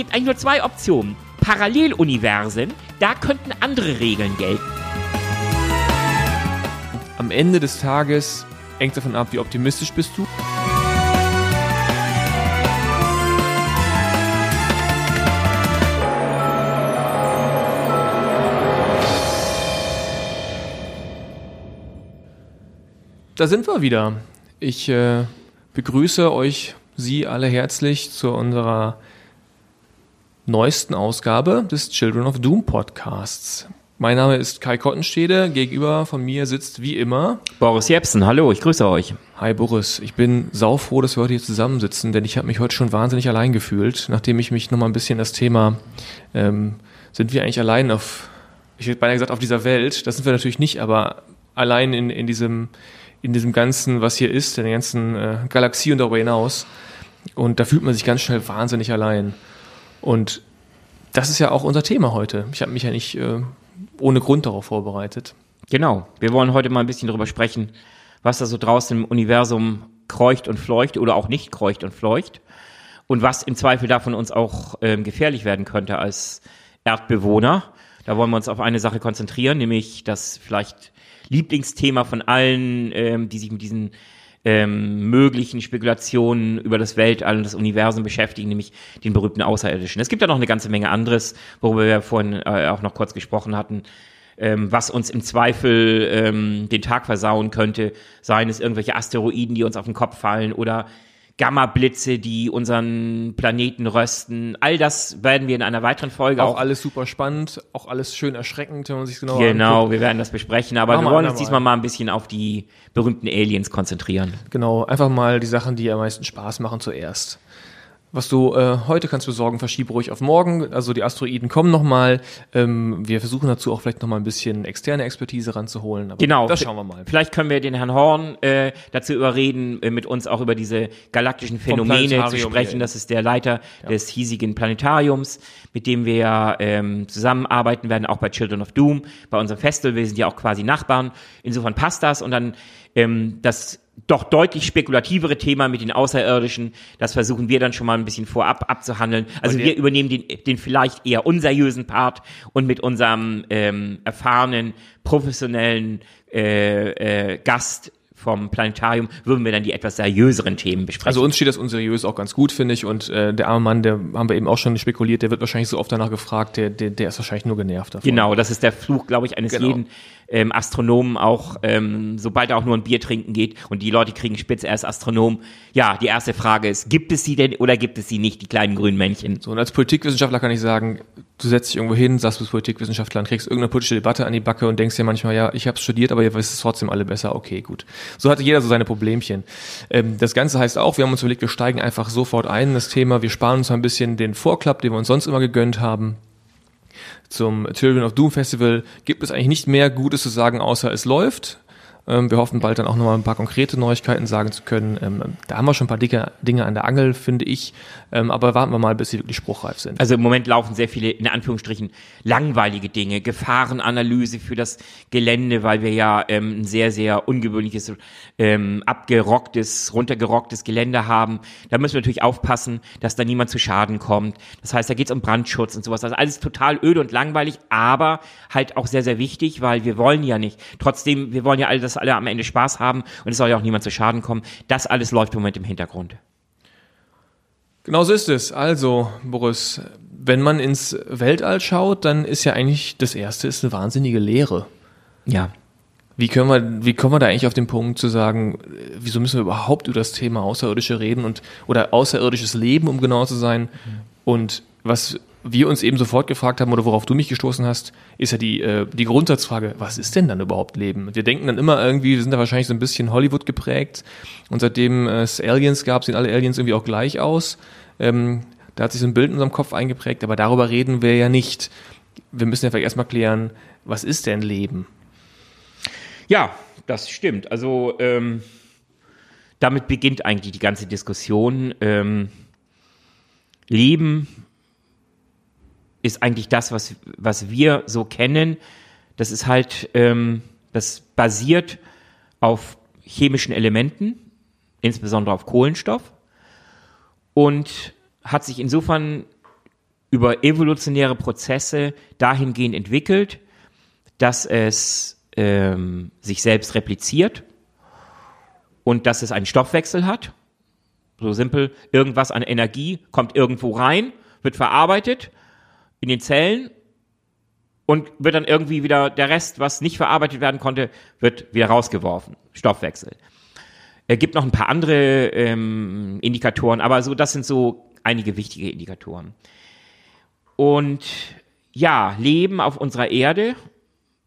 Gibt eigentlich nur zwei Optionen. Paralleluniversen, da könnten andere Regeln gelten. Am Ende des Tages hängt davon ab, wie optimistisch bist du. Da sind wir wieder. Ich äh, begrüße euch, Sie alle herzlich zu unserer neuesten Ausgabe des Children of Doom Podcasts. Mein Name ist Kai Kottenstede. Gegenüber von mir sitzt wie immer Boris Jepsen, hallo, ich grüße euch. Hi Boris, ich bin saufroh, dass wir heute hier zusammensitzen, denn ich habe mich heute schon wahnsinnig allein gefühlt, nachdem ich mich nochmal ein bisschen das Thema, ähm, sind wir eigentlich allein auf, ich hätte beinahe gesagt, auf dieser Welt, das sind wir natürlich nicht, aber allein in, in diesem, in diesem ganzen, was hier ist, in der ganzen äh, Galaxie und darüber hinaus. Und da fühlt man sich ganz schnell wahnsinnig allein. Und das ist ja auch unser Thema heute. Ich habe mich ja nicht äh, ohne Grund darauf vorbereitet. Genau, wir wollen heute mal ein bisschen darüber sprechen, was da so draußen im Universum kreucht und fleucht oder auch nicht kreucht und fleucht und was im Zweifel davon uns auch ähm, gefährlich werden könnte als Erdbewohner. Da wollen wir uns auf eine Sache konzentrieren, nämlich das vielleicht Lieblingsthema von allen, ähm, die sich mit diesen ähm, möglichen Spekulationen über das Weltall und das Universum beschäftigen, nämlich den berühmten Außerirdischen. Es gibt ja noch eine ganze Menge anderes, worüber wir vorhin äh, auch noch kurz gesprochen hatten, ähm, was uns im Zweifel ähm, den Tag versauen könnte, seien es irgendwelche Asteroiden, die uns auf den Kopf fallen oder Gamma-Blitze, die unseren Planeten rösten. All das werden wir in einer weiteren Folge auch. Auch alles super spannend, auch alles schön erschreckend, wenn man sich genau Genau, anguckt. wir werden das besprechen, aber Machen wir wollen uns diesmal mal ein bisschen auf die berühmten Aliens konzentrieren. Genau, einfach mal die Sachen, die am meisten Spaß machen zuerst was du äh, heute kannst besorgen, verschiebe ruhig auf morgen. Also die Asteroiden kommen nochmal. Ähm, wir versuchen dazu auch vielleicht nochmal ein bisschen externe Expertise ranzuholen. genau. Das schauen wir mal. Vielleicht können wir den Herrn Horn äh, dazu überreden, äh, mit uns auch über diese galaktischen Phänomene zu sprechen. Das ist der Leiter ja. des hiesigen Planetariums, mit dem wir ähm, zusammenarbeiten werden, auch bei Children of Doom, bei unserem Festival. Wir sind ja auch quasi Nachbarn. Insofern passt das. Und dann ähm, das doch deutlich spekulativere Thema mit den Außerirdischen, das versuchen wir dann schon mal ein bisschen vorab abzuhandeln. Also wir übernehmen den, den vielleicht eher unseriösen Part und mit unserem ähm, erfahrenen, professionellen äh, äh, Gast vom Planetarium würden wir dann die etwas seriöseren Themen besprechen. Also uns steht das unseriös auch ganz gut, finde ich. Und äh, der arme Mann, der haben wir eben auch schon spekuliert, der wird wahrscheinlich so oft danach gefragt, der, der, der ist wahrscheinlich nur genervt davon. Genau, das ist der Fluch, glaube ich, eines genau. jeden ähm, Astronomen auch, ähm, sobald er auch nur ein Bier trinken geht und die Leute kriegen spitz erst Astronom. Ja, die erste Frage ist, gibt es sie denn oder gibt es sie nicht, die kleinen grünen Männchen? So, und als Politikwissenschaftler kann ich sagen, du setzt dich irgendwo hin, sagst du bist Politikwissenschaftler und kriegst irgendeine politische Debatte an die Backe und denkst dir manchmal, ja, ich habe studiert, aber ihr wisst es trotzdem alle besser. Okay, gut. So hatte jeder so seine Problemchen. Ähm, das Ganze heißt auch, wir haben uns überlegt, wir steigen einfach sofort ein in das Thema. Wir sparen uns ein bisschen den Vorklapp, den wir uns sonst immer gegönnt haben zum Children of Doom Festival gibt es eigentlich nicht mehr Gutes zu sagen, außer es läuft. Ähm, wir hoffen bald dann auch nochmal ein paar konkrete Neuigkeiten sagen zu können. Ähm, da haben wir schon ein paar dicke Dinge an der Angel, finde ich. Ähm, aber warten wir mal, bis sie wirklich spruchreif sind. Also im Moment laufen sehr viele, in Anführungsstrichen, langweilige Dinge. Gefahrenanalyse für das Gelände, weil wir ja ähm, ein sehr, sehr ungewöhnliches, ähm, abgerocktes, runtergerocktes Gelände haben. Da müssen wir natürlich aufpassen, dass da niemand zu Schaden kommt. Das heißt, da geht es um Brandschutz und sowas. Also alles total öde und langweilig, aber halt auch sehr, sehr wichtig, weil wir wollen ja nicht. Trotzdem, wir wollen ja alle, dass alle am Ende Spaß haben und es soll ja auch niemand zu Schaden kommen. Das alles läuft im Moment im Hintergrund. Genau so ist es. Also, Boris, wenn man ins Weltall schaut, dann ist ja eigentlich das erste ist eine wahnsinnige Leere. Ja. Wie können wir, wie kommen wir da eigentlich auf den Punkt zu sagen, wieso müssen wir überhaupt über das Thema Außerirdische reden und oder außerirdisches Leben, um genau zu sein? Mhm. Und was wir uns eben sofort gefragt haben oder worauf du mich gestoßen hast, ist ja die, äh, die Grundsatzfrage, was ist denn dann überhaupt Leben? Wir denken dann immer irgendwie, wir sind da wahrscheinlich so ein bisschen Hollywood geprägt und seitdem es Aliens gab, sehen alle Aliens irgendwie auch gleich aus. Ähm, da hat sich so ein Bild in unserem Kopf eingeprägt, aber darüber reden wir ja nicht. Wir müssen ja vielleicht erstmal klären, was ist denn Leben? Ja, das stimmt. Also ähm, damit beginnt eigentlich die ganze Diskussion. Ähm, Leben ist eigentlich das, was, was wir so kennen. Das ist halt, ähm, das basiert auf chemischen Elementen, insbesondere auf Kohlenstoff und hat sich insofern über evolutionäre Prozesse dahingehend entwickelt, dass es ähm, sich selbst repliziert und dass es einen Stoffwechsel hat. So simpel, irgendwas an Energie kommt irgendwo rein, wird verarbeitet in den Zellen und wird dann irgendwie wieder der Rest, was nicht verarbeitet werden konnte, wird wieder rausgeworfen. Stoffwechsel. Er gibt noch ein paar andere ähm, Indikatoren, aber so das sind so einige wichtige Indikatoren. Und ja, Leben auf unserer Erde.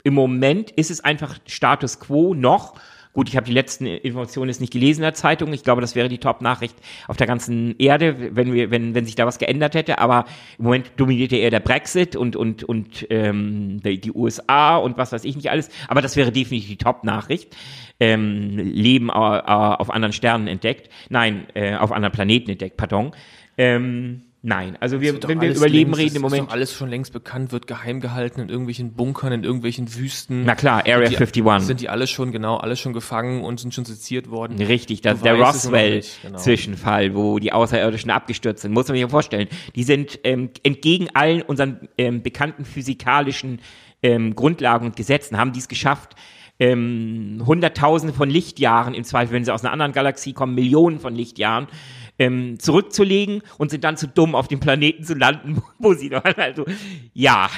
Im Moment ist es einfach Status quo noch Gut, ich habe die letzten Informationen jetzt nicht gelesen in der Zeitung. Ich glaube, das wäre die Top-Nachricht auf der ganzen Erde, wenn wir, wenn, wenn sich da was geändert hätte. Aber im Moment dominiert ja eher der Brexit und und und ähm, die, USA und was weiß ich nicht alles. Aber das wäre definitiv die Top-Nachricht. Ähm, Leben äh, auf anderen Sternen entdeckt. Nein, äh, auf anderen Planeten entdeckt. Pardon. Ähm, Nein, also wir, wenn wir über Leben reden im Moment. Ist alles schon längst bekannt, wird geheim gehalten in irgendwelchen Bunkern, in irgendwelchen Wüsten. Na klar, Area die, 51. Sind die alle schon, genau, alle schon gefangen und sind schon seziert worden. Richtig, das ist der Roswell-Zwischenfall, genau. wo die Außerirdischen abgestürzt sind. Muss man sich ja vorstellen. Die sind ähm, entgegen allen unseren ähm, bekannten physikalischen ähm, Grundlagen und Gesetzen, haben die es geschafft, ähm, Hunderttausende von Lichtjahren, im Zweifel, wenn sie aus einer anderen Galaxie kommen, Millionen von Lichtjahren, ähm, zurückzulegen und sind dann zu dumm, auf dem Planeten zu landen, wo sie doch also ja,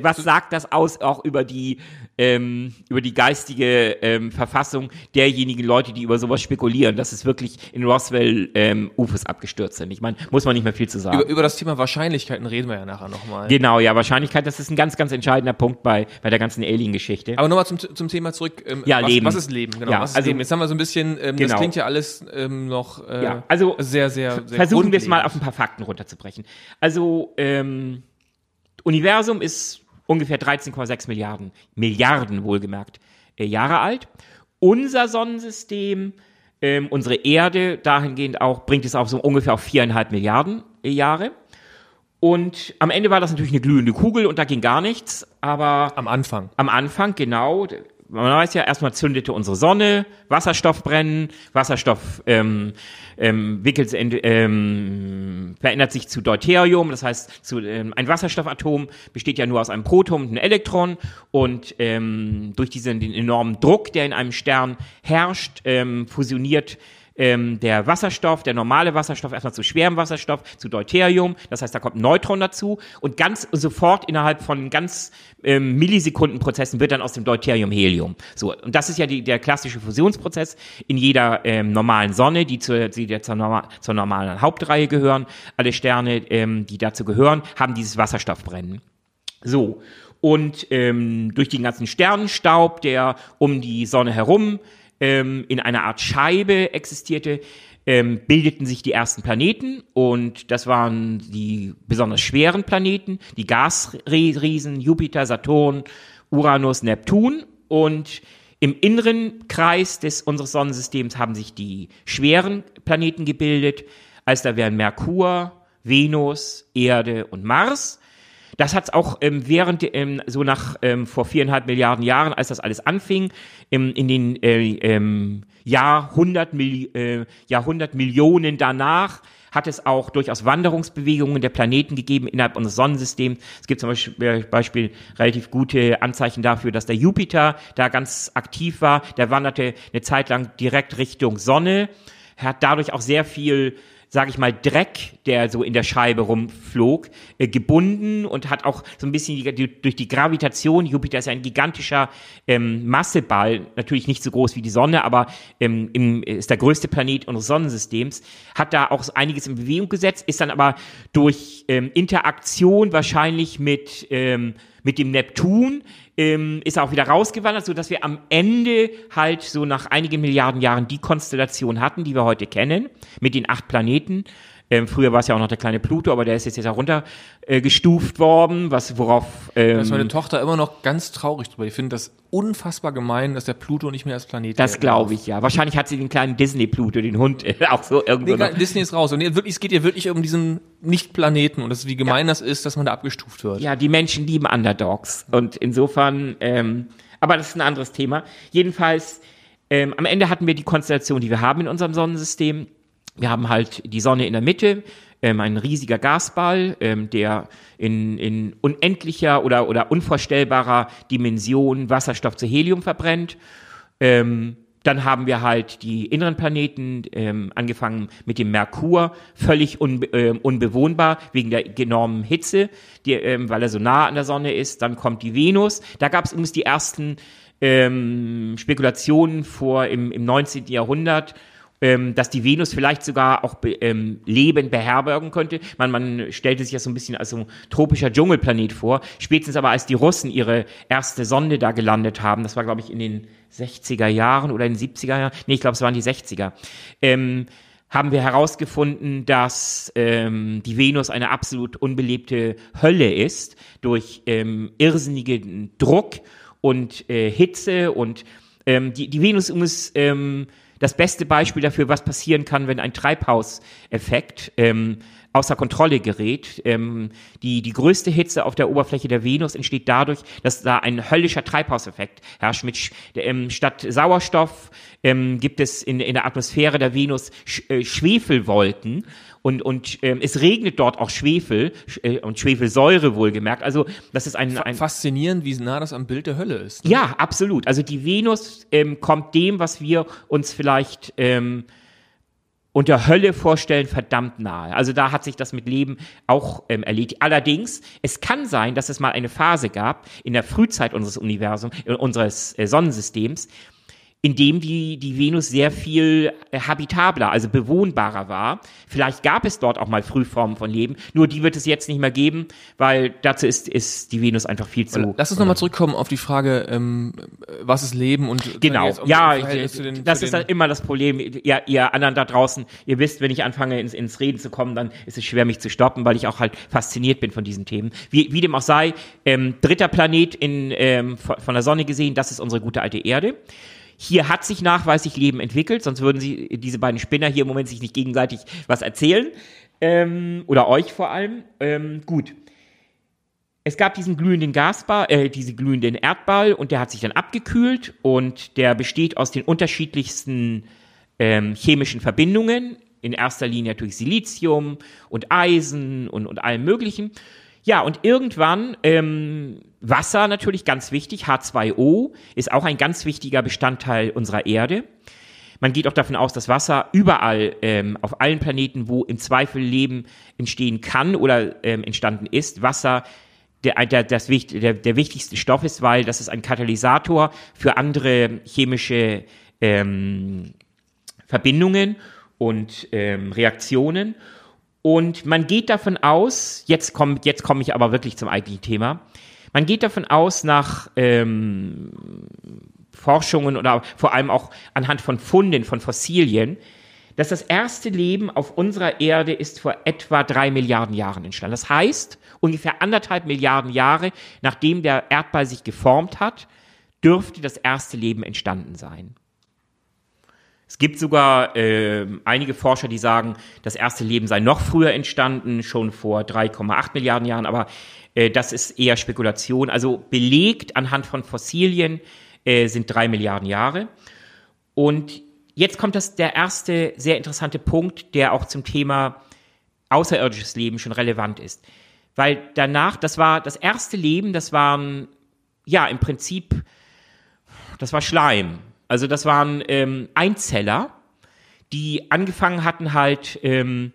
was sagt das aus auch über die ähm, über die geistige ähm, Verfassung derjenigen Leute, die über sowas spekulieren, dass es wirklich in Roswell ähm, UFOs abgestürzt sind. Ich meine, muss man nicht mehr viel zu sagen. Über, über das Thema Wahrscheinlichkeiten reden wir ja nachher nochmal. Genau, ja, Wahrscheinlichkeit, das ist ein ganz, ganz entscheidender Punkt bei, bei der ganzen Alien-Geschichte. Aber nochmal zum, zum Thema zurück. Ähm, ja, was, Leben. Was ist Leben? Genau, ja, was ist also, Leben? Jetzt haben wir so ein bisschen, ähm, genau. das klingt ja alles ähm, noch äh, ja, also, sehr, sehr, sehr Versuchen wir es mal auf ein paar Fakten runterzubrechen. Also, ähm, Universum ist ungefähr 13,6 Milliarden, Milliarden wohlgemerkt, äh, Jahre alt. Unser Sonnensystem, ähm, unsere Erde dahingehend auch, bringt es auf so ungefähr auf viereinhalb Milliarden äh, Jahre. Und am Ende war das natürlich eine glühende Kugel und da ging gar nichts, aber. Am Anfang. Am Anfang, genau man weiß ja, erstmal zündete unsere Sonne, Wasserstoff brennen, Wasserstoff ähm, ähm, wickelt, ähm, verändert sich zu Deuterium, das heißt, zu, ähm, ein Wasserstoffatom besteht ja nur aus einem Proton und einem Elektron und ähm, durch diesen den enormen Druck, der in einem Stern herrscht, ähm, fusioniert ähm, der Wasserstoff, der normale Wasserstoff erstmal zu schwerem Wasserstoff, zu Deuterium. Das heißt, da kommt ein Neutron dazu und ganz sofort innerhalb von ganz ähm, Millisekundenprozessen wird dann aus dem Deuterium Helium. So und das ist ja die, der klassische Fusionsprozess in jeder ähm, normalen Sonne, die, zur, die zur, normal, zur normalen Hauptreihe gehören. Alle Sterne, ähm, die dazu gehören, haben dieses Wasserstoffbrennen. So und ähm, durch den ganzen Sternenstaub, der um die Sonne herum ähm, in einer Art Scheibe existierte, ähm, bildeten sich die ersten Planeten und das waren die besonders schweren Planeten, die Gasriesen, Jupiter, Saturn, Uranus, Neptun und im inneren Kreis des unseres Sonnensystems haben sich die schweren Planeten gebildet, als da wären Merkur, Venus, Erde und Mars. Das hat es auch ähm, während, ähm, so nach ähm, vor viereinhalb Milliarden Jahren, als das alles anfing, im, in den äh, ähm, Jahrhundert, Milli äh, Jahrhundert Millionen danach, hat es auch durchaus Wanderungsbewegungen der Planeten gegeben innerhalb unseres Sonnensystems. Es gibt zum äh, Beispiel relativ gute Anzeichen dafür, dass der Jupiter da ganz aktiv war. Der wanderte eine Zeit lang direkt Richtung Sonne, hat dadurch auch sehr viel sage ich mal, Dreck, der so in der Scheibe rumflog, äh, gebunden und hat auch so ein bisschen die, die, durch die Gravitation, Jupiter ist ja ein gigantischer ähm, Masseball, natürlich nicht so groß wie die Sonne, aber ähm, im, ist der größte Planet unseres Sonnensystems, hat da auch einiges in Bewegung gesetzt, ist dann aber durch ähm, Interaktion wahrscheinlich mit, ähm, mit dem Neptun ähm, ist auch wieder rausgewandert, so dass wir am Ende halt so nach einigen Milliarden Jahren die Konstellation hatten, die wir heute kennen, mit den acht Planeten. Ähm, früher war es ja auch noch der kleine Pluto, aber der ist jetzt, jetzt auch runtergestuft äh, worden, was worauf. Ähm, da ist meine Tochter immer noch ganz traurig drüber. Ich finde das unfassbar gemein, dass der Pluto nicht mehr als Planet Das glaube ich, ja. Wahrscheinlich hat sie den kleinen Disney-Pluto, den Hund, äh, auch so irgendwo. Nee. Disney ist raus. Und wirklich, es geht ihr wirklich um diesen Nicht-Planeten und das, wie gemein ja. das ist, dass man da abgestuft wird. Ja, die Menschen lieben Underdogs. Und insofern, ähm, aber das ist ein anderes Thema. Jedenfalls, ähm, am Ende hatten wir die Konstellation, die wir haben in unserem Sonnensystem Wir haben halt die Sonne in der Mitte, ähm, ein riesiger Gasball, ähm, der in, in unendlicher oder, oder unvorstellbarer Dimension Wasserstoff zu Helium verbrennt. Ähm, dann haben wir halt die inneren Planeten, ähm, angefangen mit dem Merkur, völlig unbe ähm, unbewohnbar wegen der enormen Hitze, die, ähm, weil er so nah an der Sonne ist. Dann kommt die Venus. Da gab es übrigens die ersten ähm, Spekulationen vor im, im 19. Jahrhundert, ähm, dass die Venus vielleicht sogar auch be, ähm, Leben beherbergen könnte. Man, man stellte sich das so ein bisschen als so ein tropischer Dschungelplanet vor. Spätestens aber, als die Russen ihre erste Sonde da gelandet haben, das war, glaube ich, in den 60er Jahren oder in den 70er Jahren, nee, ich glaube, es waren die 60er, ähm, haben wir herausgefunden, dass ähm, die Venus eine absolut unbelebte Hölle ist, durch ähm, irrsinnigen Druck und äh, Hitze und ähm, die, die Venus ist ähm, das beste Beispiel dafür, was passieren kann, wenn ein Treibhauseffekt ähm, außer Kontrolle gerät. Ähm, die, die größte Hitze auf der Oberfläche der Venus entsteht dadurch, dass da ein höllischer Treibhauseffekt herrscht. Mit, ähm, statt Sauerstoff ähm, gibt es in, in der Atmosphäre der Venus Sch äh, Schwefelwolken und, und ähm, es regnet dort auch Schwefel äh, und Schwefelsäure wohlgemerkt. Also das ist ein, ein faszinierend, wie nah das am Bild der Hölle ist. Ne? Ja, absolut. Also die Venus ähm, kommt dem, was wir uns vielleicht ähm, unter Hölle vorstellen, verdammt nahe. Also da hat sich das mit Leben auch ähm, erledigt. Allerdings, es kann sein, dass es mal eine Phase gab in der Frühzeit unseres Universums, äh, unseres äh, Sonnensystems, in dem die, die Venus sehr viel äh, habitabler, also bewohnbarer war. Vielleicht gab es dort auch mal Frühformen von Leben, nur die wird es jetzt nicht mehr geben, weil dazu ist, ist die Venus einfach viel zu. Lass uns nochmal zurückkommen auf die Frage, ähm, was ist Leben und genau, ja, den, das ist dann immer das Problem. Ihr, ihr anderen da draußen, ihr wisst, wenn ich anfange ins, ins Reden zu kommen, dann ist es schwer, mich zu stoppen, weil ich auch halt fasziniert bin von diesen Themen. Wie, wie dem auch sei, ähm, dritter Planet in, ähm, von der Sonne gesehen, das ist unsere gute alte Erde. Hier hat sich nachweislich Leben entwickelt, sonst würden sie, diese beiden Spinner hier im Moment sich nicht gegenseitig was erzählen. Ähm, oder euch vor allem. Ähm, gut. Es gab diesen glühenden Gasball, äh, diesen glühenden Erdball und der hat sich dann abgekühlt und der besteht aus den unterschiedlichsten ähm, chemischen Verbindungen. In erster Linie natürlich Silizium und Eisen und, und allem Möglichen. Ja, und irgendwann ähm, Wasser natürlich ganz wichtig, H2O ist auch ein ganz wichtiger Bestandteil unserer Erde. Man geht auch davon aus, dass Wasser überall ähm, auf allen Planeten, wo im Zweifel Leben entstehen kann oder ähm, entstanden ist, Wasser der, der, das, der, der wichtigste Stoff ist, weil das ist ein Katalysator für andere chemische ähm, Verbindungen und ähm, Reaktionen. Und man geht davon aus, jetzt komme jetzt komm ich aber wirklich zum eigentlichen Thema, man geht davon aus, nach ähm, Forschungen oder vor allem auch anhand von Funden, von Fossilien, dass das erste Leben auf unserer Erde ist vor etwa drei Milliarden Jahren entstanden. Das heißt, ungefähr anderthalb Milliarden Jahre, nachdem der Erdball sich geformt hat, dürfte das erste Leben entstanden sein. Es gibt sogar äh, einige Forscher, die sagen, das erste Leben sei noch früher entstanden, schon vor 3,8 Milliarden Jahren, aber äh, das ist eher Spekulation. Also belegt anhand von Fossilien äh, sind drei Milliarden Jahre. Und jetzt kommt das der erste sehr interessante Punkt, der auch zum Thema außerirdisches Leben schon relevant ist. Weil danach, das war das erste Leben, das waren ja im Prinzip, das war Schleim. Also das waren ähm, Einzeller, die angefangen hatten halt ähm,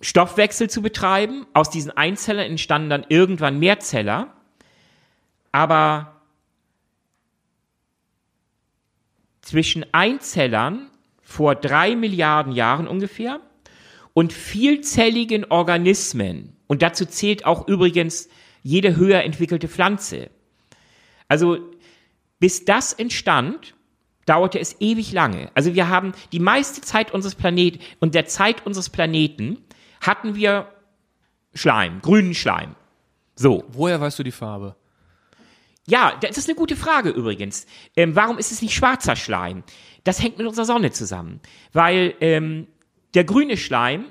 Stoffwechsel zu betreiben. Aus diesen Einzellern entstanden dann irgendwann Mehrzeller. Aber zwischen Einzellern vor drei Milliarden Jahren ungefähr und vielzelligen Organismen, und dazu zählt auch übrigens jede höher entwickelte Pflanze. Also bis das entstand, dauerte es ewig lange. Also wir haben die meiste Zeit unseres Planeten und der Zeit unseres Planeten hatten wir Schleim, grünen Schleim. So. Woher weißt du die Farbe? Ja, das ist eine gute Frage übrigens. Ähm, warum ist es nicht schwarzer Schleim? Das hängt mit unserer Sonne zusammen. Weil ähm, der grüne Schleim,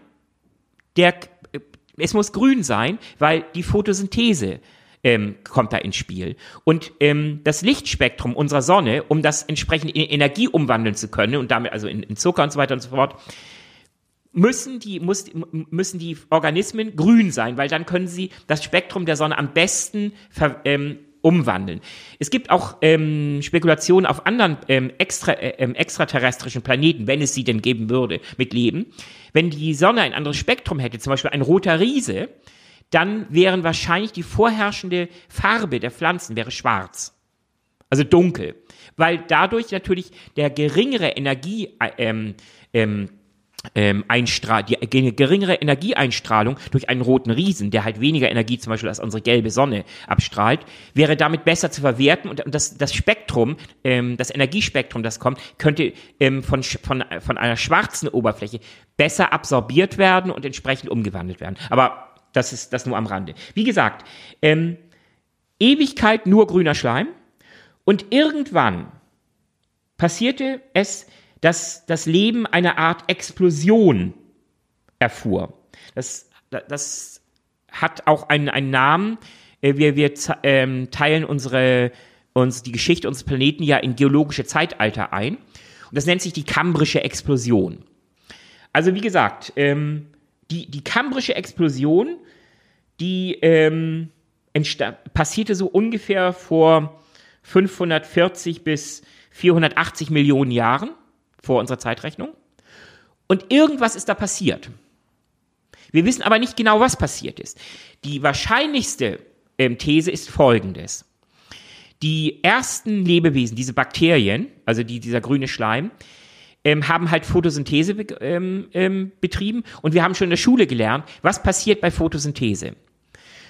der, äh, es muss grün sein, weil die Photosynthese ähm, kommt da ins Spiel. Und ähm, das Lichtspektrum unserer Sonne, um das entsprechend in Energie umwandeln zu können und damit also in, in Zucker und so weiter und so fort, müssen die, muss, müssen die Organismen grün sein, weil dann können sie das Spektrum der Sonne am besten ver, ähm, umwandeln. Es gibt auch ähm, Spekulationen auf anderen ähm, extra, äh, ähm, extraterrestrischen Planeten, wenn es sie denn geben würde, mit Leben. Wenn die Sonne ein anderes Spektrum hätte, zum Beispiel ein roter Riese, dann wären wahrscheinlich die vorherrschende Farbe der Pflanzen wäre schwarz. Also dunkel. Weil dadurch natürlich der geringere Energie, äh, ähm, ähm, ähm, Einstrahl die geringere Energieeinstrahlung durch einen roten Riesen, der halt weniger Energie zum Beispiel als unsere gelbe Sonne abstrahlt, wäre damit besser zu verwerten und das, das Spektrum, ähm, das Energiespektrum, das kommt, könnte ähm, von, von, von einer schwarzen Oberfläche besser absorbiert werden und entsprechend umgewandelt werden. Aber das ist das nur am Rande. Wie gesagt, ähm, Ewigkeit nur grüner Schleim und irgendwann passierte es, dass das Leben eine Art Explosion erfuhr. Das, das hat auch einen, einen Namen. Äh, wir, wir ähm, teilen unsere, uns, die Geschichte unseres Planeten ja in geologische Zeitalter ein. Und das nennt sich die kambrische Explosion. Also wie gesagt, ähm, die, die kambrische Explosion, die ähm, passierte so ungefähr vor 540 bis 480 Millionen Jahren vor unserer Zeitrechnung. Und irgendwas ist da passiert. Wir wissen aber nicht genau, was passiert ist. Die wahrscheinlichste ähm, These ist folgendes. Die ersten Lebewesen, diese Bakterien, also die, dieser grüne Schleim, ähm, haben halt Photosynthese be ähm, ähm, betrieben und wir haben schon in der Schule gelernt, was passiert bei Photosynthese.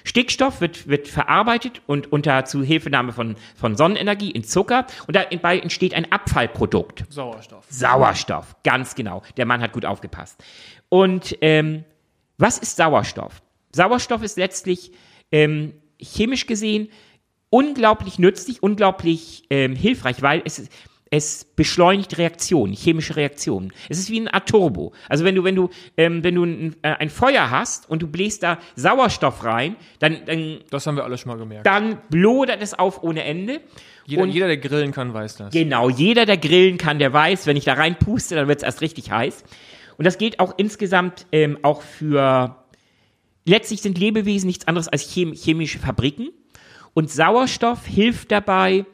Stickstoff wird, wird verarbeitet und unter Zuhilfenahme von, von Sonnenenergie in Zucker und dabei entsteht ein Abfallprodukt. Sauerstoff. Sauerstoff, ganz genau. Der Mann hat gut aufgepasst. Und ähm, was ist Sauerstoff? Sauerstoff ist letztlich ähm, chemisch gesehen unglaublich nützlich, unglaublich ähm, hilfreich, weil es es beschleunigt Reaktionen, chemische Reaktionen. Es ist wie ein Art Turbo. Also wenn du, wenn du, ähm, wenn du ein, äh, ein, Feuer hast und du bläst da Sauerstoff rein, dann, dann das haben wir alle schon mal gemerkt. Dann blodert es auf ohne Ende. Jeder, jeder, der grillen kann, weiß das. Genau, jeder, der grillen kann, der weiß, wenn ich da reinpuste, dann wird es erst richtig heiß. Und das gilt auch insgesamt ähm, auch für letztlich sind Lebewesen nichts anderes als chemische Fabriken. Und Sauerstoff hilft dabei,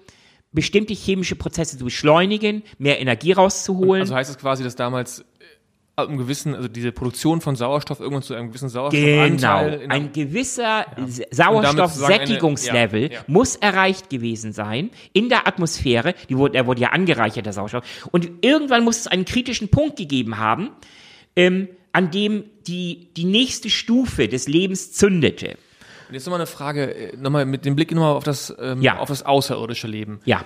bestimmte chemische Prozesse zu beschleunigen, mehr Energie rauszuholen. Also heißt es quasi, dass damals äh, einem gewissen, also diese Produktion von Sauerstoff irgendwann zu einem gewissen Sauerstoffanteil. Genau, ein gewisser ja. Sauerstoffsättigungslevel ja, ja. muss erreicht gewesen sein in der Atmosphäre. Die wurde, der wurde ja angereichert, der Sauerstoff. Und irgendwann muss es einen kritischen Punkt gegeben haben, ähm, an dem die, die nächste Stufe des Lebens zündete. Und jetzt nochmal eine Frage, äh, nochmal mit dem Blick nochmal auf das, ähm, ja. auf das außerirdische Leben. Ja.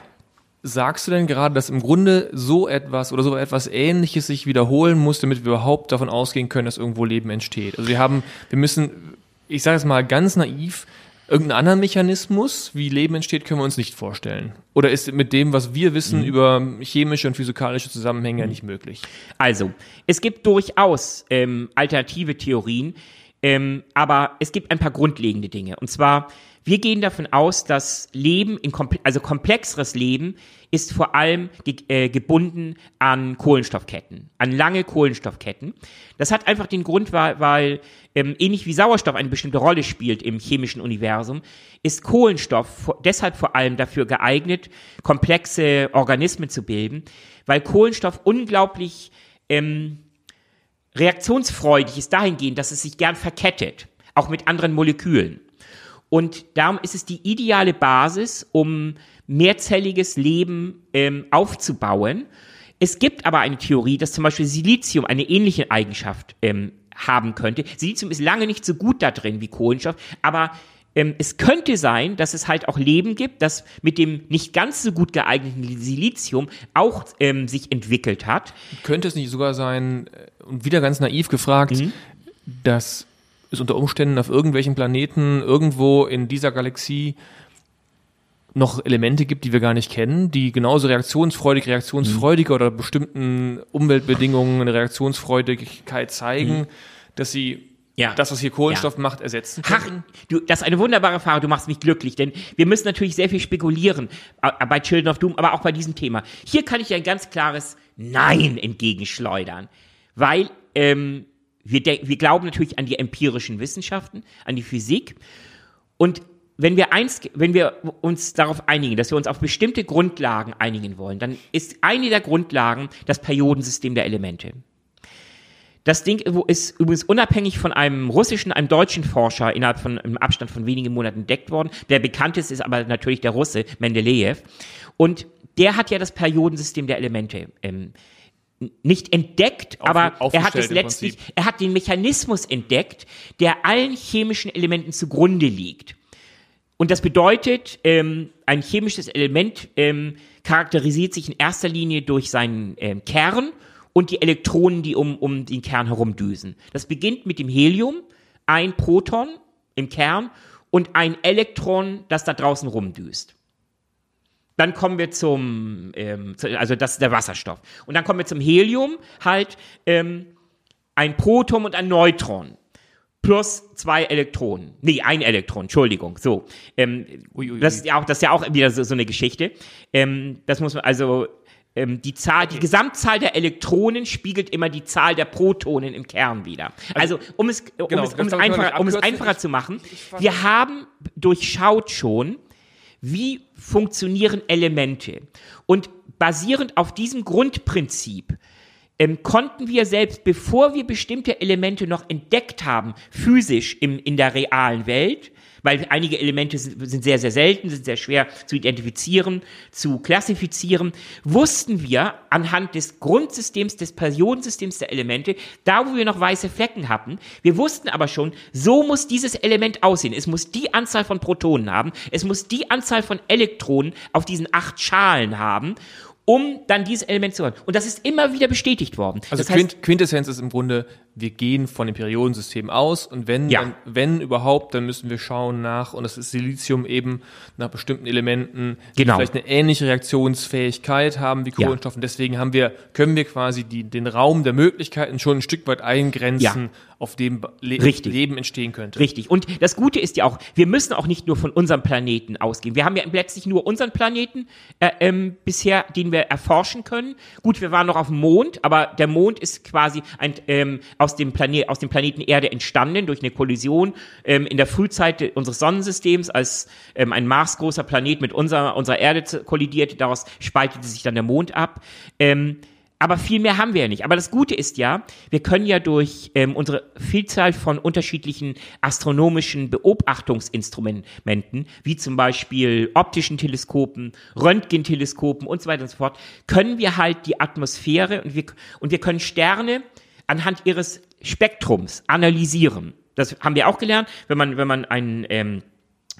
Sagst du denn gerade, dass im Grunde so etwas oder so etwas Ähnliches sich wiederholen muss, damit wir überhaupt davon ausgehen können, dass irgendwo Leben entsteht? Also wir haben, wir müssen, ich sage es mal ganz naiv, irgendeinen anderen Mechanismus, wie Leben entsteht, können wir uns nicht vorstellen. Oder ist mit dem, was wir wissen mhm. über chemische und physikalische Zusammenhänge mhm. nicht möglich? Also, es gibt durchaus ähm, alternative Theorien, ähm, aber es gibt ein paar grundlegende Dinge. Und zwar, wir gehen davon aus, dass Leben, komple also komplexeres Leben, ist vor allem ge äh, gebunden an Kohlenstoffketten, an lange Kohlenstoffketten. Das hat einfach den Grund, weil, weil ähm, ähnlich wie Sauerstoff eine bestimmte Rolle spielt im chemischen Universum, ist Kohlenstoff deshalb vor allem dafür geeignet, komplexe Organismen zu bilden, weil Kohlenstoff unglaublich ähm, reaktionsfreudig ist dahingehend, dass es sich gern verkettet, auch mit anderen Molekülen. Und darum ist es die ideale Basis, um mehrzelliges Leben ähm, aufzubauen. Es gibt aber eine Theorie, dass zum Beispiel Silizium eine ähnliche Eigenschaft ähm, haben könnte. Silizium ist lange nicht so gut da drin wie Kohlenstoff, aber ähm, es könnte sein, dass es halt auch Leben gibt, das mit dem nicht ganz so gut geeigneten Silizium auch ähm, sich entwickelt hat. Könnte es nicht sogar sein, äh, und wieder ganz naiv gefragt, mhm. dass es unter Umständen auf irgendwelchen Planeten irgendwo in dieser Galaxie noch Elemente gibt, die wir gar nicht kennen, die genauso reaktionsfreudig, reaktionsfreudiger mhm. oder bestimmten Umweltbedingungen eine Reaktionsfreudigkeit zeigen, mhm. dass sie Ja. das, was hier Kohlenstoff macht, ersetzen Ach, können? du, das ist eine wunderbare Frage, du machst mich glücklich, denn wir müssen natürlich sehr viel spekulieren äh, bei Children of Doom, aber auch bei diesem Thema. Hier kann ich ein ganz klares Nein entgegenschleudern, weil ähm, wir, wir glauben natürlich an die empirischen Wissenschaften, an die Physik und wenn wir eins, wenn wir uns darauf einigen, dass wir uns auf bestimmte Grundlagen einigen wollen, dann ist eine der Grundlagen das Periodensystem der Elemente. Das Ding ist übrigens unabhängig von einem russischen, einem deutschen Forscher innerhalb von einem Abstand von wenigen Monaten entdeckt worden. Der bekannteste ist aber natürlich der Russe, Mendeleev. Und der hat ja das Periodensystem der Elemente ähm, nicht entdeckt, Auf- aber er hat es letztlich, er hat den Mechanismus entdeckt, der allen chemischen Elementen zugrunde liegt. Und das bedeutet, ähm, ein chemisches Element ähm, charakterisiert sich in erster Linie durch seinen ähm, Kern und die Elektronen, die um, um den Kern herumdüsen. Das beginnt mit dem Helium, ein Proton im Kern und ein Elektron, das da draußen rumdüst. Dann kommen wir zum, ähm, also das ist der Wasserstoff. Und dann kommen wir zum Helium, halt ähm, ein Proton und ein Neutron plus zwei Elektronen. Nee, ein Elektron, Entschuldigung. So. Ähm, Ui, ui, das ist ja auch, das ist ja auch wieder so, so eine Geschichte. Ähm, das muss man also ähm, die Zahl, die Gesamtzahl der Elektronen spiegelt immer die Zahl der Protonen im Kern wieder. Also, um es, um genau, es, um es einfacher, um es einfacher Ich- zu machen, fand- wir haben durchschaut schon, wie funktionieren Elemente. Und basierend auf diesem Grundprinzip ähm, konnten wir selbst, bevor wir bestimmte Elemente noch entdeckt haben, physisch im, in der realen Welt, weil einige Elemente sind, sind sehr, sehr selten, sind sehr schwer zu identifizieren, zu klassifizieren, wussten wir anhand des Grundsystems, des Periodensystems der Elemente, da wo wir noch weiße Flecken hatten, wir wussten aber schon, so muss dieses Element aussehen. Es muss die Anzahl von Protonen haben, es muss die Anzahl von Elektronen auf diesen acht Schalen haben, um dann dieses Element zu haben. Und das ist immer wieder bestätigt worden. Also das heißt, Quint Quintessenz ist im Grunde, wir gehen von dem Periodensystem aus und wenn, Ja. dann, wenn überhaupt, dann müssen wir schauen nach, und das ist Silizium eben, nach bestimmten Elementen, die Genau. vielleicht eine ähnliche Reaktionsfähigkeit haben wie Ja. Kohlenstoff. Und deswegen haben wir, können wir quasi die, den Raum der Möglichkeiten schon ein Stück weit eingrenzen, Ja. auf dem Le Richtig. Leben entstehen könnte. Richtig. Und das Gute ist ja auch, wir müssen auch nicht nur von unserem Planeten ausgehen. Wir haben ja letztlich nur unseren Planeten äh, ähm, bisher, den wir erforschen können. Gut, wir waren noch auf dem Mond, aber der Mond ist quasi ein, ähm, aus, dem Planet, aus dem Planeten Erde entstanden durch eine Kollision ähm, in der Frühzeit unseres Sonnensystems, als ähm, ein marsgroßer Planet mit unserer, unserer Erde kollidierte. Daraus spaltete sich dann der Mond ab. Ähm, aber viel mehr haben wir ja nicht. Aber das Gute ist ja, wir können ja durch ähm, unsere Vielzahl von unterschiedlichen astronomischen Beobachtungsinstrumenten, wie zum Beispiel optischen Teleskopen, Röntgenteleskopen und so weiter und so fort, können wir halt die Atmosphäre und wir, und wir können Sterne anhand ihres Spektrums analysieren. Das haben wir auch gelernt, wenn man, wenn man ein, ähm,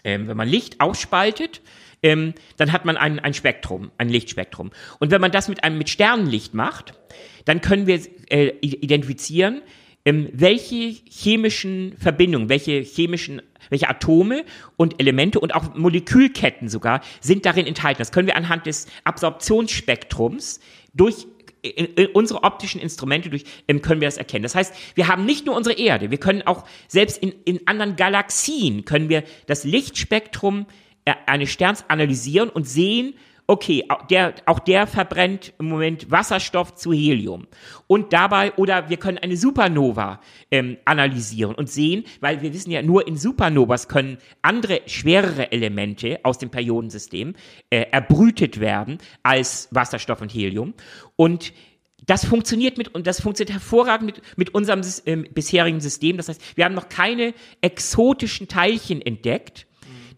ähm, wenn man Licht ausspaltet, ähm, dann hat man ein, ein Spektrum, ein Lichtspektrum. Und wenn man das mit einem mit Sternenlicht macht, dann können wir äh, identifizieren, ähm, welche chemischen Verbindungen, welche chemischen, welche Atome und Elemente und auch Molekülketten sogar sind darin enthalten. Das können wir anhand des Absorptionsspektrums durch in, in unsere optischen Instrumente durch ähm, können wir das erkennen. Das heißt, wir haben nicht nur unsere Erde, wir können auch selbst in, in anderen Galaxien können wir das Lichtspektrum äh, eines Sterns analysieren und sehen, okay, auch der, auch der verbrennt im Moment Wasserstoff zu Helium. Und dabei, oder wir können eine Supernova ähm, analysieren und sehen, weil wir wissen ja, nur in Supernovas können andere, schwerere Elemente aus dem Periodensystem äh, erbrütet werden als Wasserstoff und Helium. Und das funktioniert mit, und das funktioniert hervorragend mit, mit unserem ähm, bisherigen System. Das heißt, wir haben noch keine exotischen Teilchen entdeckt,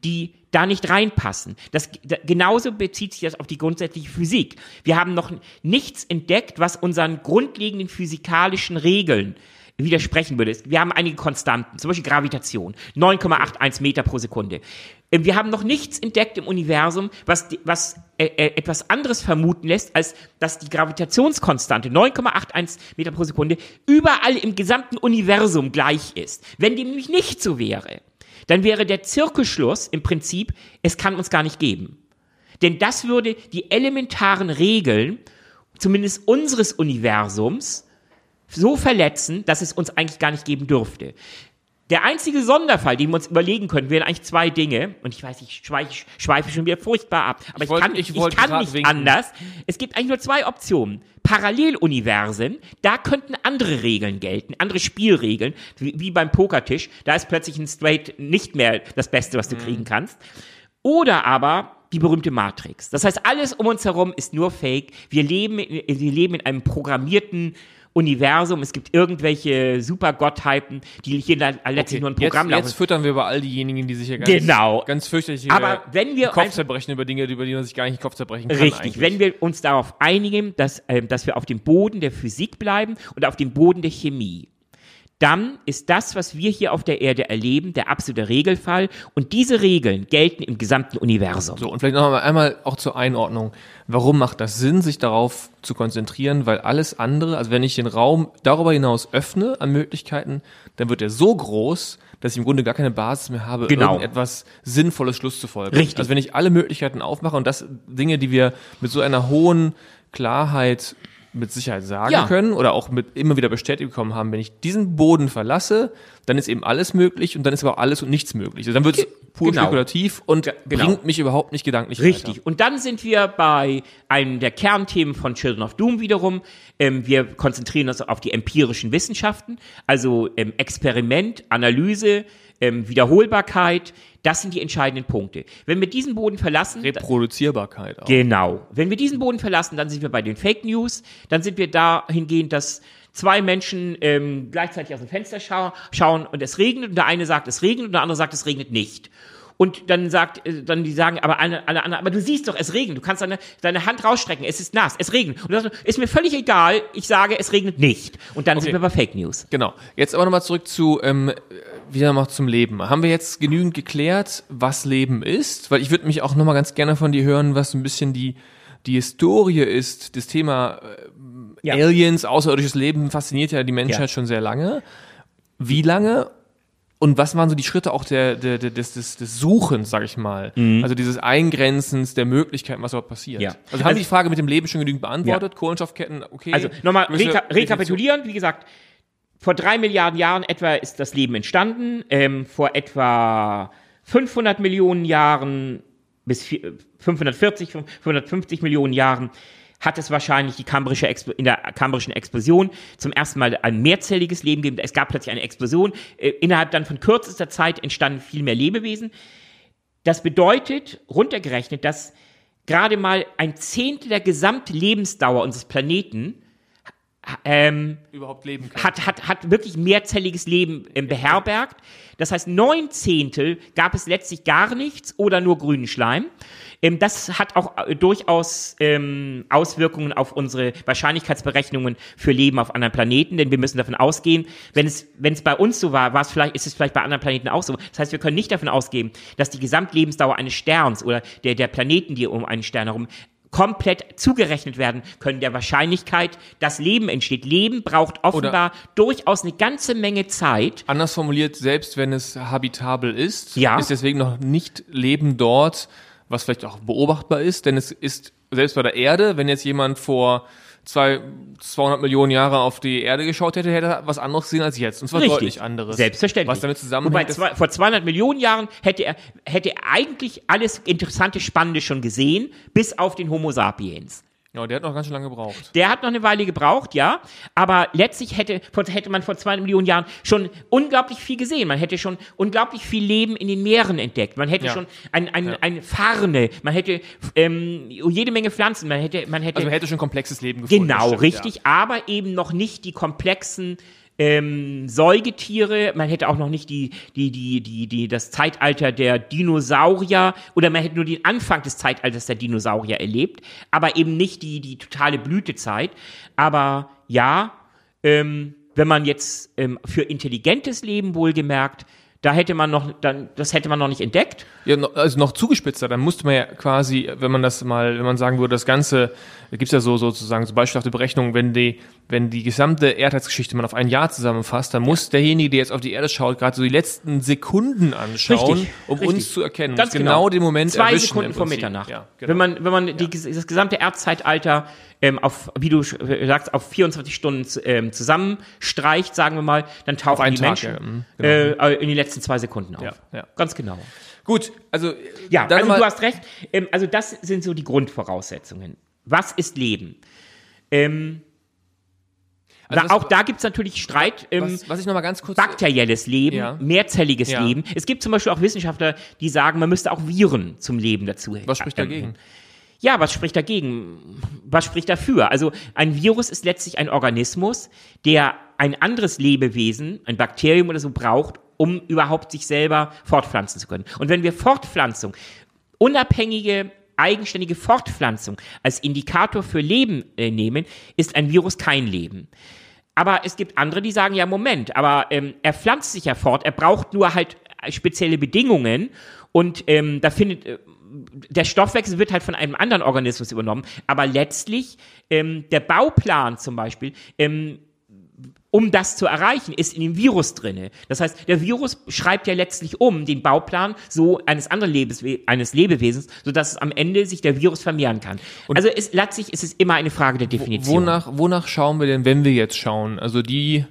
die da nicht reinpassen. Das, da, genauso bezieht sich das auf die grundsätzliche Physik. Wir haben noch nichts entdeckt, was unseren grundlegenden physikalischen Regeln widersprechen würde. Wir haben einige Konstanten, zum Beispiel Gravitation, 9,81 Meter pro Sekunde. Äh, Wir haben noch nichts entdeckt im Universum, was, was äh, äh, etwas anderes vermuten lässt, als dass die Gravitationskonstante 9,81 Meter pro Sekunde überall im gesamten Universum gleich ist. Wenn dem nämlich nicht so wäre, dann wäre der Zirkelschluss im Prinzip, es kann uns gar nicht geben. Denn das würde die elementaren Regeln, zumindest unseres Universums, so verletzen, dass es uns eigentlich gar nicht geben dürfte. Der einzige Sonderfall, den wir uns überlegen können, wären eigentlich zwei Dinge. Und ich weiß, ich schweife, schweife schon wieder furchtbar ab. Aber Ich ich, kann, ich ich kann nicht winken. anders. Es gibt eigentlich nur zwei Optionen. Paralleluniversen, da könnten andere Regeln gelten, andere Spielregeln, wie, wie beim Pokertisch. Da ist plötzlich ein Straight nicht mehr das Beste, was du kriegen kannst. Oder aber die berühmte Matrix. Das heißt, alles um uns herum ist nur Fake. Wir leben, wir leben in einem programmierten Universum. Es gibt irgendwelche Supergottheiten, die hier le- letztlich nur ein Programm jetzt, laufen. jetzt füttern wir über all diejenigen, die sich ja ganz, Genau. ganz fürchterlich Aber äh, wenn wir Kopf zerbrechen über Dinge, über die man sich gar nicht den Kopf zerbrechen kann. Richtig, eigentlich. wenn wir uns darauf einigen, dass, ähm, dass wir auf dem Boden der Physik bleiben und auf dem Boden der Chemie, dann ist das, was wir hier auf der Erde erleben, der absolute Regelfall. Und diese Regeln gelten im gesamten Universum. So, und vielleicht noch einmal auch zur Einordnung. Warum macht das Sinn, sich darauf zu konzentrieren? Weil alles andere, also wenn ich den Raum darüber hinaus öffne an Möglichkeiten, dann wird er so groß, dass ich im Grunde gar keine Basis mehr habe, Genau. irgendetwas Sinnvolles Schluss zu folgen. Richtig. Also wenn ich alle Möglichkeiten aufmache und das Dinge, die wir mit so einer hohen Klarheit mit Sicherheit sagen Ja. können oder auch mit immer wieder bestätigt bekommen haben, wenn ich diesen Boden verlasse, dann ist eben alles möglich und dann ist aber auch alles und nichts möglich. Also dann wird es pur genau. spekulativ und genau. bringt mich überhaupt nicht gedanklich Richtig. weiter. Und dann sind wir bei einem der Kernthemen von Children of Doom wiederum. Ähm, wir konzentrieren uns auf die empirischen Wissenschaften, also ähm, Experiment, Analyse, ähm, Wiederholbarkeit. Das sind die entscheidenden Punkte. Wenn wir diesen Boden verlassen, Reproduzierbarkeit auch. Genau. Wenn wir diesen Boden verlassen, dann sind wir bei den Fake News. Dann sind wir dahingehend, dass zwei Menschen ähm, gleichzeitig aus dem Fenster schau schauen und es regnet und der eine sagt, es regnet und der andere sagt, es regnet nicht. Und dann sagt, äh, dann die sagen, aber alle, alle anderen, aber du siehst doch, es regnet. Du kannst deine, deine Hand rausstrecken, es ist nass, es regnet. Und du sagst, ist mir völlig egal, ich sage, es regnet nicht. Und dann sind Okay. wir bei Fake News. Genau. Jetzt aber nochmal zurück zu, ähm, wieder noch zum Leben. Haben wir jetzt genügend geklärt, was Leben ist? Weil ich würde mich auch nochmal ganz gerne von dir hören, was ein bisschen die, die Historie ist. Das Thema äh, Ja. Aliens, außerirdisches Leben fasziniert ja die Menschheit Ja. schon sehr lange. Wie lange? Und was waren so die Schritte auch der, der, der, des, des, des Suchens, sag ich mal? Also dieses Eingrenzens der Möglichkeiten, was überhaupt passiert. Ja. Also haben Also- die Frage mit dem Leben schon genügend beantwortet? Kohlenstoffketten, okay. Also nochmal reka rekapitulieren, wie gesagt, vor drei Milliarden Jahren etwa ist das Leben entstanden, ähm, vor etwa 500 Millionen Jahren bis vier- 540, 550 Millionen Jahren hat es wahrscheinlich die kambrische Expl in der kambrischen Explosion zum ersten Mal ein mehrzelliges Leben gegeben. Es gab plötzlich eine Explosion. Äh, innerhalb dann von kürzester Zeit entstanden viel mehr Lebewesen. Das bedeutet, runtergerechnet, dass gerade mal ein Zehntel der Gesamtlebensdauer unseres Planeten ähm, überhaupt leben kann. hat, hat, hat wirklich mehrzelliges Leben ähm, beherbergt. Das heißt, neun Zehntel gab es letztlich gar nichts oder nur grünen Schleim. Ähm, das hat auch äh, durchaus ähm, Auswirkungen auf unsere Wahrscheinlichkeitsberechnungen für Leben auf anderen Planeten, denn wir müssen davon ausgehen, wenn es, wenn es bei uns so war, war es vielleicht, ist es vielleicht bei anderen Planeten auch so. Das heißt, wir können nicht davon ausgehen, dass die Gesamtlebensdauer eines Sterns oder der, der Planeten, die um einen Stern herum komplett zugerechnet werden können der Wahrscheinlichkeit, dass Leben entsteht. Leben braucht offenbar durchaus eine ganze Menge Zeit. Anders formuliert, selbst wenn es habitabel ist, Ja. ist deswegen noch nicht Leben dort, was vielleicht auch beobachtbar ist, denn es ist selbst bei der Erde, wenn jetzt jemand vor zwei, 200 Millionen Jahre auf die Erde geschaut hätte, hätte er was anderes gesehen als jetzt. Und zwar deutlich anderes. Selbstverständlich. Was damit zusammenhängt, zwei, vor 200 Millionen Jahren hätte er, hätte er eigentlich alles interessante, spannende schon gesehen, bis auf den Homo sapiens. Ja, der hat noch ganz schön lange gebraucht. Der hat noch eine Weile gebraucht, ja, aber letztlich hätte, hätte man vor 200 Millionen Jahren schon unglaublich viel gesehen. Man hätte schon unglaublich viel Leben in den Meeren entdeckt. Man hätte Ja. schon ein, ein, eine Farne, man hätte ähm, jede Menge Pflanzen, man hätte, man hätte Also man hätte schon komplexes Leben gefunden. Genau, stimmt, richtig, aber eben noch nicht die komplexen ähm, Säugetiere, man hätte auch noch nicht die, die, die, die, die, das Zeitalter der Dinosaurier oder man hätte nur den Anfang des Zeitalters der Dinosaurier erlebt, aber eben nicht die, die totale Blütezeit. Aber ja, ähm, wenn man jetzt ähm, für intelligentes Leben wohlgemerkt, da hätte man noch, dann, das hätte man noch nicht entdeckt. Ja, also noch zugespitzter, dann musste man ja quasi, wenn man das mal, wenn man sagen würde, das ganze Da gibt's ja so sozusagen so beispielhafte Berechnungen, wenn die, wenn die gesamte Erdheitsgeschichte man auf ein Jahr zusammenfasst, dann muss derjenige, der jetzt auf die Erde schaut, gerade so die letzten Sekunden anschauen, Richtig, um richtig. uns zu erkennen. Ganz genau, genau. den Moment Zwei erwischen Sekunden vor. Mitternacht. Ja, genau. Wenn man, wenn man die, das gesamte Erdzeitalter ähm, auf, wie du äh, sagst, auf 24 Stunden ähm, zusammenstreicht, sagen wir mal, dann tauchen die Tag, Menschen ja, mhm, äh, in den letzten zwei Sekunden auf. Ja, ja. Ganz genau. Gut, also Ja, dann also du hast recht. Ähm, also das sind so die Grundvoraussetzungen. Was ist Leben? Ähm, Also da, auch da gibt's natürlich Streit. Ähm, was, was ich noch mal ganz kurz bakterielles Leben, Ja. mehrzelliges Ja. Leben. Es gibt zum Beispiel auch Wissenschaftler, die sagen, man müsste auch Viren zum Leben dazu Was spricht ähm, dagegen? Ja, was spricht dagegen? Was spricht dafür? Also ein Virus ist letztlich ein Organismus, der ein anderes Lebewesen, ein Bakterium oder so braucht, um überhaupt sich selber fortpflanzen zu können. Und wenn wir Fortpflanzung, unabhängige, eigenständige Fortpflanzung als Indikator für Leben äh, nehmen, ist ein Virus kein Leben. Aber es gibt andere, die sagen, ja, Moment, aber ähm, er pflanzt sich ja fort, er braucht nur halt äh, spezielle Bedingungen und ähm, da findet, äh, der Stoffwechsel wird halt von einem anderen Organismus übernommen, aber letztlich ähm, der Bauplan zum Beispiel, ähm, um das zu erreichen, ist in dem Virus drinne. Das heißt, der Virus schreibt ja letztlich um den Bauplan so eines anderen Lebeswe eines Lebewesens, sodass am Ende sich der Virus vermehren kann. also es, letztlich ist es immer eine Frage der Definition. Wonach, wonach schauen wir denn, wenn wir jetzt schauen? Also die,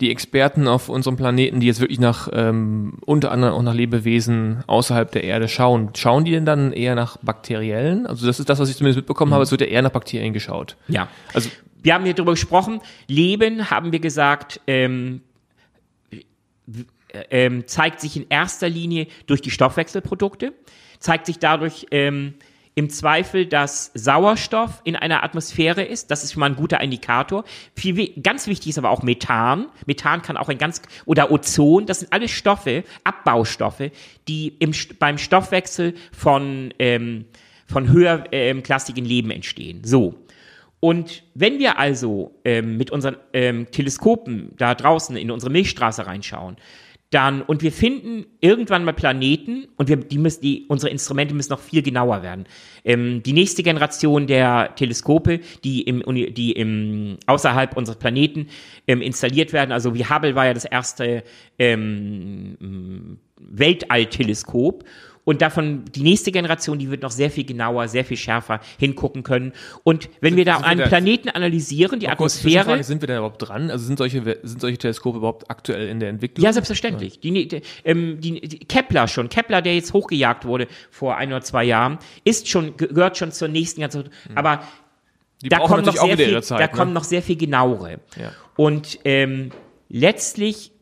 die Experten auf unserem Planeten, die jetzt wirklich nach, ähm, unter anderem auch nach Lebewesen außerhalb der Erde schauen, schauen die denn dann eher nach bakteriellen? Also das ist das, was ich zumindest mitbekommen habe, es wird ja eher nach Bakterien geschaut. Ja. Also Wir haben hier drüber gesprochen. Leben, haben wir gesagt, ähm, ähm, zeigt sich in erster Linie durch die Stoffwechselprodukte, zeigt sich dadurch ähm, im Zweifel, dass Sauerstoff in einer Atmosphäre ist. Das ist schon mal ein guter Indikator. Viel, ganz wichtig ist aber auch Methan. Methan kann auch ein ganz, oder Ozon. Das sind alles Stoffe, Abbaustoffe, die im, beim Stoffwechsel von, ähm, von höherklassigen Leben entstehen. So. Und wenn wir also ähm, mit unseren ähm, Teleskopen da draußen in unsere Milchstraße reinschauen, dann und wir finden irgendwann mal Planeten und wir die müssen die unsere Instrumente müssen noch viel genauer werden. Ähm, die nächste Generation der Teleskope, die im die im außerhalb unseres Planeten ähm, installiert werden, also wie Hubble war ja das erste ähm, Weltallteleskop und davon die nächste Generation, die wird noch sehr viel genauer, sehr viel schärfer hingucken können. Und wenn wir da sind wir einen da- Planeten analysieren, die kurze Atmosphäre, Zwischenfrage, sind wir denn überhaupt dran? Also sind solche, sind solche Teleskope überhaupt aktuell in der Entwicklung? ja selbstverständlich. Die, die, ähm, die, die Kepler schon, Kepler, der jetzt hochgejagt wurde vor ein oder zwei Jahren, ist schon gehört schon zur nächsten Generation. Aber die da kommt noch viel, Zeit. da ne? kommen noch sehr viel genauere. Ja. Und ähm, letztlich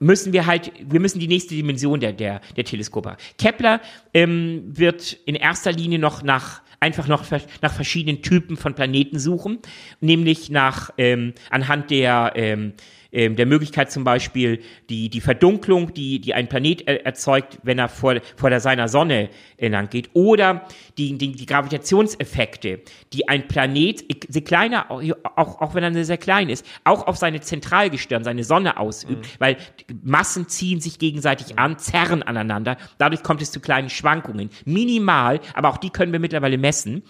müssen wir halt, wir müssen die nächste Dimension der, der, der Teleskope. Kepler ähm, wird in erster Linie noch nach einfach noch nach verschiedenen Typen von Planeten suchen, nämlich nach ähm, anhand der ähm, ähm, der Möglichkeit zum Beispiel die, die Verdunklung, die, die ein Planet er, erzeugt, wenn er vor, vor der seiner Sonne äh, lang geht, oder die, die, die Gravitationseffekte, die ein Planet, je kleiner, auch, auch, wenn er sehr klein ist, auch auf seine Zentralgestirn, seine Sonne ausübt, weil Massen ziehen sich gegenseitig an, zerren aneinander, dadurch kommt es zu kleinen Schwankungen. Minimal, aber auch die können wir mittlerweile messen.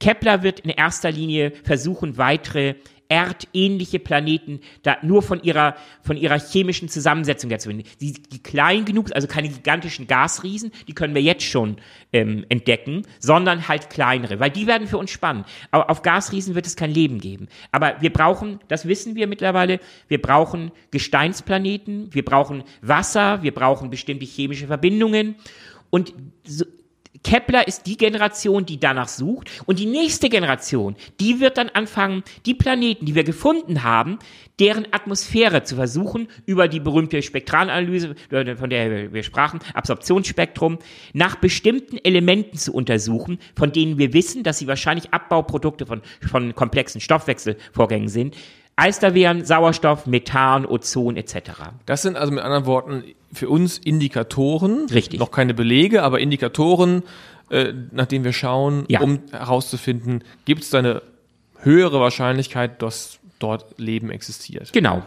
Kepler wird in erster Linie versuchen, weitere erdähnliche Planeten da nur von ihrer von ihrer chemischen Zusammensetzung her zu finden. Die, die klein genug, also keine gigantischen Gasriesen, die können wir jetzt schon ähm, entdecken, sondern halt kleinere, weil die werden für uns spannend. Aber auf Gasriesen wird es kein Leben geben. Aber wir brauchen, das wissen wir mittlerweile, wir brauchen Gesteinsplaneten, wir brauchen Wasser, wir brauchen bestimmte chemische Verbindungen und so, Kepler ist die Generation, die danach sucht. Und die nächste Generation, die wird dann anfangen, die Planeten, die wir gefunden haben, deren Atmosphäre zu versuchen, über die berühmte Spektralanalyse, von der wir sprachen, Absorptionsspektrum, nach bestimmten Elementen zu untersuchen, von denen wir wissen, dass sie wahrscheinlich Abbauprodukte von, von komplexen Stoffwechselvorgängen sind. Alsterwären, Sauerstoff, Methan, Ozon etc. Das sind also mit anderen Worten für uns Indikatoren, Richtig. noch keine Belege, aber Indikatoren, äh, nach denen wir schauen, Ja. um herauszufinden, gibt es da eine höhere Wahrscheinlichkeit, dass dort Leben existiert. Genau.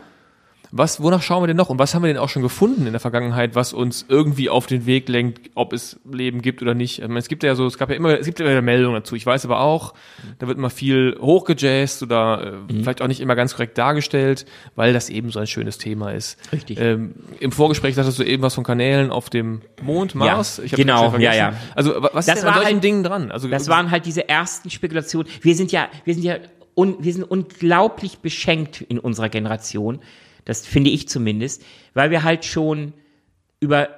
Was, wonach schauen wir denn noch und was haben wir denn auch schon gefunden in der Vergangenheit, was uns irgendwie auf den Weg lenkt, ob es Leben gibt oder nicht? Meine, es gibt ja so, es gab ja immer, es gibt ja immer Meldungen dazu. Ich weiß aber auch, da wird immer viel hochgejazzt oder äh, mhm. vielleicht auch nicht immer ganz korrekt dargestellt, weil das eben so ein schönes Thema ist. Richtig. Ähm, Im Vorgespräch sagtest du eben was von Kanälen auf dem Mond, Mars. Ja, genau, ja, ja. Also was das ist denn an solchen halt, Dingen dran? Also das waren halt diese ersten Spekulationen. Wir sind ja, wir sind ja, un, wir sind unglaublich beschenkt in unserer Generation. Das finde ich zumindest, weil wir halt schon über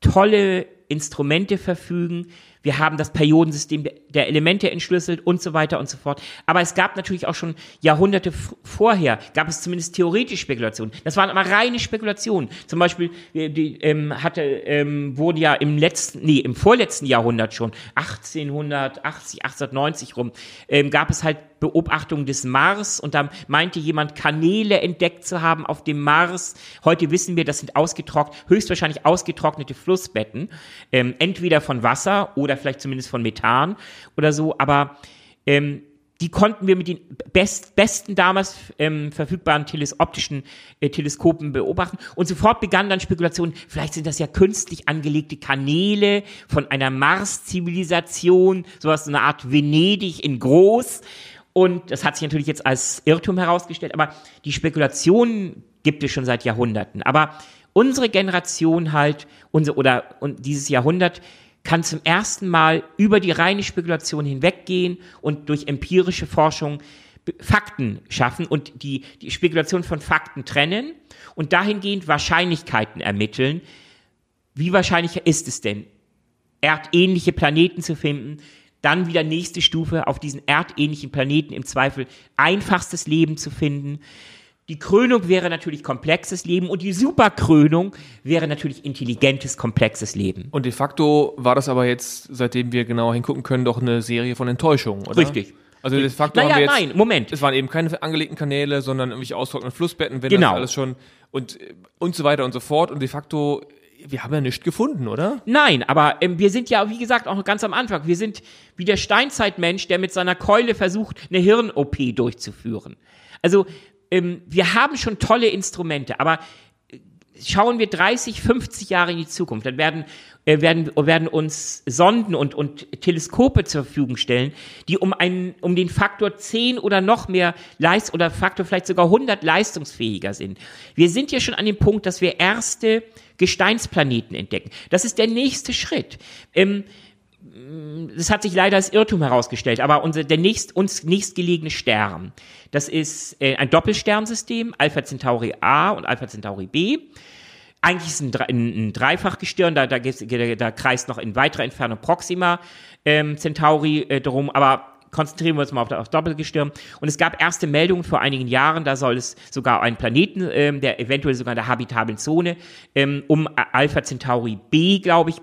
tolle Instrumente verfügen, wir haben das Periodensystem der Elemente entschlüsselt und so weiter und so fort. Aber es gab natürlich auch schon Jahrhunderte vorher, gab es zumindest theoretische Spekulationen. Das waren aber reine Spekulationen. Zum Beispiel die, ähm, hatte, ähm, wurde ja im letzten, nee, im vorletzten Jahrhundert schon, 1880, 1890 rum, ähm, gab es halt Beobachtungen des Mars und da meinte jemand Kanäle entdeckt zu haben auf dem Mars. Heute wissen wir, das sind ausgetrocknet, höchstwahrscheinlich ausgetrocknete Flussbetten, ähm, entweder von Wasser oder oder vielleicht zumindest von Methan oder so, aber ähm, die konnten wir mit den best, besten damals ähm, verfügbaren teles optischen äh, Teleskopen beobachten. Und sofort begannen dann Spekulationen, vielleicht sind das ja künstlich angelegte Kanäle von einer Mars-Zivilisation, sowas, so eine Art Venedig in groß. Und das hat sich natürlich jetzt als Irrtum herausgestellt, aber die Spekulationen gibt es schon seit Jahrhunderten. Aber unsere Generation halt, unsere, oder und dieses Jahrhundert, kann zum ersten Mal über die reine Spekulation hinweggehen und durch empirische Forschung Fakten schaffen und die, die Spekulation von Fakten trennen und dahingehend Wahrscheinlichkeiten ermitteln. Wie wahrscheinlich ist es denn, erdähnliche Planeten zu finden? Dann wieder nächste Stufe auf diesen erdähnlichen Planeten im Zweifel einfachstes Leben zu finden. Die Krönung wäre natürlich komplexes Leben und die Superkrönung wäre natürlich intelligentes, komplexes Leben. Und de facto war das aber jetzt, seitdem wir genau hingucken können, doch eine Serie von Enttäuschungen, oder? Richtig. Also de facto naja, haben wir jetzt, nein, Moment. Es waren eben keine angelegten Kanäle, sondern irgendwelche austrocknenden Flussbetten, wenn genau. das alles schon und und so weiter und so fort. Und de facto wir haben ja nichts gefunden, oder? Nein, aber ähm, wir sind ja, wie gesagt, auch ganz am Anfang. Wir sind wie der Steinzeitmensch, der mit seiner Keule versucht, eine Hirn-OP durchzuführen. Also ähm, wir haben schon tolle Instrumente, aber äh, schauen wir 30, 50 Jahre in die Zukunft, dann werden, äh, werden, werden uns Sonden und, und Teleskope zur Verfügung stellen, die um einen, um den Faktor 10 oder noch mehr Leist oder Faktor vielleicht sogar 100 leistungsfähiger sind. Wir sind ja schon an dem Punkt, dass wir erste Gesteinsplaneten entdecken. Das ist der nächste Schritt. Ähm, das hat sich leider als Irrtum herausgestellt, aber unser, der nächst, uns nächstgelegene Stern, das ist äh, ein Doppelsternsystem, Alpha Centauri A und Alpha Centauri B. Eigentlich ist es ein, ein, Dreifachgestirn, da, da, da, da kreist noch in weiterer Entfernung Proxima ähm, Centauri äh, drum, aber konzentrieren wir uns mal auf, das Doppelgestirn. Und es gab erste Meldungen vor einigen Jahren, da soll es sogar einen Planeten, ähm, der eventuell sogar in der habitablen Zone ähm, um Alpha Centauri B, glaube ich,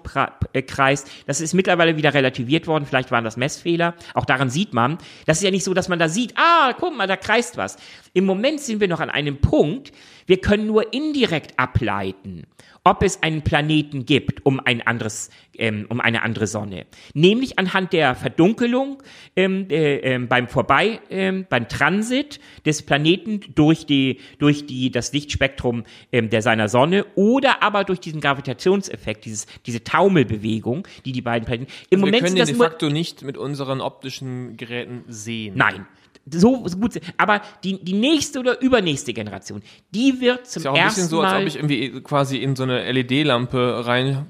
äh, kreist. Das ist mittlerweile wieder relativiert worden. Vielleicht waren das Messfehler. Auch daran sieht man. Das ist ja nicht so, dass man da sieht, ah, guck mal, da kreist was. Im Moment sind wir noch an einem Punkt, wir können nur indirekt ableiten, ob es einen Planeten gibt um ein anderes, ähm, um eine andere Sonne. Nämlich anhand der Verdunkelung ähm, äh, äh, beim Vorbei, äh, beim Transit des Planeten durch die, durch die, das Lichtspektrum ähm, der seiner Sonne oder aber durch diesen Gravitationseffekt, dieses, diese Taumelbewegung, die die beiden Planeten. Im also Moment wir können den de facto nicht mit unseren optischen Geräten sehen. Nein, so, gut sind. Aber die, die nächste oder übernächste Generation, die wird zum ist ja auch ein ersten bisschen so, Mal. als ob ich irgendwie quasi in so eine LED-Lampe rein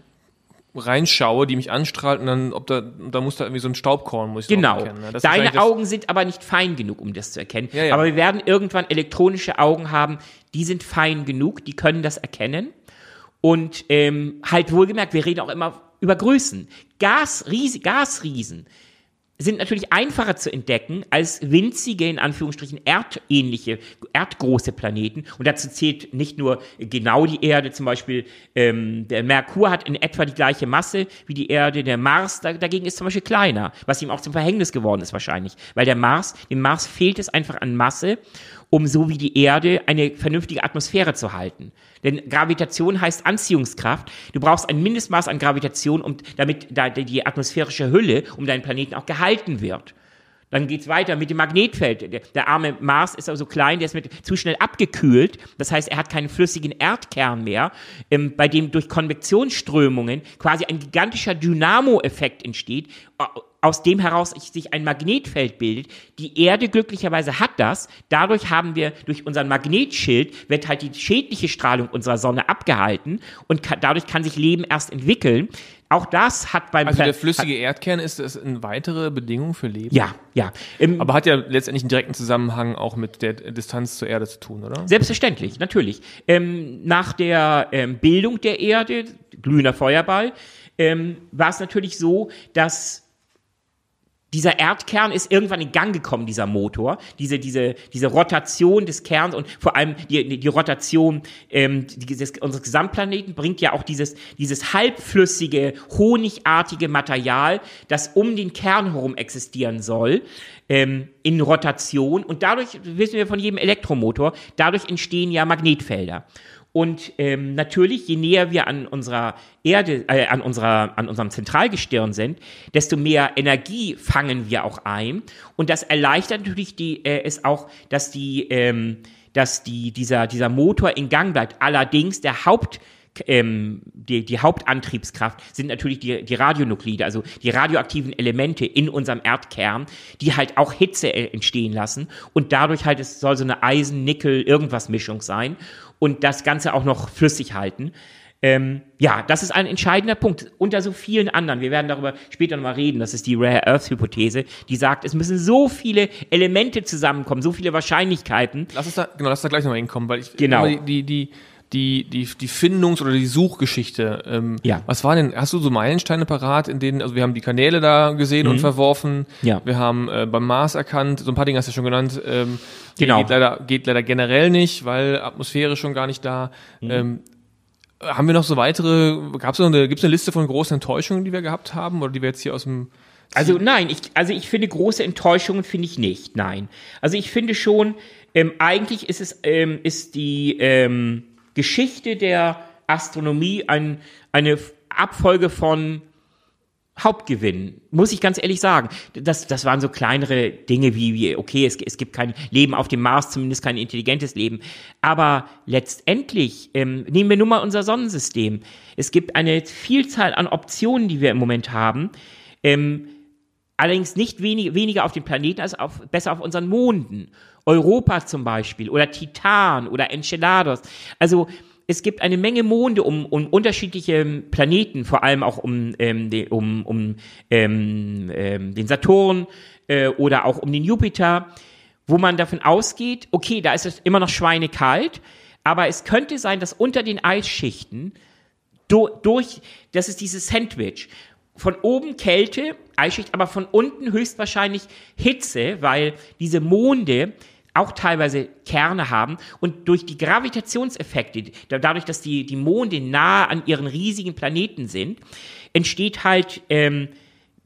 reinschaue, die mich anstrahlt und dann, ob da, da muss da irgendwie so ein Staubkorn muss ich genau. erkennen. Ne? Deine Augen sind aber nicht fein genug, um das zu erkennen. Ja, ja. Aber wir werden irgendwann elektronische Augen haben, die sind fein genug, die können das erkennen. Und ähm, halt wohlgemerkt, wir reden auch immer über Größen. Gasriesen, Gasriesen sind natürlich einfacher zu entdecken als winzige, in Anführungsstrichen, erdähnliche, erdgroße Planeten. Und dazu zählt nicht nur genau die Erde, zum Beispiel ähm, der Merkur hat in etwa die gleiche Masse wie die Erde, der Mars dagegen ist zum Beispiel kleiner, was ihm auch zum Verhängnis geworden ist wahrscheinlich. Weil der Mars, dem Mars fehlt es einfach an Masse um so wie die Erde eine vernünftige Atmosphäre zu halten. Denn Gravitation heißt Anziehungskraft. Du brauchst ein Mindestmaß an Gravitation, um, damit da die atmosphärische Hülle um deinen Planeten auch gehalten wird. Dann geht's weiter mit dem Magnetfeld. Der, der arme Mars ist also klein, der ist mit, zu schnell abgekühlt. Das heißt, er hat keinen flüssigen Erdkern mehr, ähm, bei dem durch Konvektionsströmungen quasi ein gigantischer Dynamo-Effekt entsteht, aus dem heraus sich ein Magnetfeld bildet. Die Erde glücklicherweise hat das. Dadurch haben wir durch unseren Magnetschild wird halt die schädliche Strahlung unserer Sonne abgehalten und kann, dadurch kann sich Leben erst entwickeln. Auch das hat beim Also der flüssige Erdkern ist das eine weitere Bedingung für Leben? Ja, ja. Im, Aber hat ja letztendlich einen direkten Zusammenhang auch mit der Distanz zur Erde zu tun, oder? Selbstverständlich, natürlich. Ähm, nach der ähm, Bildung der Erde, glühender Feuerball, ähm, war es natürlich so, dass dieser Erdkern ist irgendwann in Gang gekommen, dieser Motor, diese, diese, diese Rotation des Kerns und vor allem die, die Rotation ähm, des, unseres Gesamtplaneten bringt ja auch dieses, dieses halbflüssige, honigartige Material, das um den Kern herum existieren soll, ähm, in Rotation. Und dadurch, wissen wir von jedem Elektromotor, dadurch entstehen ja Magnetfelder. Und ähm, natürlich, je näher wir an unserer Erde, äh, an, unserer, an unserem Zentralgestirn sind, desto mehr Energie fangen wir auch ein. Und das erleichtert natürlich die, äh, es auch, dass die, ähm, dass die, dieser, dieser Motor in Gang bleibt. Allerdings der Haupt, ähm, die, die Hauptantriebskraft sind natürlich die, die Radionuklide, also die radioaktiven Elemente in unserem Erdkern, die halt auch Hitze äh, entstehen lassen und dadurch halt, es soll so eine Eisen-Nickel-Irgendwas-Mischung sein und das Ganze auch noch flüssig halten. Ähm, ja, das ist ein entscheidender Punkt unter so vielen anderen. Wir werden darüber später nochmal reden. Das ist die Rare Earth Hypothese, die sagt, es müssen so viele Elemente zusammenkommen, so viele Wahrscheinlichkeiten. Lass uns da, genau, lass da gleich nochmal hinkommen, weil ich, genau. die, die, die, die, die Findungs- oder die Suchgeschichte. Ähm, ja. Was war denn, hast du so Meilensteine parat, in denen, also wir haben die Kanäle da gesehen mhm. und verworfen. Ja. Wir haben äh, beim Mars erkannt, so ein paar Dinge hast du schon genannt, ähm, Genau. Geht leider, geht leider generell nicht, weil Atmosphäre schon gar nicht da. Mhm. Ähm, haben wir noch so weitere, gab's noch eine, gibt's eine Liste von großen Enttäuschungen, die wir gehabt haben oder die wir jetzt hier aus dem also nein, ich, also ich finde große Enttäuschungen finde ich nicht, nein. Also ich finde schon, ähm, eigentlich ist es, ähm, ist die ähm, Geschichte der Astronomie ein, eine Abfolge von Hauptgewinn, muss ich ganz ehrlich sagen. Das, das waren so kleinere Dinge wie, wie okay, es, es gibt kein Leben auf dem Mars, zumindest kein intelligentes Leben. Aber letztendlich, ähm, nehmen wir nur mal unser Sonnensystem. Es gibt eine Vielzahl an Optionen, die wir im Moment haben. Ähm, allerdings nicht wenig, weniger auf dem Planeten als auf, besser auf unseren Monden. Europa zum Beispiel oder Titan oder Enceladus. Also es gibt eine Menge Monde um, um unterschiedliche Planeten, vor allem auch um, ähm, de, um, um ähm, ähm, den Saturn äh, oder auch um den Jupiter, wo man davon ausgeht, okay, da ist es immer noch schweinekalt, aber es könnte sein, dass unter den Eisschichten do, durch, das ist dieses Sandwich, von oben Kälte, Eisschicht, aber von unten höchstwahrscheinlich Hitze, weil diese Monde auch teilweise Kerne haben. Und durch die Gravitationseffekte, dadurch, dass die, die Monde nahe an ihren riesigen Planeten sind, entsteht halt ähm,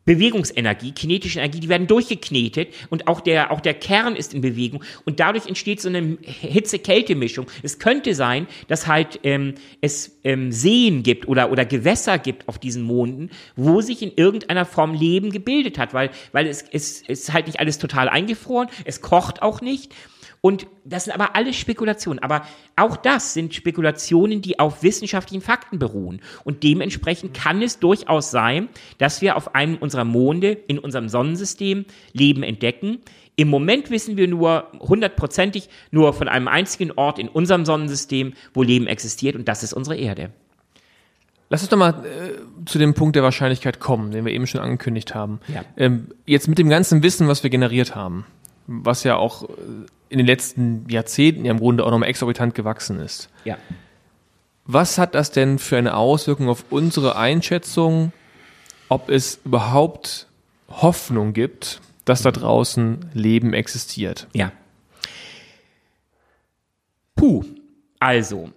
Bewegungsenergie, kinetische Energie, die werden durchgeknetet und auch der, auch der Kern ist in Bewegung und dadurch entsteht so eine Hitze-Kälte-Mischung. Es könnte sein, dass halt ähm, es ähm, Seen gibt oder, oder Gewässer gibt auf diesen Monden, wo sich in irgendeiner Form Leben gebildet hat, weil, weil es, es, es ist halt nicht alles total eingefroren, es kocht auch nicht und das sind aber alles Spekulationen. Aber auch das sind Spekulationen, die auf wissenschaftlichen Fakten beruhen. Und dementsprechend kann es durchaus sein, dass wir auf einem unserer Monde in unserem Sonnensystem Leben entdecken. Im Moment wissen wir nur hundertprozentig nur von einem einzigen Ort in unserem Sonnensystem, wo Leben existiert, und das ist unsere Erde. Lass uns doch mal äh, zu dem Punkt der Wahrscheinlichkeit kommen, den wir eben schon angekündigt haben. Ja. Ähm, jetzt mit dem ganzen Wissen, was wir generiert haben, was ja auch äh, in den letzten Jahrzehnten ja im Grunde auch nochmal exorbitant gewachsen ist. Ja. Was hat das denn für eine Auswirkung auf unsere Einschätzung, ob es überhaupt Hoffnung gibt, dass da draußen Leben existiert? Ja. Puh, also.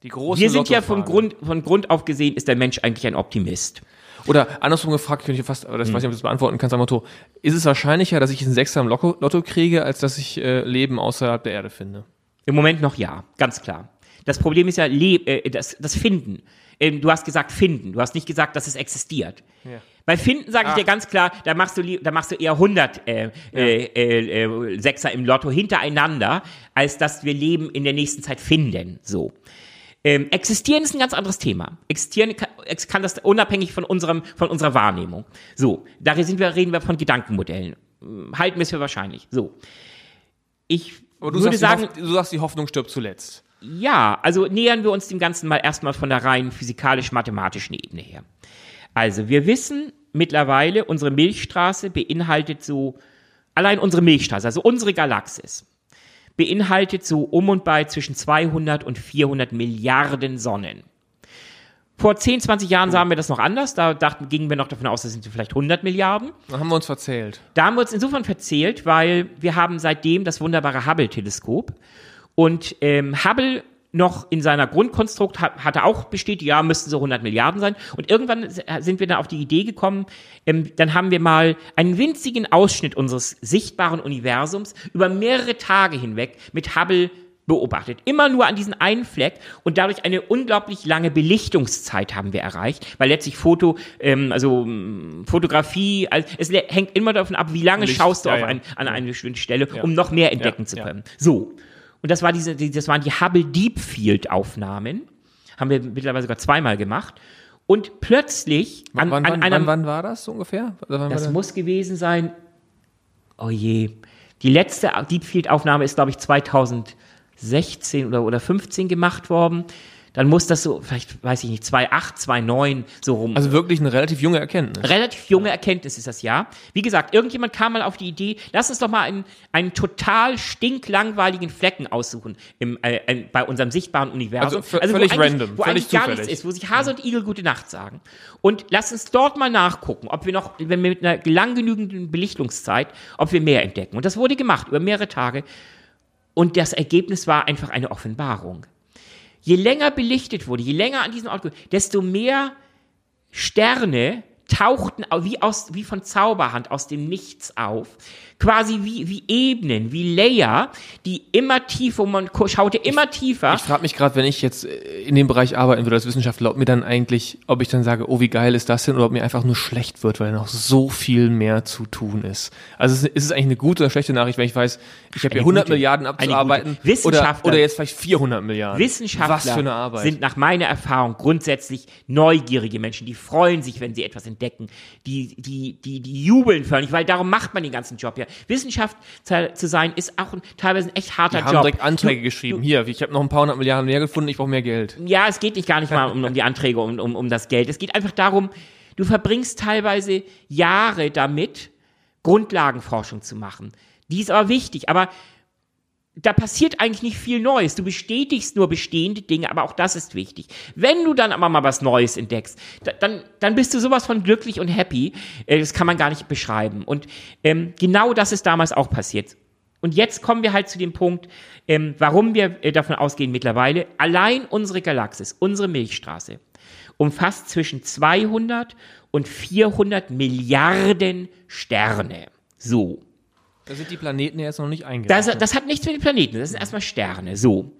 Wir sind ja von Grund, von Grund auf gesehen, ist der Mensch eigentlich ein Optimist. Oder andersrum gefragt, könnte ich fast, aber das hm. weiß nicht, ob du das beantworten kannst, am Motto, ist es wahrscheinlicher, dass ich einen Sechser im Lotto, Lotto kriege, als dass ich äh, Leben außerhalb der Erde finde? Im Moment noch ja, ganz klar. Das Problem ist ja Le äh, das, das Finden. Ähm, du hast gesagt finden, du hast nicht gesagt, dass es existiert. Ja. Bei Finden sage ich Ah. dir ganz klar, da machst du, da machst du eher 100 äh, äh, äh, äh, Sechser im Lotto hintereinander, als dass wir Leben in der nächsten Zeit finden. So. Ähm, existieren ist ein ganz anderes Thema. Existieren kann, kann das unabhängig von unserem, von unserer Wahrnehmung. So, da sind wir, reden wir von Gedankenmodellen. Hm, Halten wir es für wahrscheinlich. So. Ich Aber du würde sagst, sagen, du sagst, die Hoffnung stirbt zuletzt. ja, also nähern wir uns dem Ganzen mal erstmal von der rein physikalisch-mathematischen Ebene her. Also, wir wissen mittlerweile, unsere Milchstraße beinhaltet so, allein unsere Milchstraße, also unsere Galaxis, beinhaltet so um und bei zwischen 200 und 400 Milliarden Sonnen. Vor 10, 20 Jahren sahen wir das noch anders. Da dachten, gingen wir noch davon aus, das sind vielleicht 100 Milliarden. Dann haben wir uns verzählt. Da haben wir uns insofern verzählt, weil wir haben seitdem das wunderbare Hubble-Teleskop. Und ähm, Hubble noch in seiner Grundkonstrukt hat, hatte auch bestätigt, ja, müssten so 100 Milliarden sein. Und irgendwann s- sind wir dann auf die Idee gekommen, ähm, dann haben wir mal einen winzigen Ausschnitt unseres sichtbaren Universums über mehrere Tage hinweg mit Hubble beobachtet. Immer nur an diesen einen Fleck und dadurch eine unglaublich lange Belichtungszeit haben wir erreicht, weil letztlich Foto, ähm, also ähm, Fotografie, also es hängt immer davon ab, wie lange Licht, schaust du ja, auf ja. ein, an eine bestimmte Stelle, um noch mehr entdecken Ja, zu ja. können. So. Und das war diese, die, das waren die Hubble Deep Field Aufnahmen. Haben wir mittlerweile sogar zweimal gemacht. Und plötzlich an, wann, an wann, einem, wann, wann war das so ungefähr? Das das? muss gewesen sein, oh je, die letzte Deep Field Aufnahme ist, glaube ich, 2016 oder, oder 15 gemacht worden. Dann muss das so, vielleicht weiß ich nicht, 2,8, 2,9 so rum. also wirklich eine relativ junge Erkenntnis. Relativ junge Erkenntnis ist das ja. Wie gesagt, irgendjemand kam mal auf die Idee, lass uns doch mal einen, einen total stinklangweiligen Flecken aussuchen im, äh, bei unserem sichtbaren Universum. Also wo völlig random, Wo völlig eigentlich gar zufällig. nichts ist, wo sich Hase und Igel gute Nacht sagen. Und lass uns dort mal nachgucken, ob wir noch, wenn wir mit einer lang genügenden Belichtungszeit, ob wir mehr entdecken. Und das wurde gemacht über mehrere Tage. Und das Ergebnis war einfach eine Offenbarung. Je länger belichtet wurde, je länger an diesem Ort, desto mehr Sterne tauchten au- wie, aus, wie von Zauberhand aus dem Nichts auf. Quasi wie, wie Ebenen, wie Layer, die immer tiefer, man schaute immer tiefer. Ich frage mich gerade, wenn ich jetzt äh, in dem Bereich arbeiten würde als Wissenschaftler, ob mir dann eigentlich, ob ich dann sage, oh, wie geil ist das denn, oder ob mir einfach nur schlecht wird, weil noch so viel mehr zu tun ist. Also ist, es eigentlich eine gute oder schlechte Nachricht, wenn ich weiß, ich habe hier 100 gute- Milliarden abzuarbeiten oder, oder jetzt vielleicht 400 Milliarden. Wissenschaftler Was für eine Arbeit. sind nach meiner Erfahrung grundsätzlich neugierige Menschen, die freuen sich, wenn sie etwas entdecken, die, die, die, die jubeln förmlich, weil darum macht man den ganzen Job ja. Wissenschaft zu, sein ist auch teilweise ein echt harter die haben Job. direkt Anträge geschrieben. Hier, ich habe noch ein paar hundert Milliarden mehr gefunden, ich brauche mehr Geld. Ja, es geht nicht gar nicht mal um, um die Anträge, um, um, um das Geld. Es geht einfach darum, du verbringst teilweise Jahre damit, Grundlagenforschung zu machen. Die ist aber wichtig, aber da passiert eigentlich nicht viel Neues. Du bestätigst nur bestehende Dinge, aber auch das ist wichtig. Wenn du dann aber mal was Neues entdeckst, da, dann, dann bist du sowas von glücklich und happy. Äh, Das kann man gar nicht beschreiben. Und ähm, genau das ist damals auch passiert. Und jetzt kommen wir halt zu dem Punkt, ähm, warum wir äh, davon ausgehen mittlerweile, allein unsere Galaxis, unsere Milchstraße, umfasst zwischen 200 und 400 Milliarden Sterne. So. Da sind die Planeten ja jetzt noch nicht eingegangen. Das, das hat nichts mit den Planeten, das sind erstmal Sterne. So.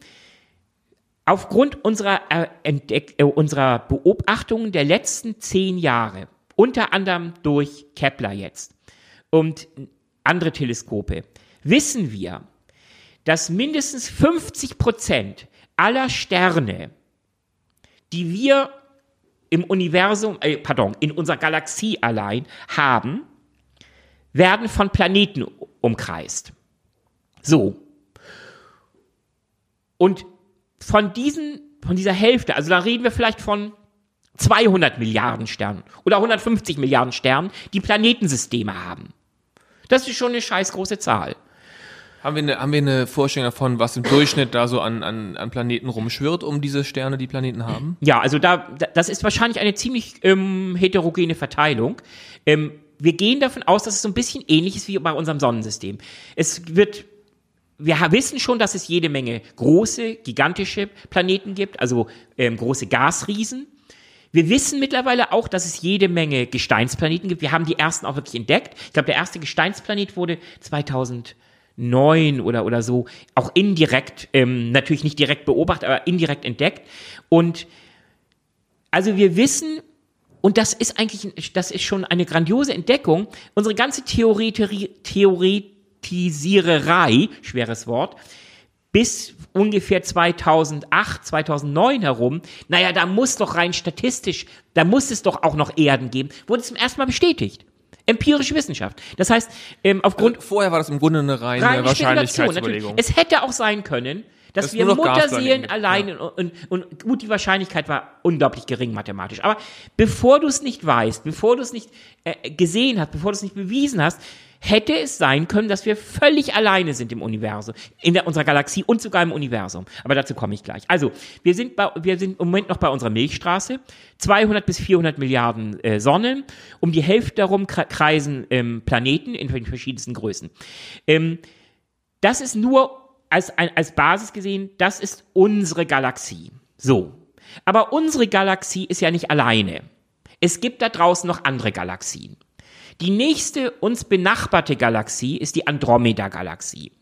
Aufgrund unserer, äh, äh, unserer Beobachtungen der letzten zehn Jahre, unter anderem durch Kepler jetzt und andere Teleskope, wissen wir, dass mindestens 50 Prozent aller Sterne, die wir im Universum, äh, pardon, in unserer Galaxie allein haben, werden von Planeten umkreist. So. Und von diesen, von dieser Hälfte, also da reden wir vielleicht von 200 Milliarden Sternen oder 150 Milliarden Sternen, die Planetensysteme haben. Das ist schon eine scheiß große Zahl. Haben wir, eine, haben wir eine Vorstellung davon, was im Durchschnitt da so an, an, an Planeten rumschwirrt, um diese Sterne, die Planeten haben? Ja, also da, da das ist wahrscheinlich eine ziemlich ähm, heterogene Verteilung. Ähm, wir gehen davon aus, dass es so ein bisschen ähnlich ist wie bei unserem Sonnensystem. Es wird wir wissen schon, dass es jede Menge große, gigantische Planeten gibt, also ähm, große Gasriesen. Wir wissen mittlerweile auch, dass es jede Menge Gesteinsplaneten gibt. Wir haben die ersten auch wirklich entdeckt. Ich glaube, der erste Gesteinsplanet wurde 2009 oder, oder so auch indirekt, ähm, natürlich nicht direkt beobachtet, aber indirekt entdeckt. Und also wir wissen und das ist eigentlich, das ist schon eine grandiose Entdeckung. Unsere ganze Theoreteri Theoretisiererei, schweres Wort, bis ungefähr 2008, 2009 herum, naja, da muss doch rein statistisch, da muss es doch auch noch Erden geben, wurde zum ersten Mal bestätigt. Empirische Wissenschaft. Das heißt, ähm, aufgrund. Also vorher war das im Grunde eine reine, reine Wahrscheinlichkeitsüberlegung. Es hätte auch sein können, dass Das wir Mutterseelen allein und, und, und gut, die Wahrscheinlichkeit war unglaublich gering mathematisch. Aber bevor du es nicht weißt, bevor du es nicht äh, gesehen hast, bevor du es nicht bewiesen hast, hätte es sein können, dass wir völlig alleine sind im Universum, in der, unserer Galaxie und sogar im Universum. Aber dazu komme ich gleich. Also, wir sind, bei, wir sind im Moment noch bei unserer Milchstraße. 200 bis 400 Milliarden äh, Sonnen. Um die Hälfte darum kre- kreisen ähm, Planeten in den verschiedensten Größen. Ähm, das ist nur als, als Basis gesehen, das ist unsere Galaxie. So. Aber unsere Galaxie ist ja nicht alleine. Es gibt da draußen noch andere Galaxien. Die nächste uns benachbarte Galaxie ist die Andromeda-Galaxie.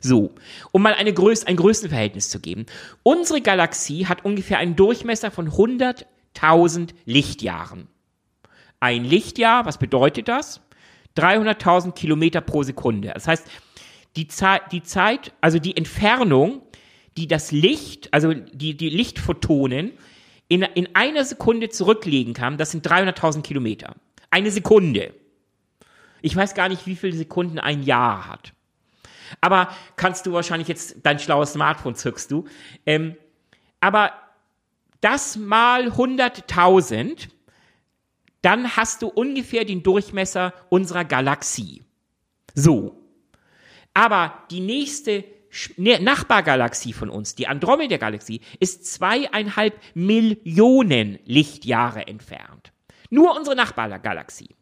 So, um mal eine Größ ein Größenverhältnis zu geben. Unsere Galaxie hat ungefähr einen Durchmesser von 100.000 Lichtjahren. Ein Lichtjahr, was bedeutet das? 300.000 Kilometer pro Sekunde. Das heißt, die Zeit, die Zeit, also die Entfernung, die das Licht, also die, die Lichtphotonen in, in einer Sekunde zurücklegen kann, das sind 300.000 Kilometer. Eine Sekunde. Ich weiß gar nicht, wie viele Sekunden ein Jahr hat. Aber kannst du wahrscheinlich jetzt dein schlaues Smartphone zückst du. Ähm, aber das mal 100.000, dann hast du ungefähr den Durchmesser unserer Galaxie. So. Aber die nächste Nachbargalaxie von uns, die Andromeda-Galaxie, ist zweieinhalb Millionen Lichtjahre entfernt. Nur unsere Nachbargalaxie.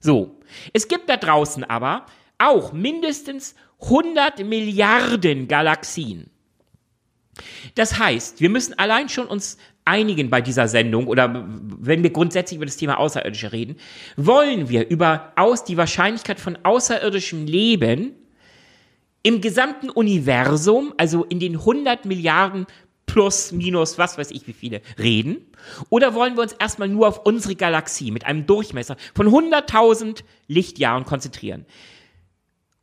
So. Es gibt da draußen aber auch mindestens 100 Milliarden Galaxien. Das heißt, wir müssen allein schon uns einigen bei dieser Sendung oder wenn wir grundsätzlich über das Thema Außerirdische reden, wollen wir über aus die Wahrscheinlichkeit von außerirdischem Leben im gesamten Universum, also in den 100 Milliarden plus, minus, was weiß ich wie viele, reden? Oder wollen wir uns erstmal nur auf unsere Galaxie mit einem Durchmesser von 100.000 Lichtjahren konzentrieren?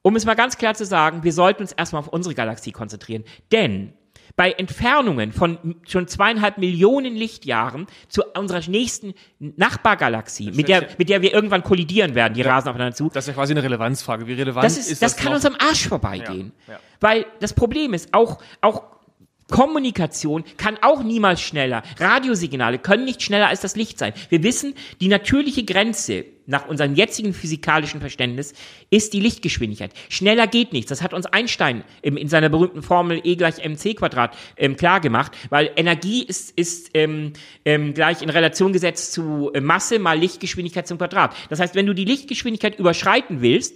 Um es mal ganz klar zu sagen, wir sollten uns erstmal auf unsere Galaxie konzentrieren. Denn bei Entfernungen von schon zweieinhalb Millionen Lichtjahren zu unserer nächsten Nachbargalaxie, mit der, mit der wir irgendwann kollidieren werden, die rasen aufeinander zu, Das ist ja quasi eine Relevanzfrage. Wie relevant das, ist, ist das, das kann noch? uns am Arsch vorbeigehen. Ja, ja. Weil das Problem ist, auch, auch Kommunikation kann auch niemals schneller. Radiosignale können nicht schneller als das Licht sein. Wir wissen, die natürliche Grenze nach unserem jetzigen physikalischen Verständnis ist die Lichtgeschwindigkeit. Schneller geht nichts. Das hat uns Einstein in seiner berühmten Formel E gleich mc Quadrat ähm, klar gemacht, weil Energie ist, ist ähm, ähm, gleich in Relation gesetzt zu Masse mal Lichtgeschwindigkeit zum Quadrat. Das heißt, wenn du die Lichtgeschwindigkeit überschreiten willst,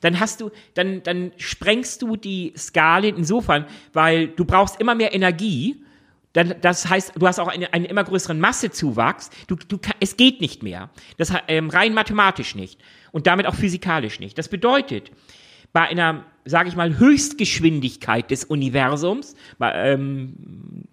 dann hast du, dann, dann sprengst du die Skalen insofern, weil du brauchst immer mehr Energie. Dann, das heißt, du hast auch eine, einen immer größeren Massezuwachs. Du, du, es geht nicht mehr. Das ähm, rein mathematisch nicht und damit auch physikalisch nicht. Das bedeutet, bei einer, sage ich mal, Höchstgeschwindigkeit des Universums, ähm,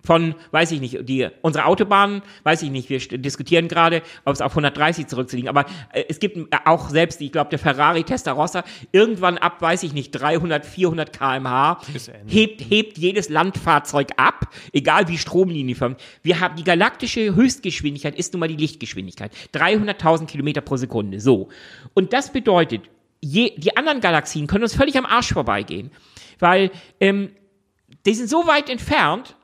von, weiß ich nicht, die, unsere Autobahnen, weiß ich nicht, wir diskutieren gerade, ob es auf 130 zurückzuliegen, aber äh, es gibt äh, auch selbst, ich glaube, der Ferrari Testarossa, irgendwann ab, weiß ich nicht, 300, 400 kmh, hebt, hebt jedes Landfahrzeug ab, egal wie stromlinienförmig. Wir haben, die galaktische Höchstgeschwindigkeit ist nun mal die Lichtgeschwindigkeit. 300.000 Kilometer pro Sekunde, so. Und das bedeutet, je, die anderen Galaxien können uns völlig am Arsch vorbeigehen, weil ähm, die sind so weit entfernt,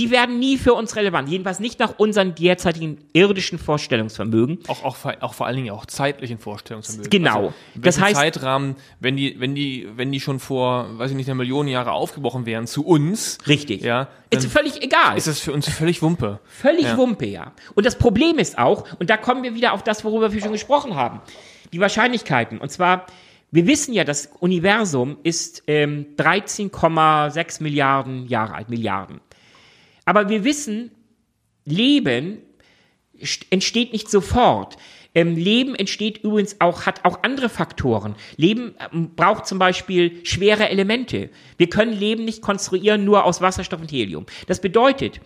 die werden nie für uns relevant. Jedenfalls nicht nach unseren derzeitigen irdischen Vorstellungsvermögen. Auch, auch, vor- auch vor allen Dingen auch zeitlichen Vorstellungsvermögen. Genau. Also, Das heißt- Zeitrahmen, wenn die, wenn die, wenn die schon vor, weiß ich nicht, einer Million Jahre aufgebrochen wären zu uns, Richtig. ja, ist völlig egal. ist das für uns völlig Wumpe. Völlig Ja. Wumpe, ja. Und das Problem ist auch, und da kommen wir wieder auf das, worüber wir schon gesprochen haben, die Wahrscheinlichkeiten. Und zwar, wir wissen ja, das Universum ist ähm, 13,6 Milliarden Jahre alt, Milliarden. Aber wir wissen, Leben st- entsteht nicht sofort. Ähm, Leben entsteht übrigens auch, hat auch andere Faktoren. Leben ähm, braucht zum Beispiel schwere Elemente. Wir können Leben nicht konstruieren nur aus Wasserstoff und Helium. Das bedeutet,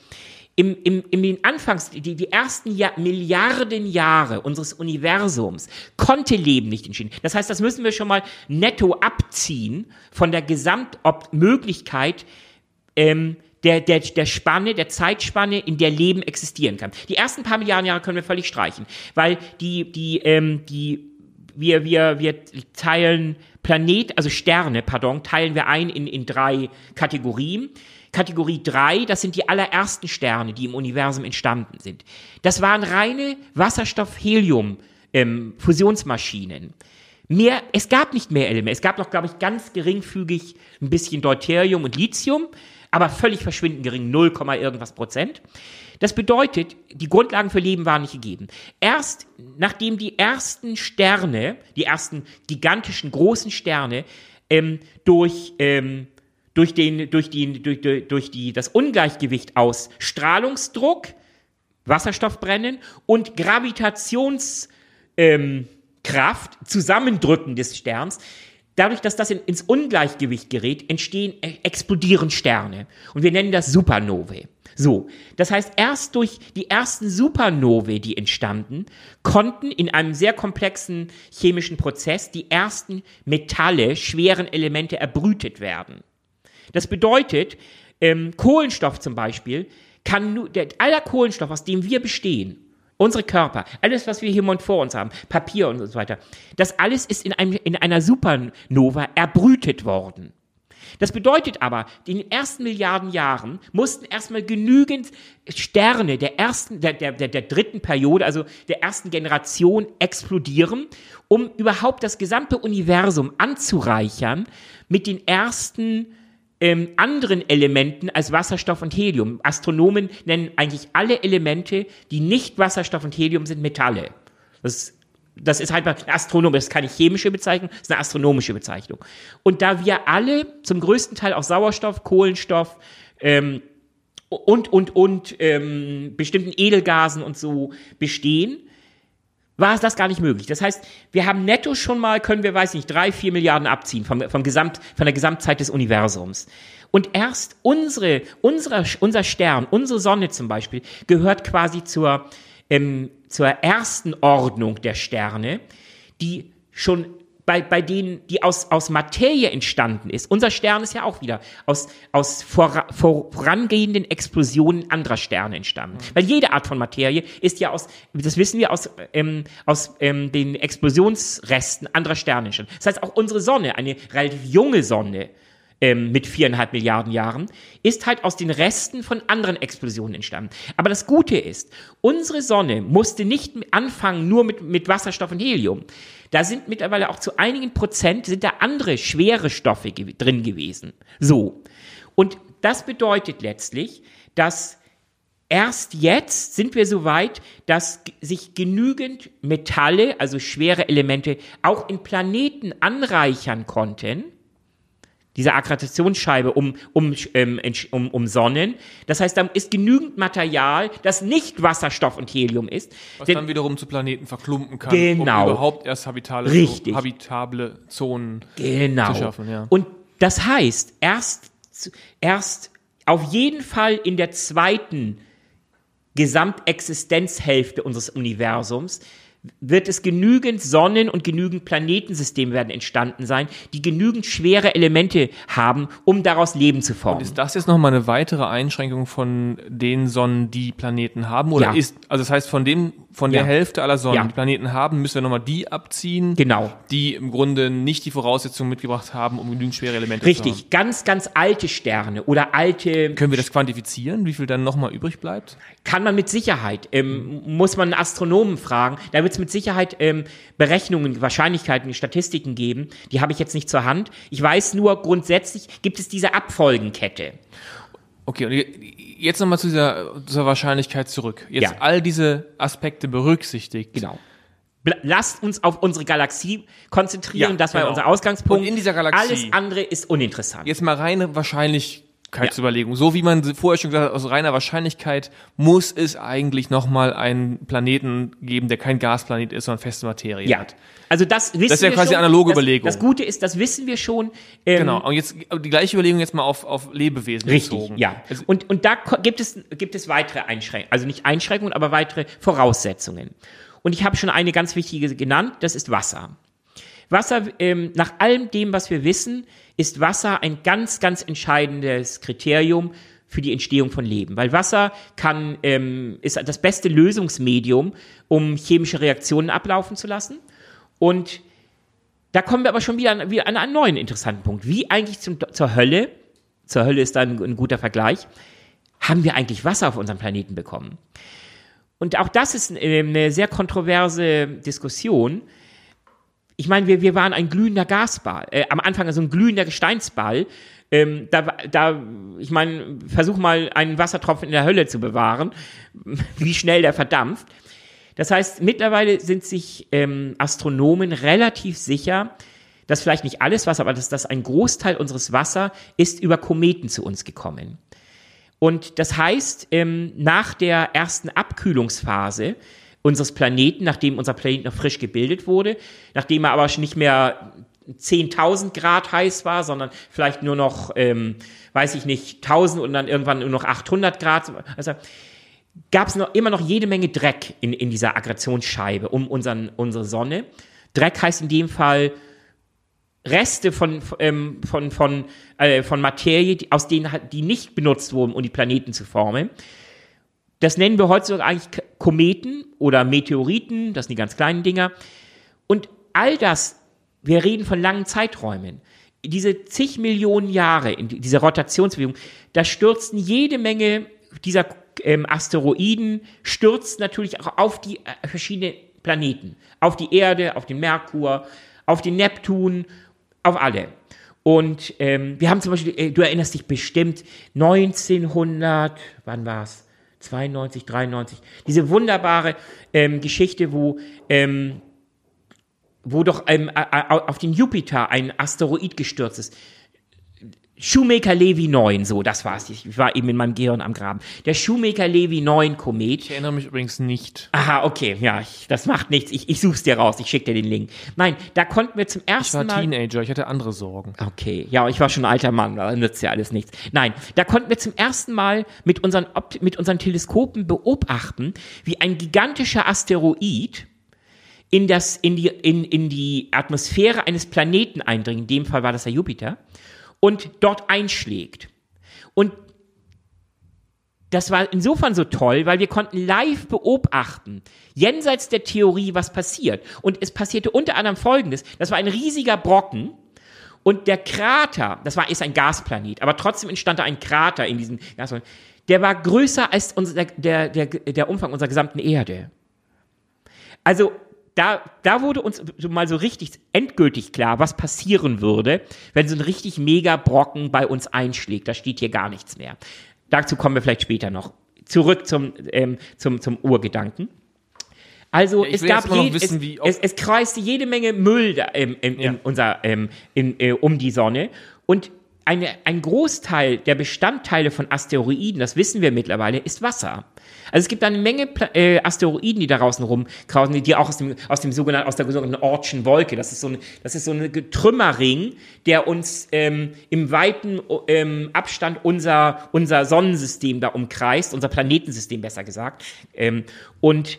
im, im, in den Anfangs, die, die ersten Jahr, Milliarden Jahre unseres Universums konnte Leben nicht entstehen. Das heißt, das müssen wir schon mal netto abziehen von der Gesamtmöglichkeit ähm, der, der, der Spanne, der Zeitspanne, in der Leben existieren kann. Die ersten paar Milliarden Jahre können wir völlig streichen, weil die, die, ähm, die, wir, wir, wir teilen Planet, also Sterne, pardon, teilen wir ein in, in drei Kategorien. Kategorie 3, das sind die allerersten Sterne, die im Universum entstanden sind. Das waren reine Wasserstoff-Helium-Fusionsmaschinen. Ähm, mehr, es gab nicht mehr Elemente. Es gab noch, glaube ich, ganz geringfügig ein bisschen Deuterium und Lithium, aber völlig verschwindend gering, 0, irgendwas Prozent. Das bedeutet, die Grundlagen für Leben waren nicht gegeben. Erst nachdem die ersten Sterne, die ersten gigantischen großen Sterne, ähm, durch ähm, durch, den, durch, die, durch, durch die, das Ungleichgewicht aus Strahlungsdruck, Wasserstoffbrennen und Gravitationskraft, ähm, Zusammendrücken des Sterns, dadurch, dass das in, ins Ungleichgewicht gerät, entstehen, äh, explodieren Sterne. Und wir nennen das Supernovae. So, das heißt, erst durch die ersten Supernovae, die entstanden, konnten in einem sehr komplexen chemischen Prozess die ersten Metalle, schweren Elemente erbrütet werden. Das bedeutet, ähm, Kohlenstoff zum Beispiel kann nur, der, aller Kohlenstoff, aus dem wir bestehen, unsere Körper, alles, was wir hier vor uns haben, Papier und so weiter, das alles ist in, einem, in einer Supernova erbrütet worden. Das bedeutet aber, in den ersten Milliarden Jahren mussten erstmal genügend Sterne der ersten, der, der, der, der dritten Periode, also der ersten Generation explodieren, um überhaupt das gesamte Universum anzureichern mit den ersten ähm, anderen Elementen als Wasserstoff und Helium. Astronomen nennen eigentlich alle Elemente, die nicht Wasserstoff und Helium sind, Metalle. Das, das ist halt mal Astronom, das ist keine chemische Bezeichnung, das ist eine astronomische Bezeichnung. Und da wir alle zum größten Teil aus Sauerstoff, Kohlenstoff ähm, und, und, und ähm, bestimmten Edelgasen und so bestehen, war es das gar nicht möglich. Das heißt, wir haben netto schon mal, können wir, weiß nicht, drei, vier Milliarden abziehen vom, vom Gesamt, von der Gesamtzeit des Universums. Und erst unsere, unsere, unser Stern, unsere Sonne zum Beispiel, gehört quasi zur, ähm, zur ersten Ordnung der Sterne, die schon bei, bei denen, die aus, aus Materie entstanden ist. Unser Stern ist ja auch wieder aus, aus vor, vorangehenden Explosionen anderer Sterne entstanden. Mhm. Weil jede Art von Materie ist ja aus, das wissen wir, aus, ähm, aus ähm, den Explosionsresten anderer Sterne entstanden. Das heißt, auch unsere Sonne, eine relativ junge Sonne, ähm, mit viereinhalb Milliarden Jahren, ist halt aus den Resten von anderen Explosionen entstanden. Aber das Gute ist, unsere Sonne musste nicht anfangen nur mit, mit Wasserstoff und Helium. Da sind mittlerweile auch zu einigen Prozent sind da andere schwere Stoffe ge drin gewesen. So. Und das bedeutet letztlich, dass erst jetzt sind wir so weit, dass sich genügend Metalle, also schwere Elemente, auch in Planeten anreichern konnten, diese Akkreditationsscheibe um, um, ähm, um, um Sonnen. Das heißt, da ist genügend Material, das nicht Wasserstoff und Helium ist. Was denn, dann wiederum zu Planeten verklumpen kann, genau, um überhaupt erst habitable, richtig. habitable Zonen genau. zu schaffen. Ja. Und das heißt, erst, erst auf jeden Fall in der zweiten Gesamtexistenzhälfte unseres Universums wird es genügend Sonnen- und genügend Planetensysteme werden entstanden sein, die genügend schwere Elemente haben, um daraus Leben zu formen. Und ist das jetzt nochmal eine weitere Einschränkung von den Sonnen, die Planeten haben? Oder ja. ist, also das heißt, von dem, von der Ja. Hälfte aller Sonnen, Ja. die Planeten haben, müssen wir nochmal die abziehen, Genau. die im Grunde nicht die Voraussetzungen mitgebracht haben, um genügend schwere Elemente zu haben. Richtig, ganz, ganz alte Sterne oder alte Können wir das quantifizieren, wie viel dann nochmal übrig bleibt? kann man mit Sicherheit, ähm, muss man einen Astronomen fragen. Da wird es mit Sicherheit ähm, Berechnungen, Wahrscheinlichkeiten, Statistiken geben. Die habe ich jetzt nicht zur Hand. Ich weiß nur, grundsätzlich gibt es diese Abfolgenkette. Okay, und jetzt nochmal zu dieser, dieser Wahrscheinlichkeit zurück. Jetzt Ja. all diese Aspekte berücksichtigt. Genau. Lasst uns auf unsere Galaxie konzentrieren. Ja, das war genau. unser Ausgangspunkt. Und in dieser Galaxie- Alles andere ist uninteressant. Jetzt mal rein wahrscheinlich Wahrscheinlichkeitsüberlegung. So wie man vorher schon gesagt hat, aus reiner Wahrscheinlichkeit muss es eigentlich nochmal einen Planeten geben, der kein Gasplanet ist, sondern feste Materie Ja. hat. Also das wissen Das ist ja wir quasi schon. analoge das, Überlegung. Das Gute ist, das wissen wir schon. Ähm, Genau. Und jetzt die gleiche Überlegung jetzt mal auf, auf Lebewesen Richtig, bezogen. ja. Also, Und, und da gibt es, gibt es weitere Einschränkungen, also nicht Einschränkungen, aber weitere Voraussetzungen. Und ich habe schon eine ganz wichtige genannt, das ist Wasser. Wasser, ähm, nach allem dem, was wir wissen, ist Wasser ein ganz, ganz entscheidendes Kriterium für die Entstehung von Leben. Weil Wasser kann, ähm, ist das beste Lösungsmedium, um chemische Reaktionen ablaufen zu lassen. Und da kommen wir aber schon wieder an, wieder an einen neuen interessanten Punkt. Wie eigentlich zum, zur Hölle, zur Hölle ist da ein, ein guter Vergleich, haben wir eigentlich Wasser auf unserem Planeten bekommen? Und auch das ist äh, eine sehr kontroverse Diskussion. Ich meine, wir, wir waren ein glühender Gasball, äh, am Anfang so ein glühender Gesteinsball. Ähm, da, da, ich meine, versuch mal einen Wassertropfen in der Hölle zu bewahren, wie schnell der verdampft. Das heißt, mittlerweile sind sich ähm, Astronomen relativ sicher, dass vielleicht nicht alles Wasser, aber dass, dass ein Großteil unseres Wasser ist über Kometen zu uns gekommen. Und das heißt, ähm, nach der ersten Abkühlungsphase unseres Planeten, nachdem unser Planet noch frisch gebildet wurde, nachdem er aber nicht mehr 10.000 Grad heiß war, sondern vielleicht nur noch, ähm, weiß ich nicht, 1000 und dann irgendwann nur noch 800 Grad. Also gab es noch immer noch jede Menge Dreck in, in dieser Aggressionsscheibe um unseren, unsere Sonne. Dreck heißt in dem Fall Reste von, ähm, von, von, äh, von Materie, aus denen halt- die nicht benutzt wurden, um die Planeten zu formen. Das nennen wir heutzutage eigentlich Kometen oder Meteoriten, das sind die ganz kleinen Dinger. Und all das, wir reden von langen Zeiträumen. Diese zig Millionen Jahre, in die- diese Rotationsbewegung, da stürzten jede Menge dieser ähm, Asteroiden, stürzt natürlich auch auf die äh, verschiedenen Planeten. Auf die Erde, auf den Merkur, auf den Neptun, auf alle. Und ähm, wir haben zum Beispiel, äh, du erinnerst dich bestimmt, 1900, wann war's? 92, 93, diese wunderbare ähm, Geschichte, wo, ähm, wo doch ähm, auf den Jupiter ein Asteroid gestürzt ist. Shoemaker Levy 9, so, das war's. Ich war eben in meinem Gehirn am Graben. Der Shoemaker Levy 9 Komet. ich erinnere mich übrigens nicht. Aha, okay, ja, ich, das macht nichts. Ich, ich such's dir raus, ich schick dir den Link. Nein, da konnten wir zum Ich ersten war Mal. Teenager, ich hatte andere Sorgen. Okay, ja, ich war schon ein alter Mann, da nützt ja alles nichts. Nein, da konnten wir zum ersten Mal mit unseren, Opt mit unseren Teleskopen beobachten, wie ein gigantischer Asteroid in, das, in, die, in, in die Atmosphäre eines Planeten eindringt, in dem Fall war das der Jupiter, und dort einschlägt. Und das war insofern so toll, weil wir konnten live beobachten, jenseits der Theorie, was passiert. Und es passierte unter anderem Folgendes. Das war ein riesiger Brocken. Und der Krater, das war, ist ein Gasplanet, aber trotzdem entstand da ein Krater in diesem Gasplanet. Der war größer als unser, der, der, der Umfang unserer gesamten Erde. Also, da, da wurde uns mal so richtig endgültig klar, was passieren würde, wenn so ein richtig mega Brocken bei uns einschlägt. Da steht hier gar nichts mehr. Dazu kommen wir vielleicht später noch. Zurück zum, ähm, zum, zum Urgedanken. Also ich es gab je, wissen, es, es, es kreiste jede Menge Müll da, ähm, in, Ja. in unser, ähm, in, äh, um die Sonne und eine, ein Großteil der Bestandteile von Asteroiden, das wissen wir mittlerweile, ist Wasser. Also es gibt eine Menge Pla äh, Asteroiden, die da draußen rumkrausen, die, die auch aus dem, aus dem sogenannten, aus der sogenannten Ortschen Wolke, das ist so ein, das ist so ein Trümmerring, der uns ähm, im weiten ähm, Abstand unser, unser Sonnensystem da umkreist, unser Planetensystem besser gesagt. Ähm, und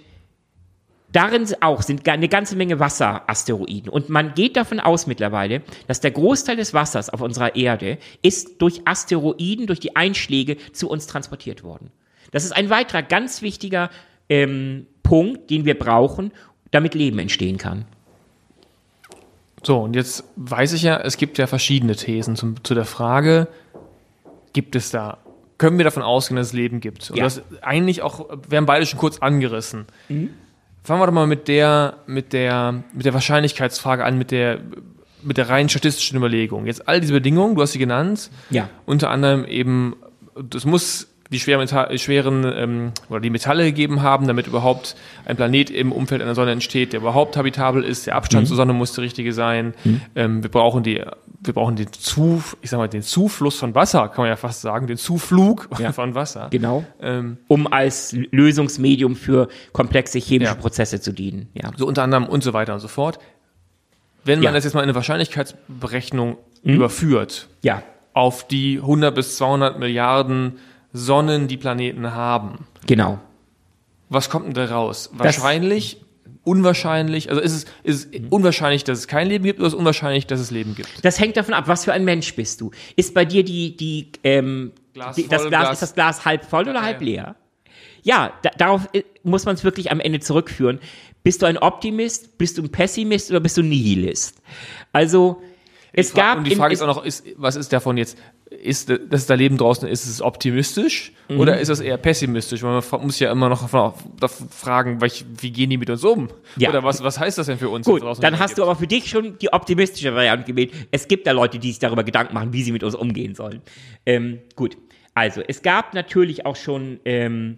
Darin auch sind eine ganze Menge Wasserasteroiden. Und man geht davon aus mittlerweile, dass der Großteil des Wassers auf unserer Erde ist durch Asteroiden, durch die Einschläge zu uns transportiert worden. Das ist ein weiterer ganz wichtiger ähm, Punkt, den wir brauchen, damit Leben entstehen kann. So, und jetzt weiß ich ja, es gibt ja verschiedene Thesen zum, zu der Frage, gibt es da, können wir davon ausgehen, dass es Leben gibt? Und Ja. das eigentlich auch, wir haben beide schon kurz angerissen. Fangen wir doch mal mit der, mit der, mit der Wahrscheinlichkeitsfrage an, mit der, mit der rein statistischen Überlegung. Jetzt all diese Bedingungen, du hast sie genannt, Ja. unter anderem eben, es muss die schweren, schweren ähm, oder die Metalle gegeben haben, damit überhaupt ein Planet im Umfeld einer Sonne entsteht, der überhaupt habitabel ist. Der Abstand zur Sonne muss der richtige sein. Ähm, wir brauchen die wir brauchen den Zu, ich sag mal, den Zufluss von Wasser, kann man ja fast sagen, den Zuflug Ja. von Wasser. Genau. Ähm, Um als Lösungsmedium für komplexe chemische Ja. Prozesse zu dienen. Ja. so unter anderem und so weiter und so fort. Wenn man Ja. das jetzt mal in eine Wahrscheinlichkeitsberechnung Mhm. überführt, Ja, auf die 100 bis 200 Milliarden Sonnen, die Planeten haben, genau. was kommt denn da raus? Wahrscheinlich, unwahrscheinlich, also ist es, ist es unwahrscheinlich, dass es kein Leben gibt oder ist es unwahrscheinlich, dass es Leben gibt? Das hängt davon ab, was für ein Mensch bist du. Ist bei dir die, die, ähm, Glas die das voll, Glas, Glas- ist das Glas halb voll oder Ja, halb leer? Ja, da, darauf äh, muss man es wirklich am Ende zurückführen. Bist du ein Optimist, bist du ein Pessimist oder bist du ein Nihilist? Also, es gab. und die in- Frage es- ist auch noch, ist, was ist davon jetzt? Ist das da Leben draußen, ist es optimistisch Mhm. oder ist es eher pessimistisch? Weil man muss ja immer noch fragen, wie gehen die mit uns um? Ja. Oder was, was heißt das denn für uns? Gut, dann hast du aber für dich schon die optimistische Variante gewählt. Es gibt da Leute, die sich darüber Gedanken machen, wie sie mit uns umgehen sollen. Ähm, gut, also es gab natürlich auch schon ähm,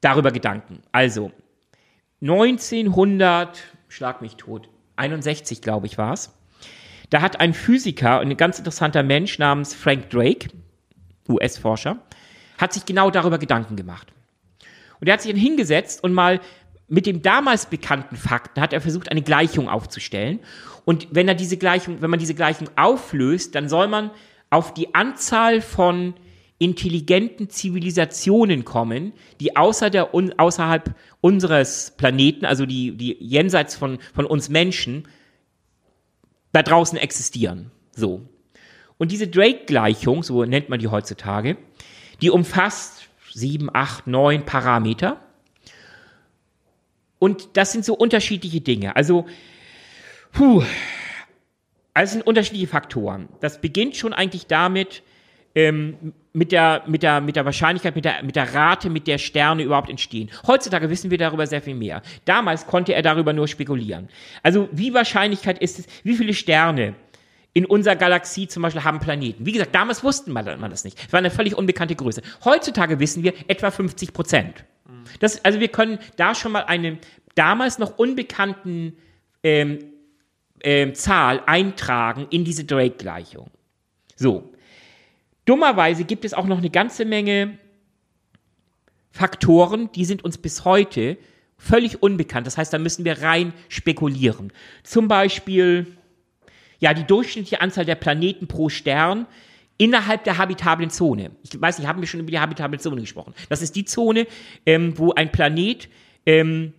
darüber Gedanken. Also 1900, schlag mich tot, 61 glaube ich war es. Da hat ein Physiker und ein ganz interessanter Mensch namens Frank Drake, US-Forscher, hat sich genau darüber Gedanken gemacht. Und er hat sich dann hingesetzt und mal mit dem damals bekannten Fakten hat er versucht, eine Gleichung aufzustellen. Und wenn er diese Gleichung, wenn man diese Gleichung auflöst, dann soll man auf die Anzahl von intelligenten Zivilisationen kommen, die außer der, un, außerhalb unseres Planeten, also die, die jenseits von, von uns Menschen, da draußen existieren. So. Und diese Drake-Gleichung, so nennt man die heutzutage, die umfasst sieben, acht, neun Parameter. Und das sind so unterschiedliche Dinge. Also, puh, also sind unterschiedliche Faktoren. Das beginnt schon eigentlich damit, ähm, mit, der, mit, der, mit der Wahrscheinlichkeit, mit der, mit der Rate, mit der Sterne überhaupt entstehen. Heutzutage wissen wir darüber sehr viel mehr. Damals konnte er darüber nur spekulieren. Also wie Wahrscheinlichkeit ist es, wie viele Sterne in unserer Galaxie zum Beispiel haben Planeten. Wie gesagt, damals wussten man, das nicht. Es war eine völlig unbekannte Größe. Heutzutage wissen wir etwa 50 Prozent. Das, also wir können da schon mal eine damals noch unbekannten ähm, ähm, Zahl eintragen in diese Drake-Gleichung. So. Dummerweise gibt es auch noch eine ganze Menge Faktoren, die sind uns bis heute völlig unbekannt. Das heißt, da müssen wir rein spekulieren. Zum Beispiel, ja, die durchschnittliche Anzahl der Planeten pro Stern innerhalb der habitablen Zone. Ich weiß nicht, haben wir schon über die habitable Zone gesprochen. Das ist die Zone, ähm, wo ein Planet ähm,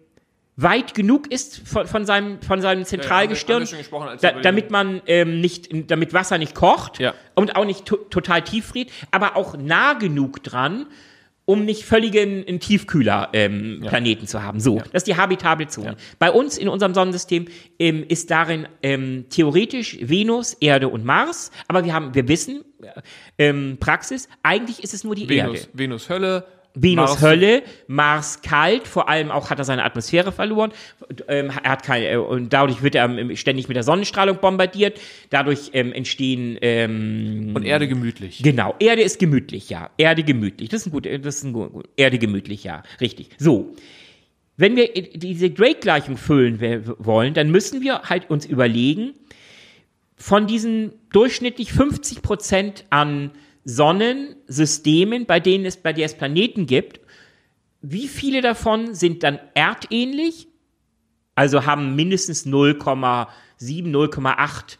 weit genug ist von, von seinem, von seinem Zentralgestirn, haben wir als wir da, damit man ähm, nicht, damit Wasser nicht kocht Ja. und auch nicht to total tief friert, aber auch nah genug dran, um nicht völligen einen Tiefkühler ähm, Planeten zu haben. So, das ist die habitable Zone. Bei uns in unserem Sonnensystem ähm, ist darin ähm, theoretisch Venus, Erde und Mars, aber wir haben, wir wissen, ähm, Praxis, eigentlich ist es nur die Erde. Venus, Venus Hölle, Venus Mars- Hölle, Mars kalt, vor allem auch hat er seine Atmosphäre verloren. Ähm, er hat keine, äh, und dadurch wird er ähm, ständig mit der Sonnenstrahlung bombardiert. Dadurch ähm, entstehen ähm, und Erde gemütlich. Genau, Erde ist gemütlich, ja. Erde gemütlich. Das ist ein gut, das ist ein gut. Erde gemütlich, ja. Richtig. So. Wenn wir diese Drake-Gleichung füllen wollen, dann müssen wir halt uns überlegen, von diesen durchschnittlich 50 Prozent an Sonnensystemen, bei denen es, bei der es Planeten gibt, wie viele davon sind dann erdähnlich? Also haben mindestens 0,7, 0,8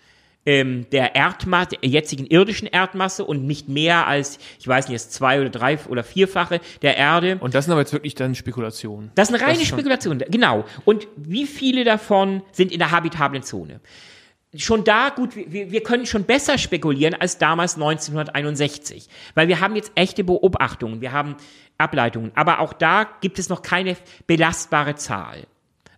ähm, der Erdmasse, der jetzigen irdischen Erdmasse und nicht mehr als, ich weiß nicht, jetzt zwei oder drei oder vierfache der Erde. Und das sind aber jetzt wirklich dann Spekulationen. Das eine reine ist schon- Spekulation, genau. Und wie viele davon sind in der habitablen Zone? Schon da, gut, wir, wir können schon besser spekulieren als damals 1961, weil wir haben jetzt echte Beobachtungen, wir haben Ableitungen, aber auch da gibt es noch keine belastbare Zahl.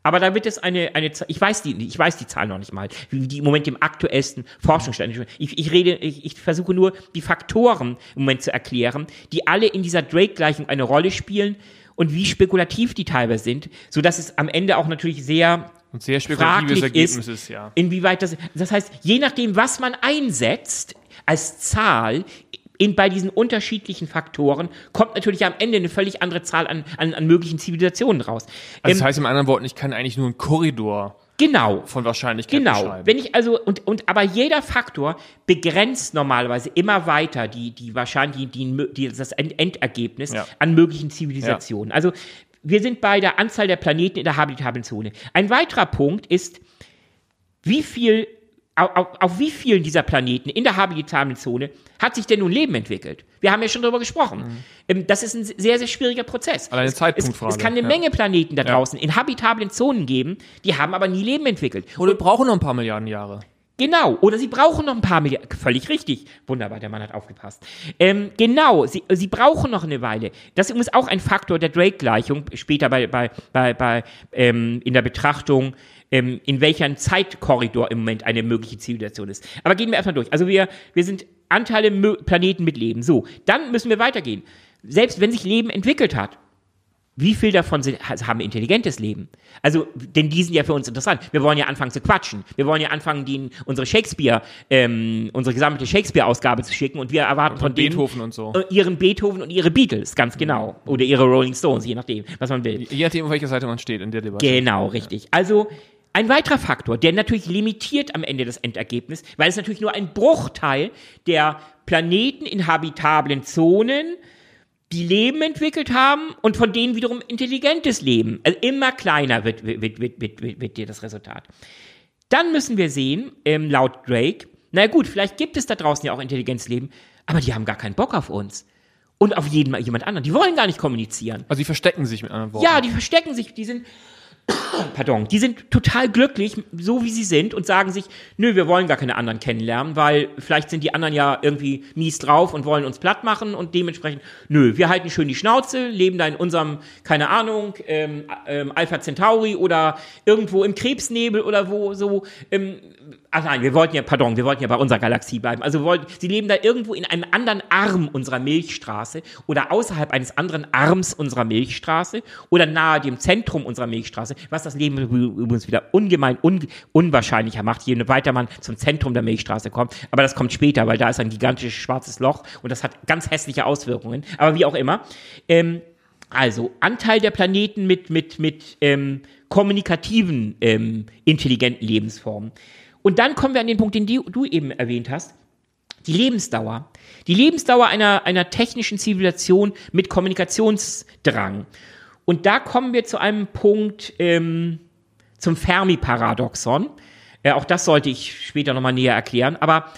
Aber da wird es eine, eine ich weiß die, ich weiß die Zahl noch nicht mal, wie die im Moment im aktuellsten Forschungsstand. Ich, ich rede, ich, ich versuche nur die Faktoren im Moment zu erklären, die alle in dieser Drake-Gleichung eine Rolle spielen und wie spekulativ die teilweise sind, so dass es am Ende auch natürlich sehr Und sehr spekulatives Ergebnis ist, ist, ja. inwieweit das, das heißt, je nachdem, was man einsetzt als Zahl in, bei diesen unterschiedlichen Faktoren, kommt natürlich am Ende eine völlig andere Zahl an, an, an möglichen Zivilisationen raus. Also Ähm, das heißt im anderen Worten, ich kann eigentlich nur einen Korridor Genau. von Wahrscheinlichkeit Genau. beschreiben. Wenn ich also und und aber jeder Faktor begrenzt normalerweise immer weiter die die wahrscheinlich die, die, das End- Endergebnis Ja. an möglichen Zivilisationen. Also wir sind bei der Anzahl der Planeten in der habitablen Zone. Ein weiterer Punkt ist, wie viel auf, auf, wie vielen dieser Planeten in der habitablen Zone hat sich denn nun Leben entwickelt? Wir haben ja schon darüber gesprochen. Ähm, Das ist ein sehr, sehr schwieriger Prozess. Alleine es, Zeitpunktfrage, Es, es kann eine ja. Menge Planeten da Ja. draußen in habitablen Zonen geben, die haben aber nie Leben entwickelt. Oder wir brauchen noch ein paar Milliarden Jahre. Genau, oder sie brauchen noch ein paar Milliarden. Völlig richtig. Wunderbar, der Mann hat aufgepasst. Ähm, genau, sie, sie brauchen noch eine Weile. Das ist auch ein Faktor der Drake-Gleichung, später bei, bei, bei, bei ähm, in der Betrachtung, ähm, in welchem Zeitkorridor im Moment eine mögliche Zivilisation ist. Aber gehen wir erstmal durch. Also wir, wir sind Anteile Planeten mit Leben. So, dann müssen wir weitergehen. Selbst wenn sich Leben entwickelt hat, wie viel davon sind, haben intelligentes Leben? Also, denn die sind ja für uns interessant. Wir wollen ja anfangen zu quatschen. Wir wollen ja anfangen, die, unsere Shakespeare, ähm, unsere gesamte Shakespeare-Ausgabe zu schicken und wir erwarten von denen Beethoven und so. äh, ihren Beethoven und ihre Beatles, ganz genau. Oder ihre Rolling Stones, je nachdem, was man will. Je nachdem, auf welcher Seite man steht in der Debatte. Genau, richtig. Also ein weiterer Faktor, der natürlich limitiert am Ende das Endergebnis, weil es natürlich nur ein Bruchteil der Planeten in habitablen Zonen die Leben entwickelt haben und von denen wiederum intelligentes Leben. Also immer kleiner wird, wird, wird, wird, wird, wird dir das Resultat. Dann müssen wir sehen, ähm, laut Drake, na gut, vielleicht gibt es da draußen ja auch intelligentes Leben, aber die haben gar keinen Bock auf uns. Und auf jeden, jemand anderen. Die wollen gar nicht kommunizieren. Also die verstecken sich mit anderen Worten. Ja, die verstecken sich, die sind, pardon, die sind total glücklich, so wie sie sind und sagen sich, nö, wir wollen gar keine anderen kennenlernen, weil vielleicht sind die anderen ja irgendwie mies drauf und wollen uns platt machen und dementsprechend, nö, wir halten schön die Schnauze, leben da in unserem, keine Ahnung, ähm, ähm, Alpha Centauri oder irgendwo im Krebsnebel oder wo so, ähm, Ach nein, wir wollten ja, pardon, wir wollten ja bei unserer Galaxie bleiben. Also wollten, sie leben da irgendwo in einem anderen Arm unserer Milchstraße oder außerhalb eines anderen Arms unserer Milchstraße oder nahe dem Zentrum unserer Milchstraße, was das Leben übrigens wieder ungemein un unwahrscheinlicher macht, je weiter man zum Zentrum der Milchstraße kommt. Aber das kommt später, weil da ist ein gigantisches schwarzes Loch und das hat ganz hässliche Auswirkungen. Aber wie auch immer. Ähm, also Anteil der Planeten mit, mit, mit ähm, kommunikativen, ähm, intelligenten Lebensformen. Und dann kommen wir an den Punkt, den du, eben erwähnt hast. Die Lebensdauer. Die Lebensdauer einer, einer technischen Zivilisation mit Kommunikationsdrang. Und da kommen wir zu einem Punkt, ähm, zum Fermi-Paradoxon. Äh, auch das sollte ich später nochmal näher erklären. Aber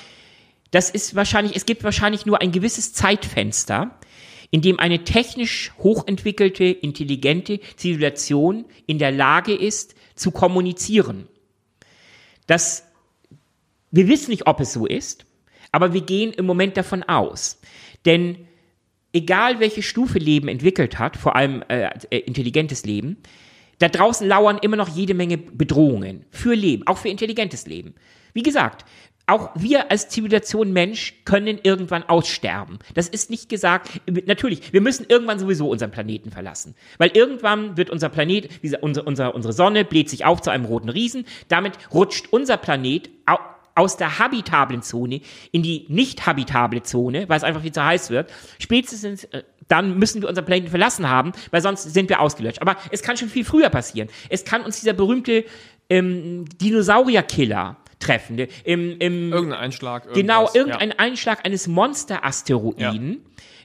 das ist wahrscheinlich, es gibt wahrscheinlich nur ein gewisses Zeitfenster, in dem eine technisch hochentwickelte, intelligente Zivilisation in der Lage ist, zu kommunizieren. Das, wir wissen nicht, ob es so ist, aber wir gehen im Moment davon aus. Denn egal welche Stufe Leben entwickelt hat, vor allem äh, äh, intelligentes Leben, da draußen lauern immer noch jede Menge Bedrohungen für Leben, auch für intelligentes Leben. Wie gesagt, auch wir als Zivilisation Mensch können irgendwann aussterben. Das ist nicht gesagt, natürlich, wir müssen irgendwann sowieso unseren Planeten verlassen. Weil irgendwann wird unser Planet, unsere Sonne bläht sich auf zu einem roten Riesen. Damit rutscht unser Planet aus der habitablen Zone in die nicht habitable Zone, weil es einfach viel zu heiß wird. Spätestens äh, dann müssen wir unseren Planeten verlassen haben, weil sonst sind wir ausgelöscht. Aber es kann schon viel früher passieren. Es kann uns dieser berühmte ähm, Dinosaurierkiller treffen. Der- Im, im, Irgendein Einschlag. genau, irgendwas, irgendein Ja. Einschlag eines Monster-Asteroiden,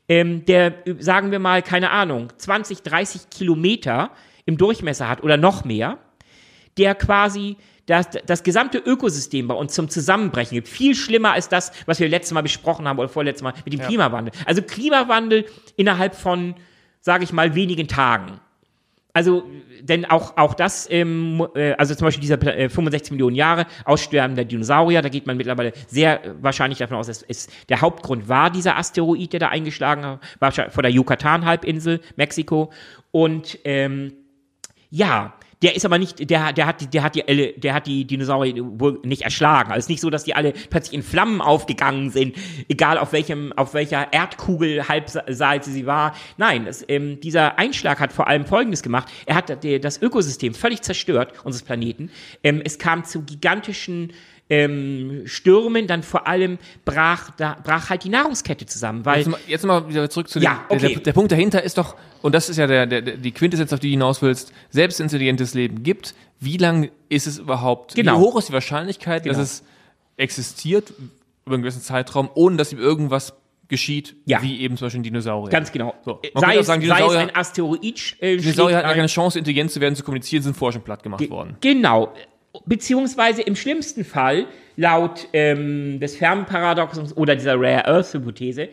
ähm, der, äh, sagen wir mal, keine Ahnung, 20, 30 Kilometer im Durchmesser hat oder noch mehr, der quasi das, das gesamte Ökosystem bei uns zum Zusammenbrechen gibt. Viel schlimmer als das, was wir letztes Mal besprochen haben oder vorletztes Mal mit dem Klimawandel. Also Klimawandel innerhalb von, sage ich mal, wenigen Tagen. Also, denn auch, auch das, ähm, äh, also zum Beispiel dieser Pla- äh, 65 Millionen Jahre Aussterben der Dinosaurier, da geht man mittlerweile sehr wahrscheinlich davon aus, dass es der Hauptgrund war dieser Asteroid, der da eingeschlagen hat, wahrscheinlich vor der Yucatan-Halbinsel, Mexiko. Und ähm, ja, der ist aber nicht, der, der hat, die- der hat die, der hat die Dinosaurier wohl nicht erschlagen. Also es ist nicht so, dass die alle plötzlich in Flammen aufgegangen sind, egal auf welchem, auf welcher Erdkugel Halbseite sie war. Nein, es, ähm, dieser Einschlag hat vor allem Folgendes gemacht. Er hat das Ökosystem völlig zerstört, unseres Planeten. Ähm, es kam zu gigantischen ähm, Stürmen, dann vor allem brach, da, brach halt die Nahrungskette zusammen, weil Jetzt mal, jetzt mal wieder zurück zu Ja, dem, okay. der, der Punkt dahinter ist doch, und das ist ja der, der, die Quintessenz, auf die du hinaus willst, selbst intelligentes Leben gibt, wie lang ist es überhaupt, Genau. wie hoch ist die Wahrscheinlichkeit, Genau. dass es existiert über einen gewissen Zeitraum, ohne dass ihm irgendwas geschieht, Ja. wie eben zum Beispiel ein Dinosaurier. Ganz genau. So. Man Sei, es, sagen, sei es Dinosaurier- ein Asteroid äh, Dinosaurier hatten keine Chance, intelligent zu werden, zu kommunizieren, sind vorher schon platt gemacht worden. Genau. Beziehungsweise im schlimmsten Fall, laut ähm, des Fermi-Paradoxons oder dieser Rare Earth-Hypothese,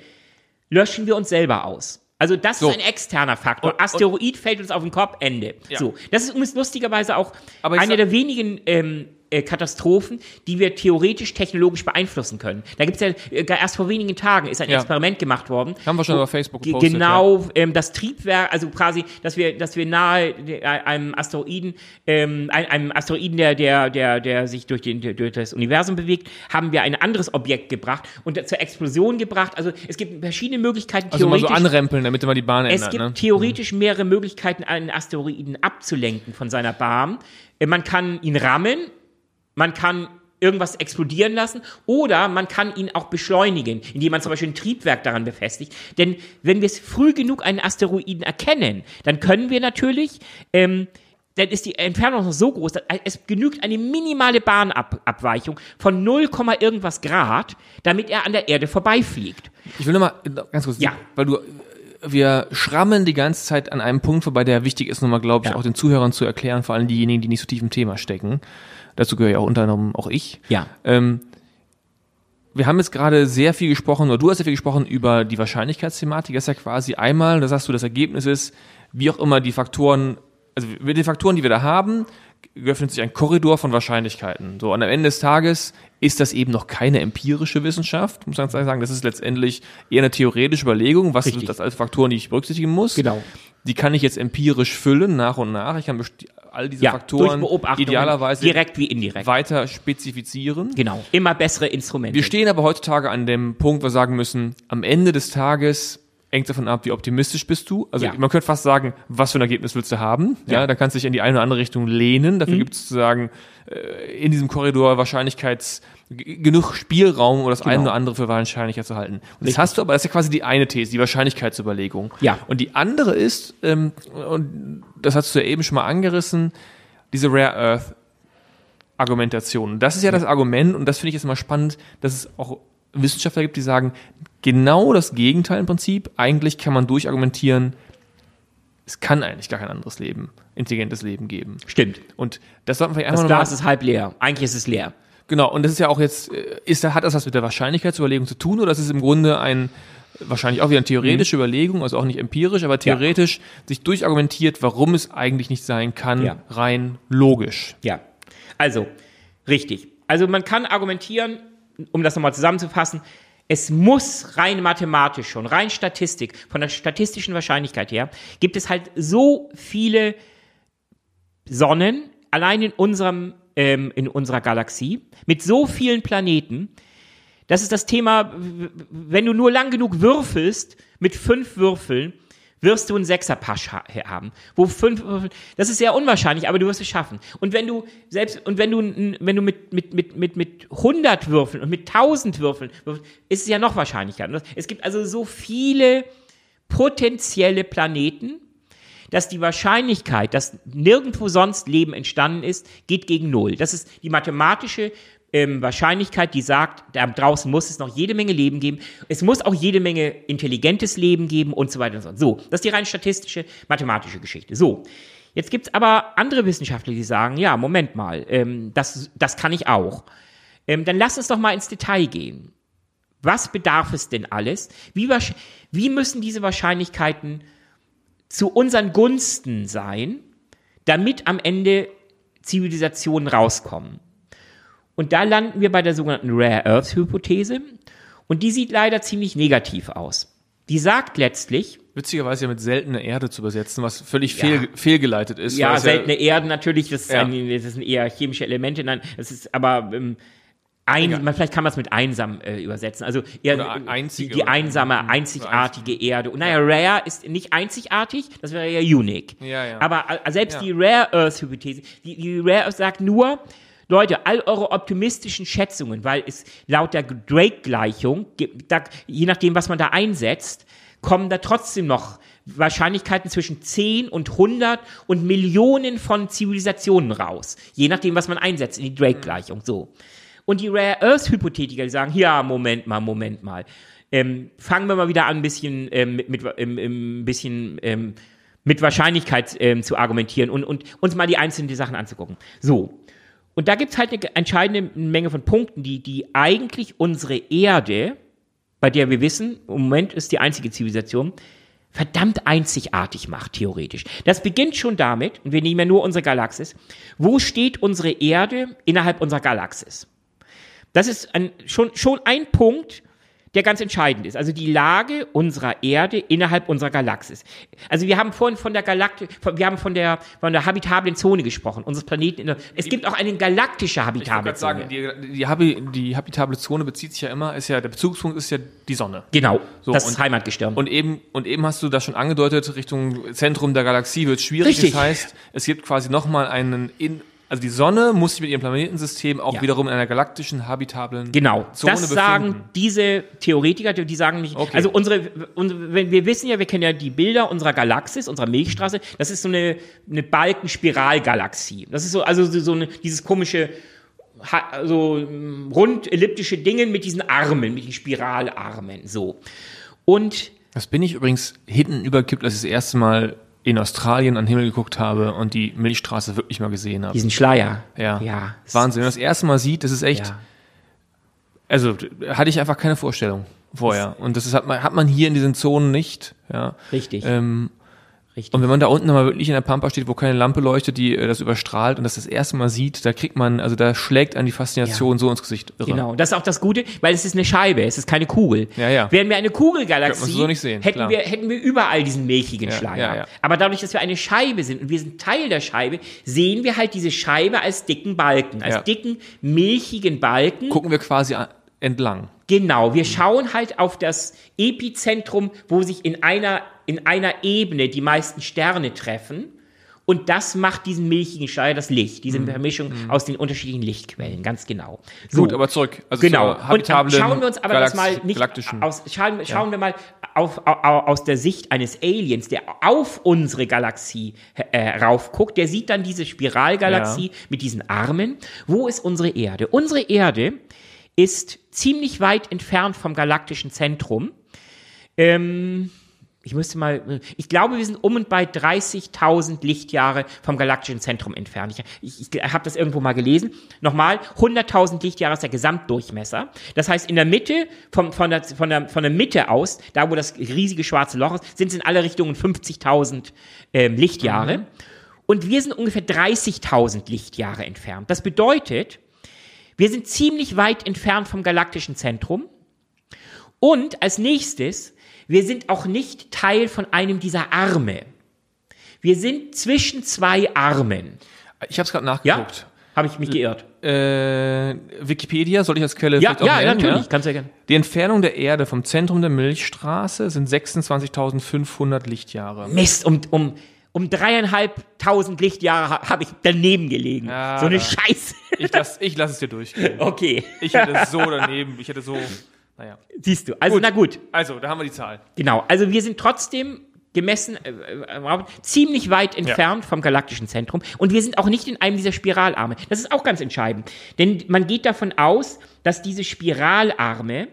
löschen wir uns selber aus. Also das So. ist ein externer Faktor. Und- und- Asteroid fällt uns auf den Kopf, Ende. Ja. So, das ist übrigens lustigerweise auch Aber ich eine sag- der wenigen ähm, äh, Katastrophen, die wir theoretisch technologisch beeinflussen können. Da gibt es ja äh, erst vor wenigen Tagen ist ein Ja. Experiment gemacht worden. Haben wir schon über Facebook ge- gepostet, Genau, ähm, das Triebwerk, also quasi, dass wir, dass wir nahe de- einem Asteroiden, ähm, ein- einem Asteroiden, der, der, der, der sich durch, den, durch das Universum bewegt, haben wir ein anderes Objekt gebracht und zur Explosion gebracht. Also es gibt verschiedene Möglichkeiten, Also mal so theoretisch. anrempeln, damit man die Bahn Es ändert. gibt ne? theoretisch mehrere Möglichkeiten, einen Asteroiden abzulenken von seiner Bahn. Äh, Man kann ihn rammen, man kann irgendwas explodieren lassen oder man kann ihn auch beschleunigen, indem man zum Beispiel ein Triebwerk daran befestigt. Denn wenn wir es früh genug einen Asteroiden erkennen, dann können wir natürlich, ähm, dann ist die Entfernung noch so groß, dass es genügt eine minimale Bahnabweichung von 0, irgendwas Grad, damit er an der Erde vorbeifliegt. Ich will nochmal ganz kurz, Ja. weil du, wir schrammen die ganze Zeit an einem Punkt vorbei, der wichtig ist, nochmal, glaube ich, Ja. auch den Zuhörern zu erklären, vor allem diejenigen, die nicht so tief im Thema stecken. Dazu gehöre ja auch unter anderem auch ich. Ja. Ähm, wir haben jetzt gerade sehr viel gesprochen, oder du hast sehr viel gesprochen über die Wahrscheinlichkeitsthematik. Das ist ja quasi einmal, da sagst du, das Ergebnis ist, wie auch immer die Faktoren, also mit den Faktoren, die wir da haben, geöffnet sich ein Korridor von Wahrscheinlichkeiten. So, und am Ende des Tages ist das eben noch keine empirische Wissenschaft, muss man sagen. Das ist letztendlich eher eine theoretische Überlegung, was Richtig. sind das als Faktoren, die ich berücksichtigen muss. Genau. Die kann ich jetzt empirisch füllen, nach und nach. Ich kann all diese Ja, Faktoren idealerweise direkt wie indirekt. weiter spezifizieren. Genau. Immer bessere Instrumente. Wir stehen aber heutzutage an dem Punkt, wo wir sagen müssen, am Ende des Tages hängt davon ab, wie optimistisch bist du. Also Ja. man könnte fast sagen, was für ein Ergebnis willst du haben? Ja, Ja. da kannst du dich in die eine oder andere Richtung lehnen. Dafür Mhm. gibt es sozusagen äh, in diesem Korridor Wahrscheinlichkeits genug Spielraum, um das eine oder andere für wahrscheinlicher zu halten. Und das Richtig. hast du aber, das ist ja quasi die eine These, die Wahrscheinlichkeitsüberlegung. Ja. Und die andere ist, ähm, und das hast du ja eben schon mal angerissen, diese Rare Earth Argumentation. Und Das ist ja das Argument, und das finde ich jetzt immer spannend, dass es auch Wissenschaftler gibt, die sagen, genau das Gegenteil im Prinzip. Eigentlich kann man durchargumentieren, es kann eigentlich gar kein anderes Leben, intelligentes Leben geben. Stimmt. Und das sollten wir Das einfach nochmal. Glas ist halb leer. Eigentlich ist es leer. Genau, und das ist ja auch jetzt, äh, ist, da- hat das was mit der Wahrscheinlichkeitsüberlegung zu tun, oder ist es im Grunde ein, wahrscheinlich auch wieder eine theoretische Mhm. Überlegung, also auch nicht empirisch, aber theoretisch sich durchargumentiert, warum es eigentlich nicht sein kann, Ja. rein logisch. Ja. Also, richtig. Also man kann argumentieren, um das nochmal zusammenzufassen, es muss rein mathematisch schon, rein Statistik, von der statistischen Wahrscheinlichkeit her, gibt es halt so viele Sonnen, allein in unserem, ähm, in unserer Galaxie, mit so vielen Planeten, das ist das Thema, wenn du nur lang genug würfelst, mit fünf Würfeln, wirst du einen Sechserpasch ha haben. Wo fünf das ist sehr unwahrscheinlich, aber du wirst es schaffen. Und wenn du selbst, und wenn du, wenn du mit, mit, mit, mit, mit 100 Würfeln und mit 1000 Würfeln, ist es ja noch wahrscheinlicher. Es gibt also so viele potenzielle Planeten, dass die Wahrscheinlichkeit, dass nirgendwo sonst Leben entstanden ist, geht gegen Null. Das ist die mathematische ähm, Wahrscheinlichkeit, die sagt, da draußen muss es noch jede Menge Leben geben. Es muss auch jede Menge intelligentes Leben geben und so weiter und so. So, das ist die rein statistische, mathematische Geschichte. So. Jetzt gibt's aber andere Wissenschaftler, die sagen, ja, Moment mal, ähm, das, das kann ich auch. Ähm, dann lass uns doch mal ins Detail gehen. Was bedarf es denn alles? Wie, wie müssen diese Wahrscheinlichkeiten zu unseren Gunsten sein, damit am Ende Zivilisationen rauskommen. Und da landen wir bei der sogenannten Rare Earth Hypothese. Und die sieht leider ziemlich negativ aus. Die sagt letztlich, Witzigerweise ja mit seltene Erde zu übersetzen, was völlig Ja. fehl, fehlgeleitet ist. ja, seltene Erden natürlich, das, Ja. ein, das sind eher chemische Elemente, nein, das ist aber ähm, ein, man, vielleicht kann man es mit einsam äh, übersetzen. Also eher die, die einsame, einzigartige Erde. Und naja, Rare ist nicht einzigartig, das wäre ja unique. Ja, ja. Aber äh, selbst Ja. die Rare Earth Hypothese, die, die Rare Earth sagt nur, Leute, all eure optimistischen Schätzungen, weil es laut der Drake-Gleichung, je nachdem, was man da einsetzt, kommen da trotzdem noch Wahrscheinlichkeiten zwischen 10 und 100 und Millionen von Zivilisationen raus. Je nachdem, was man einsetzt in die Drake-Gleichung. So. Und die Rare Earth-Hypothetiker, die sagen, ja, Moment mal, Moment mal. Ähm, fangen wir mal wieder an, ein bisschen, ähm, mit, mit, ähm, ähm, bisschen ähm, mit Wahrscheinlichkeit ähm, zu argumentieren und, und uns mal die einzelnen Sachen anzugucken. So. Und da gibt's halt eine entscheidende Menge von Punkten, die, die eigentlich unsere Erde, bei der wir wissen, im Moment ist die einzige Zivilisation, verdammt einzigartig macht, theoretisch. Das beginnt schon damit, und wir nehmen ja nur unsere Galaxis, wo steht unsere Erde innerhalb unserer Galaxis? Das ist ein, schon, schon ein Punkt, der ganz entscheidend ist. Also die Lage unserer Erde innerhalb unserer Galaxis. Also wir haben vorhin von der Galaktik, wir haben von der, von der habitablen Zone gesprochen, unseres Planeten. Es gibt auch eine galaktische habitable ich Zone. Sagen, die, die, Habi, die habitable Zone bezieht sich ja immer, ist ja, der Bezugspunkt ist ja die Sonne. Genau, so, das und, Heimatgestirn. Und eben, und eben hast du das schon angedeutet, Richtung Zentrum der Galaxie wird schwierig. Richtig. Das heißt, es gibt quasi nochmal einen in, also die Sonne muss sich mit ihrem Planetensystem auch ja. wiederum in einer galaktischen, habitablen genau. Zone das befinden. sagen diese Theoretiker, die sagen nicht, okay. also unsere, unsere, wir wissen ja, wir kennen ja die Bilder unserer Galaxis, unserer Milchstraße, das ist so eine, eine Balkenspiralgalaxie. Das ist so, also so eine, dieses komische, so rund elliptische Dinge mit diesen Armen, mit den Spiralarmen, so. Und das bin ich übrigens hinten überkippt, als ich das erste Mal in Australien an den Himmel geguckt habe und die Milchstraße wirklich mal gesehen habe. Diesen Schleier. Ja. ja. Wahnsinn. Wenn man das erste Mal sieht, das ist echt. Ja. Also hatte ich einfach keine Vorstellung vorher. Und das ist, hat, man, hat man hier in diesen Zonen nicht. Ja. Richtig. Ähm, Richtig. Und wenn man da unten mal wirklich in der Pampa steht, wo keine Lampe leuchtet, die äh, das überstrahlt und das das erste Mal sieht, da kriegt man, also da schlägt an die Faszination ja. so ins Gesicht. Irre. Genau, das ist auch das Gute, weil es ist eine Scheibe, es ist keine Kugel. Ja, ja. Wären wir eine Kugelgalaxie, so sehen, hätten, wir, hätten wir überall diesen milchigen ja, Schleier. Ja, ja. Aber dadurch, dass wir eine Scheibe sind und wir sind Teil der Scheibe, sehen wir halt diese Scheibe als dicken Balken, als dicken, milchigen Balken. Gucken wir quasi entlang. Genau, wir schauen halt auf das Epizentrum, wo sich in einer, in einer Ebene die meisten Sterne treffen. Und das macht diesen milchigen Schleier das Licht, diese mhm. Vermischung mhm. aus den unterschiedlichen Lichtquellen, ganz genau. So. Gut, aber zurück. Also genau. Und schauen wir uns aber Galax das mal nicht aus, schauen, schauen ja. wir mal auf, auf, aus der Sicht eines Aliens, der auf unsere Galaxie äh, raufguckt, der sieht dann diese Spiralgalaxie ja. mit diesen Armen. Wo ist unsere Erde? Unsere Erde ist ziemlich weit entfernt vom galaktischen Zentrum. Ähm, ich müsste mal, ich glaube, wir sind um und bei 30.000 Lichtjahre vom galaktischen Zentrum entfernt. Ich, ich, ich habe das irgendwo mal gelesen. Nochmal, 100.000 Lichtjahre ist der Gesamtdurchmesser. Das heißt, in der Mitte, vom, von, der, von, der, von der Mitte aus, da wo das riesige schwarze Loch ist, sind es in alle Richtungen 50.000 ähm, Lichtjahre. Mhm. Und wir sind ungefähr 30.000 Lichtjahre entfernt. Das bedeutet, wir sind ziemlich weit entfernt vom galaktischen Zentrum. Und als nächstes, wir sind auch nicht Teil von einem dieser Arme. Wir sind zwischen zwei Armen. Ich habe es gerade nachgeguckt. Ja? Habe ich mich geirrt? Äh, Wikipedia, soll ich als Quelle ja, ja, nennen? natürlich, ja? kannst du ja gerne. Die Entfernung der Erde vom Zentrum der Milchstraße sind 26.500 Lichtjahre. Mist, um, um um dreieinhalbtausend Lichtjahre habe ich daneben gelegen. Ja, so eine Scheiße. Ich lasse ich lass es dir durchgehen. Okay. Ich hätte so daneben, ich hätte so, naja. Siehst du, also gut. na gut. Also, da haben wir die Zahl. Genau, also wir sind trotzdem gemessen, äh, äh, ziemlich weit entfernt ja. vom galaktischen Zentrum. Und wir sind auch nicht in einem dieser Spiralarme. Das ist auch ganz entscheidend. Denn man geht davon aus, dass diese Spiralarme,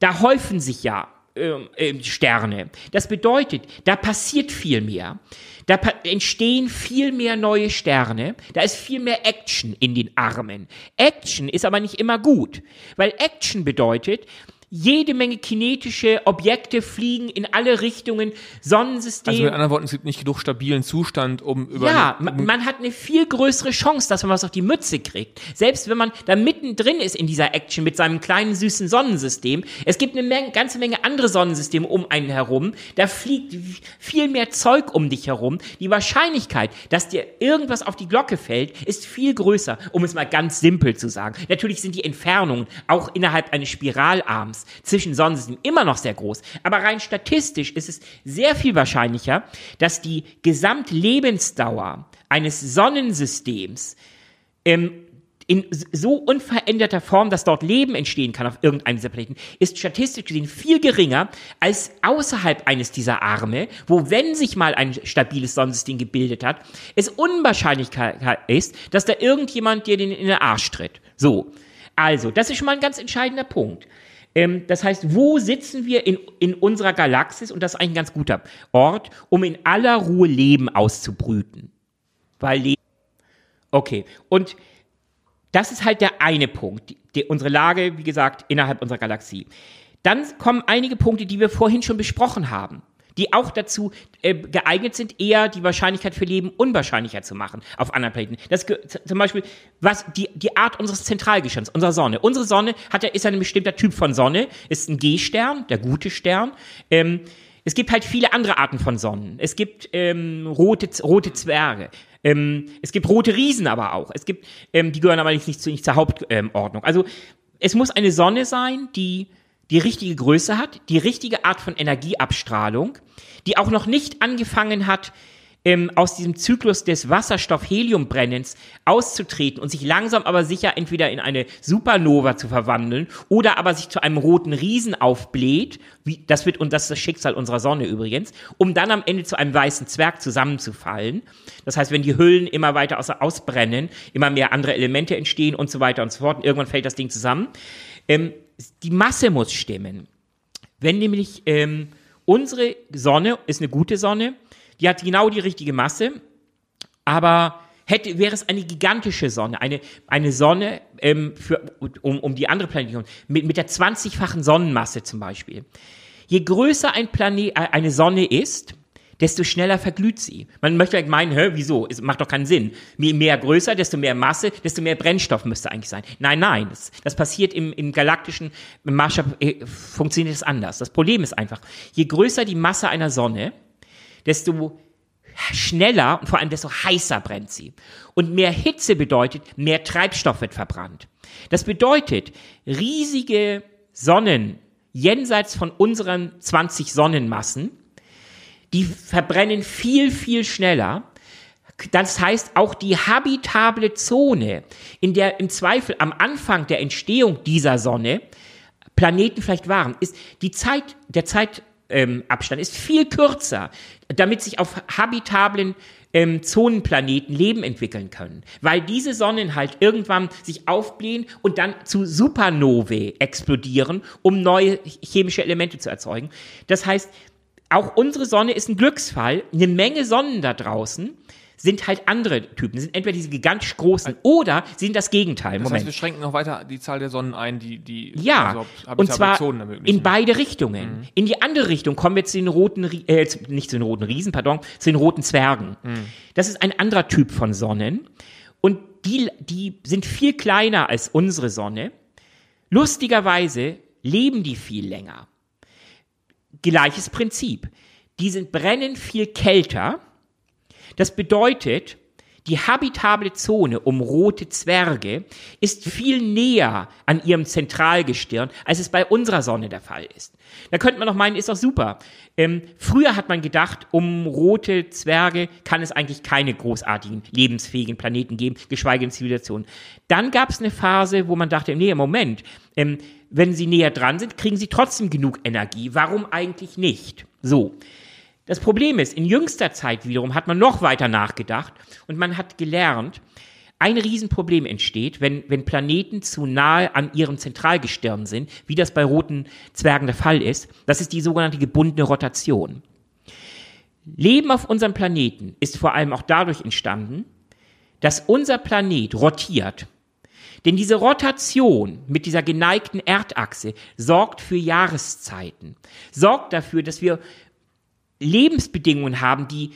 da häufen sich ja äh, Sterne. Das bedeutet, da passiert viel mehr. Da entstehen viel mehr neue Sterne. Da ist viel mehr Action in den Armen. Action ist aber nicht immer gut, weil Action bedeutet, jede Menge kinetische Objekte fliegen in alle Richtungen, Sonnensystem. Also mit anderen Worten, es gibt nicht genug stabilen Zustand, um über. Ja, man, man hat eine viel größere Chance, dass man was auf die Mütze kriegt. Selbst wenn man da mittendrin ist in dieser Action mit seinem kleinen süßen Sonnensystem. Es gibt eine Menge, ganze Menge andere Sonnensysteme um einen herum. Da fliegt viel mehr Zeug um dich herum. Die Wahrscheinlichkeit, dass dir irgendwas auf die Glocke fällt, ist viel größer, um es mal ganz simpel zu sagen. Natürlich sind die Entfernungen auch innerhalb eines Spiralarms zwischen Sonnensystemen immer noch sehr groß. Aber rein statistisch ist es sehr viel wahrscheinlicher, dass die Gesamtlebensdauer eines Sonnensystems ähm, in so unveränderter Form, dass dort Leben entstehen kann auf irgendeinem dieser Planeten, ist statistisch gesehen viel geringer als außerhalb eines dieser Arme, wo wenn sich mal ein stabiles Sonnensystem gebildet hat, es unwahrscheinlich ist, dass da irgendjemand dir den in den Arsch tritt. So. Also, das ist schon mal ein ganz entscheidender Punkt. Ähm, das heißt, wo sitzen wir in, in unserer Galaxis? Und das ist eigentlich ein ganz guter Ort, um in aller Ruhe Leben auszubrüten. Weil Leben. Okay. Und das ist halt der eine Punkt, die, die, unsere Lage, wie gesagt, innerhalb unserer Galaxie. Dann kommen einige Punkte, die wir vorhin schon besprochen haben, die auch dazu äh, geeignet sind, eher die Wahrscheinlichkeit für Leben unwahrscheinlicher zu machen auf anderen Planeten. Das zum Beispiel was die die Art unseres Zentralgestirns, unserer Sonne. Unsere Sonne hat ist ein bestimmter Typ von Sonne, ist ein G-Stern, der gute Stern. Ähm, es gibt halt viele andere Arten von Sonnen. Es gibt ähm, rote, rote Zwerge. Ähm, es gibt rote Riesen aber auch. Es gibt, ähm, die gehören aber nicht, nicht, nicht zur Hauptordnung. also es muss eine Sonne sein, die die richtige Größe hat, die richtige Art von Energieabstrahlung, die auch noch nicht angefangen hat, ähm, aus diesem Zyklus des Wasserstoff-Helium-Brennens auszutreten und sich langsam aber sicher entweder in eine Supernova zu verwandeln oder aber sich zu einem roten Riesen aufbläht, wie, das wird, und das ist das Schicksal unserer Sonne übrigens, um dann am Ende zu einem weißen Zwerg zusammenzufallen. Das heißt, wenn die Hüllen immer weiter außer, ausbrennen, immer mehr andere Elemente entstehen und so weiter und so fort, und irgendwann fällt das Ding zusammen. Ähm, die Masse muss stimmen. Wenn nämlich ähm, unsere Sonne ist eine gute Sonne, die hat genau die richtige Masse, aber hätte, wäre es eine gigantische Sonne, eine, eine Sonne ähm, für, um, um die andere Planeten, mit, mit der 20-fachen Sonnenmasse zum Beispiel. Je größer ein Planet, äh, eine Sonne ist, desto schneller verglüht sie. Man möchte halt meinen, hä, wieso? Es macht doch keinen Sinn. Je mehr größer, desto mehr Masse, desto mehr Brennstoff müsste eigentlich sein. Nein, nein, das, das passiert im, im galaktischen Maßstab, äh, funktioniert es anders. Das Problem ist einfach, je größer die Masse einer Sonne, desto schneller und vor allem desto heißer brennt sie. Und mehr Hitze bedeutet, mehr Treibstoff wird verbrannt. Das bedeutet, riesige Sonnen jenseits von unseren 20 Sonnenmassen, die verbrennen viel, viel schneller. Das heißt, auch die habitable Zone, in der im Zweifel am Anfang der Entstehung dieser Sonne Planeten vielleicht waren, ist die Zeit, der Zeit, ähm, ist viel kürzer, damit sich auf habitablen ähm, Zonenplaneten Leben entwickeln können. Weil diese Sonnen halt irgendwann sich aufblähen und dann zu Supernovae explodieren, um neue chemische Elemente zu erzeugen. Das heißt, auch unsere Sonne ist ein Glücksfall. Eine Menge Sonnen da draußen sind halt andere Typen. Sind entweder diese gigantisch großen oder sind das Gegenteil. Das Moment. heißt, wir schränken noch weiter die Zahl der Sonnen ein, die die ja also und zwar in beide Richtungen. Mhm. In die andere Richtung kommen wir zu den roten, äh, nicht zu den roten Riesen, pardon, zu den roten Zwergen. Mhm. Das ist ein anderer Typ von Sonnen und die die sind viel kleiner als unsere Sonne. Lustigerweise leben die viel länger. Gleiches Prinzip. Die sind brennen viel kälter das bedeutet, die habitable Zone um rote Zwerge ist viel näher an ihrem Zentralgestirn, als es bei unserer Sonne der Fall ist. Da könnte man noch meinen, ist doch super. Ähm, früher hat man gedacht, um rote Zwerge kann es eigentlich keine großartigen, lebensfähigen Planeten geben, geschweige denn Zivilisationen. Dann gab es eine Phase, wo man dachte, nee, Moment, ähm, wenn sie näher dran sind, kriegen sie trotzdem genug Energie. Warum eigentlich nicht? So. Das Problem ist, in jüngster Zeit wiederum hat man noch weiter nachgedacht und man hat gelernt, ein Riesenproblem entsteht, wenn, wenn Planeten zu nahe an ihrem Zentralgestirn sind, wie das bei roten Zwergen der Fall ist. Das ist die sogenannte gebundene Rotation. Leben auf unserem Planeten ist vor allem auch dadurch entstanden, dass unser Planet rotiert. Denn diese Rotation mit dieser geneigten Erdachse sorgt für Jahreszeiten, sorgt dafür, dass wir Lebensbedingungen haben, die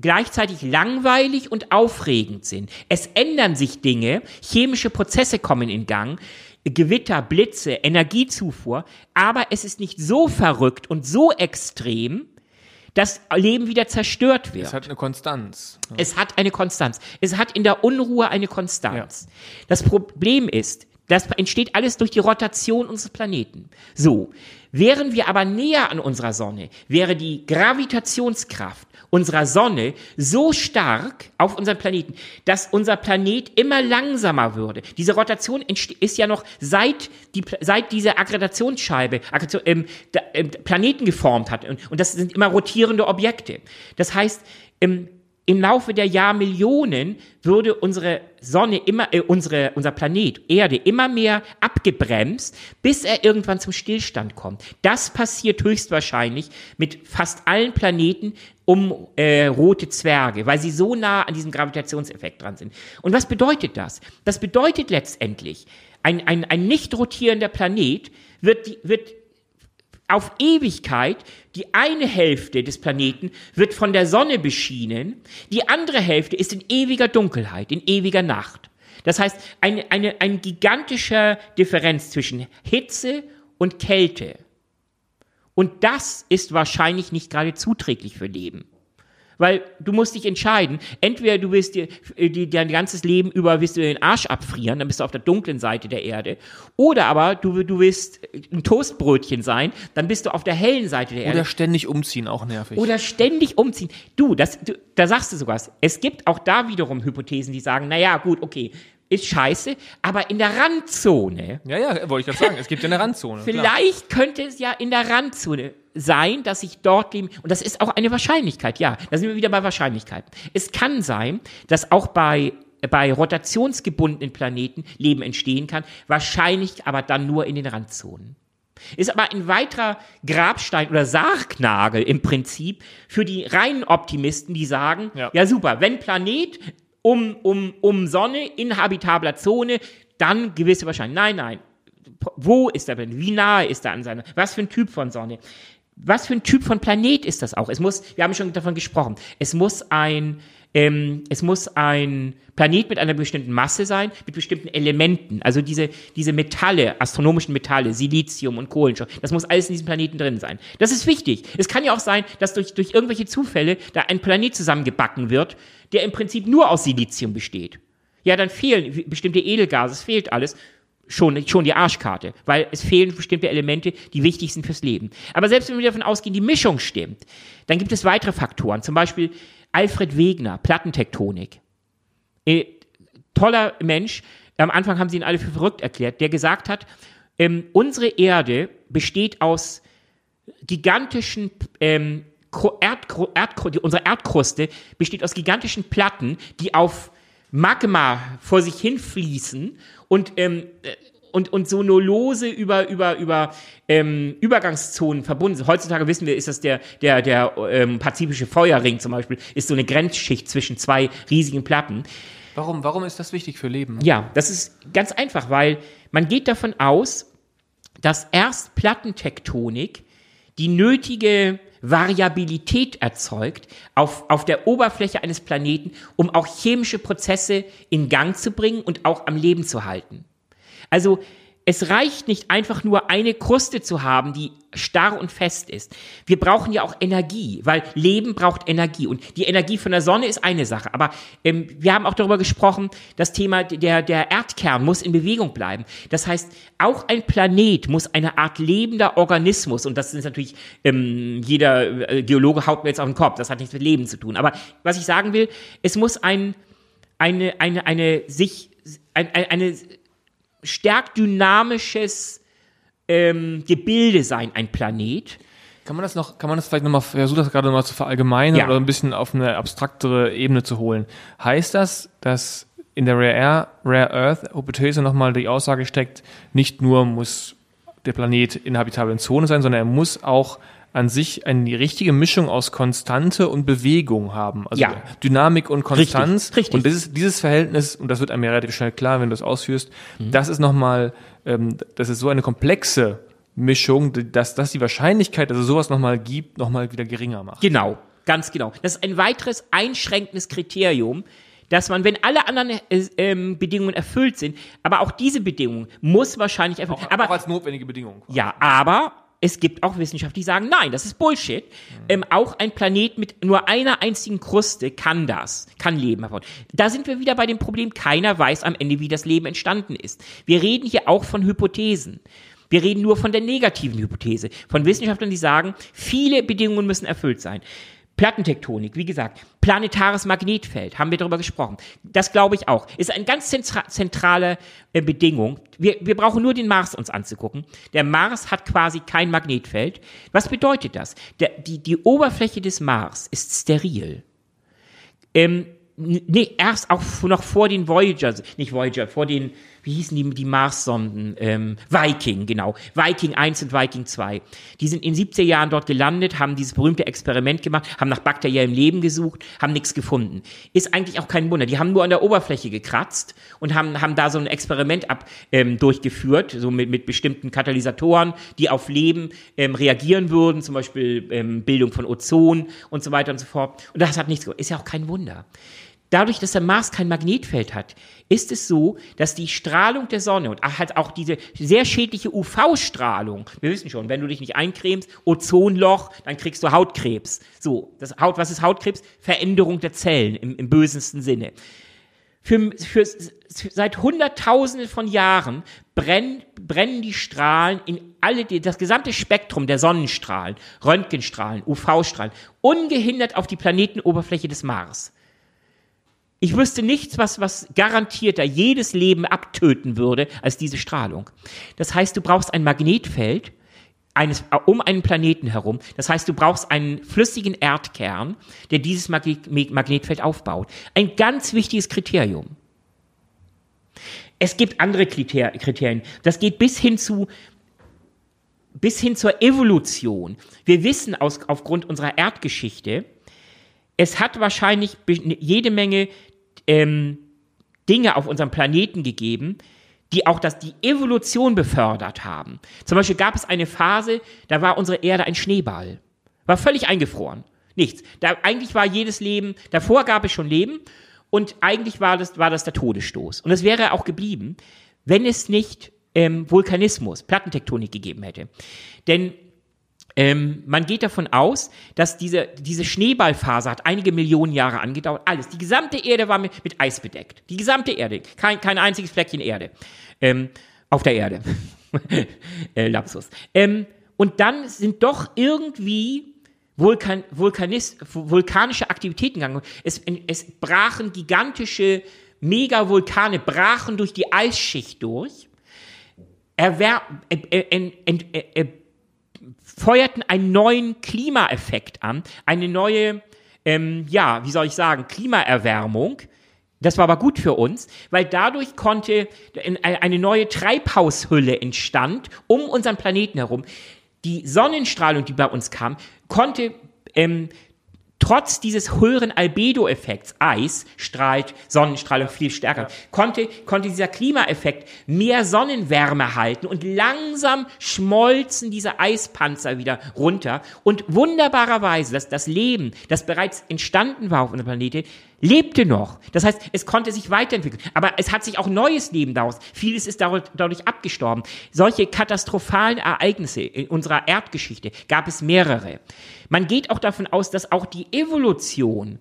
gleichzeitig langweilig und aufregend sind. Es ändern sich Dinge, chemische Prozesse kommen in Gang, Gewitter, Blitze, Energiezufuhr, aber es ist nicht so verrückt und so extrem, dass Leben wieder zerstört wird. Es hat eine Konstanz. Es hat eine Konstanz. Es hat in der Unruhe eine Konstanz. Ja. Das Problem ist, Das entsteht alles durch die Rotation unseres Planeten. So. Wären wir aber näher an unserer Sonne, wäre die Gravitationskraft unserer Sonne so stark auf unseren Planeten, dass unser Planet immer langsamer würde. Diese Rotation ist ja noch seit, die, seit diese Aggregationsscheibe Aggregation, ähm, ähm, Planeten geformt hat. Und, und das sind immer rotierende Objekte. Das heißt, ähm, im Laufe der Jahrmillionen würde unsere Sonne immer, äh, unsere, unser Planet, Erde, immer mehr abgebremst, bis er irgendwann zum Stillstand kommt. Das passiert höchstwahrscheinlich mit fast allen Planeten um äh, rote Zwerge, weil sie so nah an diesem Gravitationseffekt dran sind. Und was bedeutet das? Das bedeutet letztendlich, ein, ein, ein nicht rotierender Planet wird, wird auf Ewigkeit, die eine Hälfte des Planeten wird von der Sonne beschienen, die andere Hälfte ist in ewiger Dunkelheit, in ewiger Nacht. Das heißt, eine, eine, eine gigantische Differenz zwischen Hitze und Kälte. Und das ist wahrscheinlich nicht gerade zuträglich für Leben. Weil du musst dich entscheiden. Entweder du willst dir, äh, die, dein ganzes Leben über willst du den Arsch abfrieren, dann bist du auf der dunklen Seite der Erde. Oder aber du, du willst ein Toastbrötchen sein, dann bist du auf der hellen Seite der Erde. Oder ständig umziehen, auch nervig. Oder ständig umziehen. Du, das, du, da sagst du sogar, es gibt auch da wiederum Hypothesen, die sagen, naja, gut, okay, ist scheiße, aber in der Randzone. Ja, ja, wollte ich gerade sagen, es gibt ja eine Randzone. Vielleicht klar. könnte es ja in der Randzone sein, dass ich dort leben, und das ist auch eine Wahrscheinlichkeit, ja, da sind wir wieder bei Wahrscheinlichkeiten. Es kann sein, dass auch bei bei rotationsgebundenen Planeten Leben entstehen kann, wahrscheinlich aber dann nur in den Randzonen. Ist aber ein weiterer Grabstein oder Sargnagel im Prinzip für die reinen Optimisten, die sagen, ja, ja super, wenn Planet um, um, um Sonne in habitabler Zone, dann gewisse Wahrscheinlichkeit. Nein, nein. Wo ist er denn? Wie nahe ist er an seiner? Was für ein Typ von Sonne? Was für ein Typ von Planet ist das auch? Es muss, wir haben schon davon gesprochen, es muss ein, ähm, es muss ein Planet mit einer bestimmten Masse sein, mit bestimmten Elementen. Also diese, diese Metalle, astronomischen Metalle, Silizium und Kohlenstoff, das muss alles in diesem Planeten drin sein. Das ist wichtig. Es kann ja auch sein, dass durch, durch irgendwelche Zufälle da ein Planet zusammengebacken wird, der im Prinzip nur aus Silizium besteht. Ja, dann fehlen bestimmte Edelgase, es fehlt alles schon, schon die Arschkarte, weil es fehlen bestimmte Elemente, die wichtig sind fürs Leben. Aber selbst wenn wir davon ausgehen, die Mischung stimmt, dann gibt es weitere Faktoren, zum Beispiel Alfred Wegener, Plattentektonik. Äh, toller Mensch, am Anfang haben sie ihn alle für verrückt erklärt, der gesagt hat, ähm, unsere Erde besteht aus gigantischen ähm, Erd, Erd, unsere Erdkruste besteht aus gigantischen Platten, die auf Magma vor sich hinfließen und ähm, äh, und, und so nur lose über, über, über ähm, Übergangszonen verbunden sind. Heutzutage wissen wir, ist das der, der, der ähm, pazifische Feuerring zum Beispiel, ist so eine Grenzschicht zwischen zwei riesigen Platten. Warum, warum ist das wichtig für Leben? Ja, das ist ganz einfach, weil man geht davon aus, dass erst Plattentektonik die nötige Variabilität erzeugt auf, auf der Oberfläche eines Planeten, um auch chemische Prozesse in Gang zu bringen und auch am Leben zu halten. Also es reicht nicht einfach nur eine Kruste zu haben, die starr und fest ist. Wir brauchen ja auch Energie, weil Leben braucht Energie. Und die Energie von der Sonne ist eine Sache. Aber ähm, wir haben auch darüber gesprochen, das Thema der, der Erdkern muss in Bewegung bleiben. Das heißt, auch ein Planet muss eine Art lebender Organismus, und das ist natürlich, ähm, jeder äh, Geologe haut mir jetzt auf den Kopf, das hat nichts mit Leben zu tun. Aber was ich sagen will, es muss ein, eine, eine, eine sich, ein, eine, eine stark dynamisches ähm, Gebilde sein, ein Planet. Kann man das noch, kann man das vielleicht nochmal, versuch das gerade nochmal zu verallgemeinern ja. oder ein bisschen auf eine abstraktere Ebene zu holen. Heißt das, dass in der Rare, Rare Earth Hypothese nochmal die Aussage steckt, nicht nur muss der Planet in habitablen Zone sein, sondern er muss auch an sich eine richtige Mischung aus Konstante und Bewegung haben. Also ja. Dynamik und Konstanz. Richtig, richtig. Und dieses, dieses Verhältnis, und das wird einem ja relativ schnell klar, wenn du es ausführst, mhm. das ist nochmal, ähm, das ist so eine komplexe Mischung, dass das die Wahrscheinlichkeit, dass es sowas nochmal gibt, nochmal wieder geringer macht. Genau, ganz genau. Das ist ein weiteres einschränkendes Kriterium, dass man, wenn alle anderen äh, ähm, Bedingungen erfüllt sind, aber auch diese Bedingung muss wahrscheinlich erfüllt. Auch, aber, auch als notwendige Bedingung. Ja, aber es gibt auch Wissenschaftler, die sagen, nein, das ist Bullshit. Ähm, auch ein Planet mit nur einer einzigen Kruste kann das, kann Leben hervor. Da sind wir wieder bei dem Problem, keiner weiß am Ende, wie das Leben entstanden ist. Wir reden hier auch von Hypothesen. Wir reden nur von der negativen Hypothese, von Wissenschaftlern, die sagen, viele Bedingungen müssen erfüllt sein. Plattentektonik, wie gesagt, planetares Magnetfeld, haben wir darüber gesprochen. Das glaube ich auch. Ist eine ganz zentrale äh, Bedingung. Wir, wir brauchen nur den Mars uns anzugucken. Der Mars hat quasi kein Magnetfeld. Was bedeutet das? Der, die, die Oberfläche des Mars ist steril. Ähm, nee, erst auch noch vor den Voyager, nicht Voyager, vor den wie hießen die, die Mars-Sonden? Ähm, Viking, genau. Viking 1 und Viking 2. Die sind in 70er Jahren dort gelandet, haben dieses berühmte Experiment gemacht, haben nach bakteriellem Leben gesucht, haben nichts gefunden. Ist eigentlich auch kein Wunder. Die haben nur an der Oberfläche gekratzt und haben, haben da so ein Experiment ab, ähm, durchgeführt, so mit, mit bestimmten Katalysatoren, die auf Leben ähm, reagieren würden, zum Beispiel ähm, Bildung von Ozon und so weiter und so fort. Und das hat nichts, ist ja auch kein Wunder. Dadurch, dass der Mars kein Magnetfeld hat, ist es so, dass die Strahlung der Sonne und halt auch diese sehr schädliche UV-Strahlung, wir wissen schon, wenn du dich nicht eincremst, Ozonloch, dann kriegst du Hautkrebs. So, das Haut, was ist Hautkrebs? Veränderung der Zellen im, im bösesten Sinne. Für, für, seit Hunderttausenden von Jahren brennen, brennen die Strahlen in alle, das gesamte Spektrum der Sonnenstrahlen, Röntgenstrahlen, UV-Strahlen, ungehindert auf die Planetenoberfläche des Mars. Ich wüsste nichts, was, was garantierter jedes Leben abtöten würde, als diese Strahlung. Das heißt, du brauchst ein Magnetfeld eines, um einen Planeten herum. Das heißt, du brauchst einen flüssigen Erdkern, der dieses Magnetfeld aufbaut. Ein ganz wichtiges Kriterium. Es gibt andere Kriterien. Das geht bis hin zu, bis hin zur Evolution. Wir wissen aus, aufgrund unserer Erdgeschichte, es hat wahrscheinlich jede Menge ähm, Dinge auf unserem Planeten gegeben, die auch das, die Evolution befördert haben. Zum Beispiel gab es eine Phase, da war unsere Erde ein Schneeball. War völlig eingefroren. Nichts. Da, eigentlich war jedes Leben, davor gab es schon Leben und eigentlich war das, war das der Todesstoß. Und es wäre auch geblieben, wenn es nicht ähm, Vulkanismus, Plattentektonik gegeben hätte. Denn ähm, man geht davon aus, dass diese, diese Schneeballphase hat einige Millionen Jahre angedauert. Alles. Die gesamte Erde war mit, mit Eis bedeckt. Die gesamte Erde. Kein, kein einziges Fleckchen Erde. Ähm, auf der Erde. äh, Lapsus. Ähm, und dann sind doch irgendwie Vulkan, Vulkanis, vulkanische Aktivitäten gegangen. Es, es brachen gigantische Megavulkane, brachen durch die Eisschicht durch. Erwer, äh, äh, äh, äh, feuerten einen neuen Klimaeffekt an, eine neue, ähm, ja, wie soll ich sagen, Klimaerwärmung. Das war aber gut für uns, weil dadurch konnte eine neue Treibhaushülle entstand um unseren Planeten herum. Die Sonnenstrahlung, die bei uns kam, konnte ähm, trotz dieses höheren Albedo-Effekts, Eis strahlt Sonnenstrahlung viel stärker, konnte, konnte dieser Klimaeffekt mehr Sonnenwärme halten und langsam schmolzen diese Eispanzer wieder runter. Und wunderbarerweise, dass das Leben, das bereits entstanden war auf unserem Planeten, lebte noch. Das heißt, es konnte sich weiterentwickeln. Aber es hat sich auch neues Leben daraus. Vieles ist dadurch abgestorben. Solche katastrophalen Ereignisse in unserer Erdgeschichte gab es mehrere. Man geht auch davon aus, dass auch die Evolution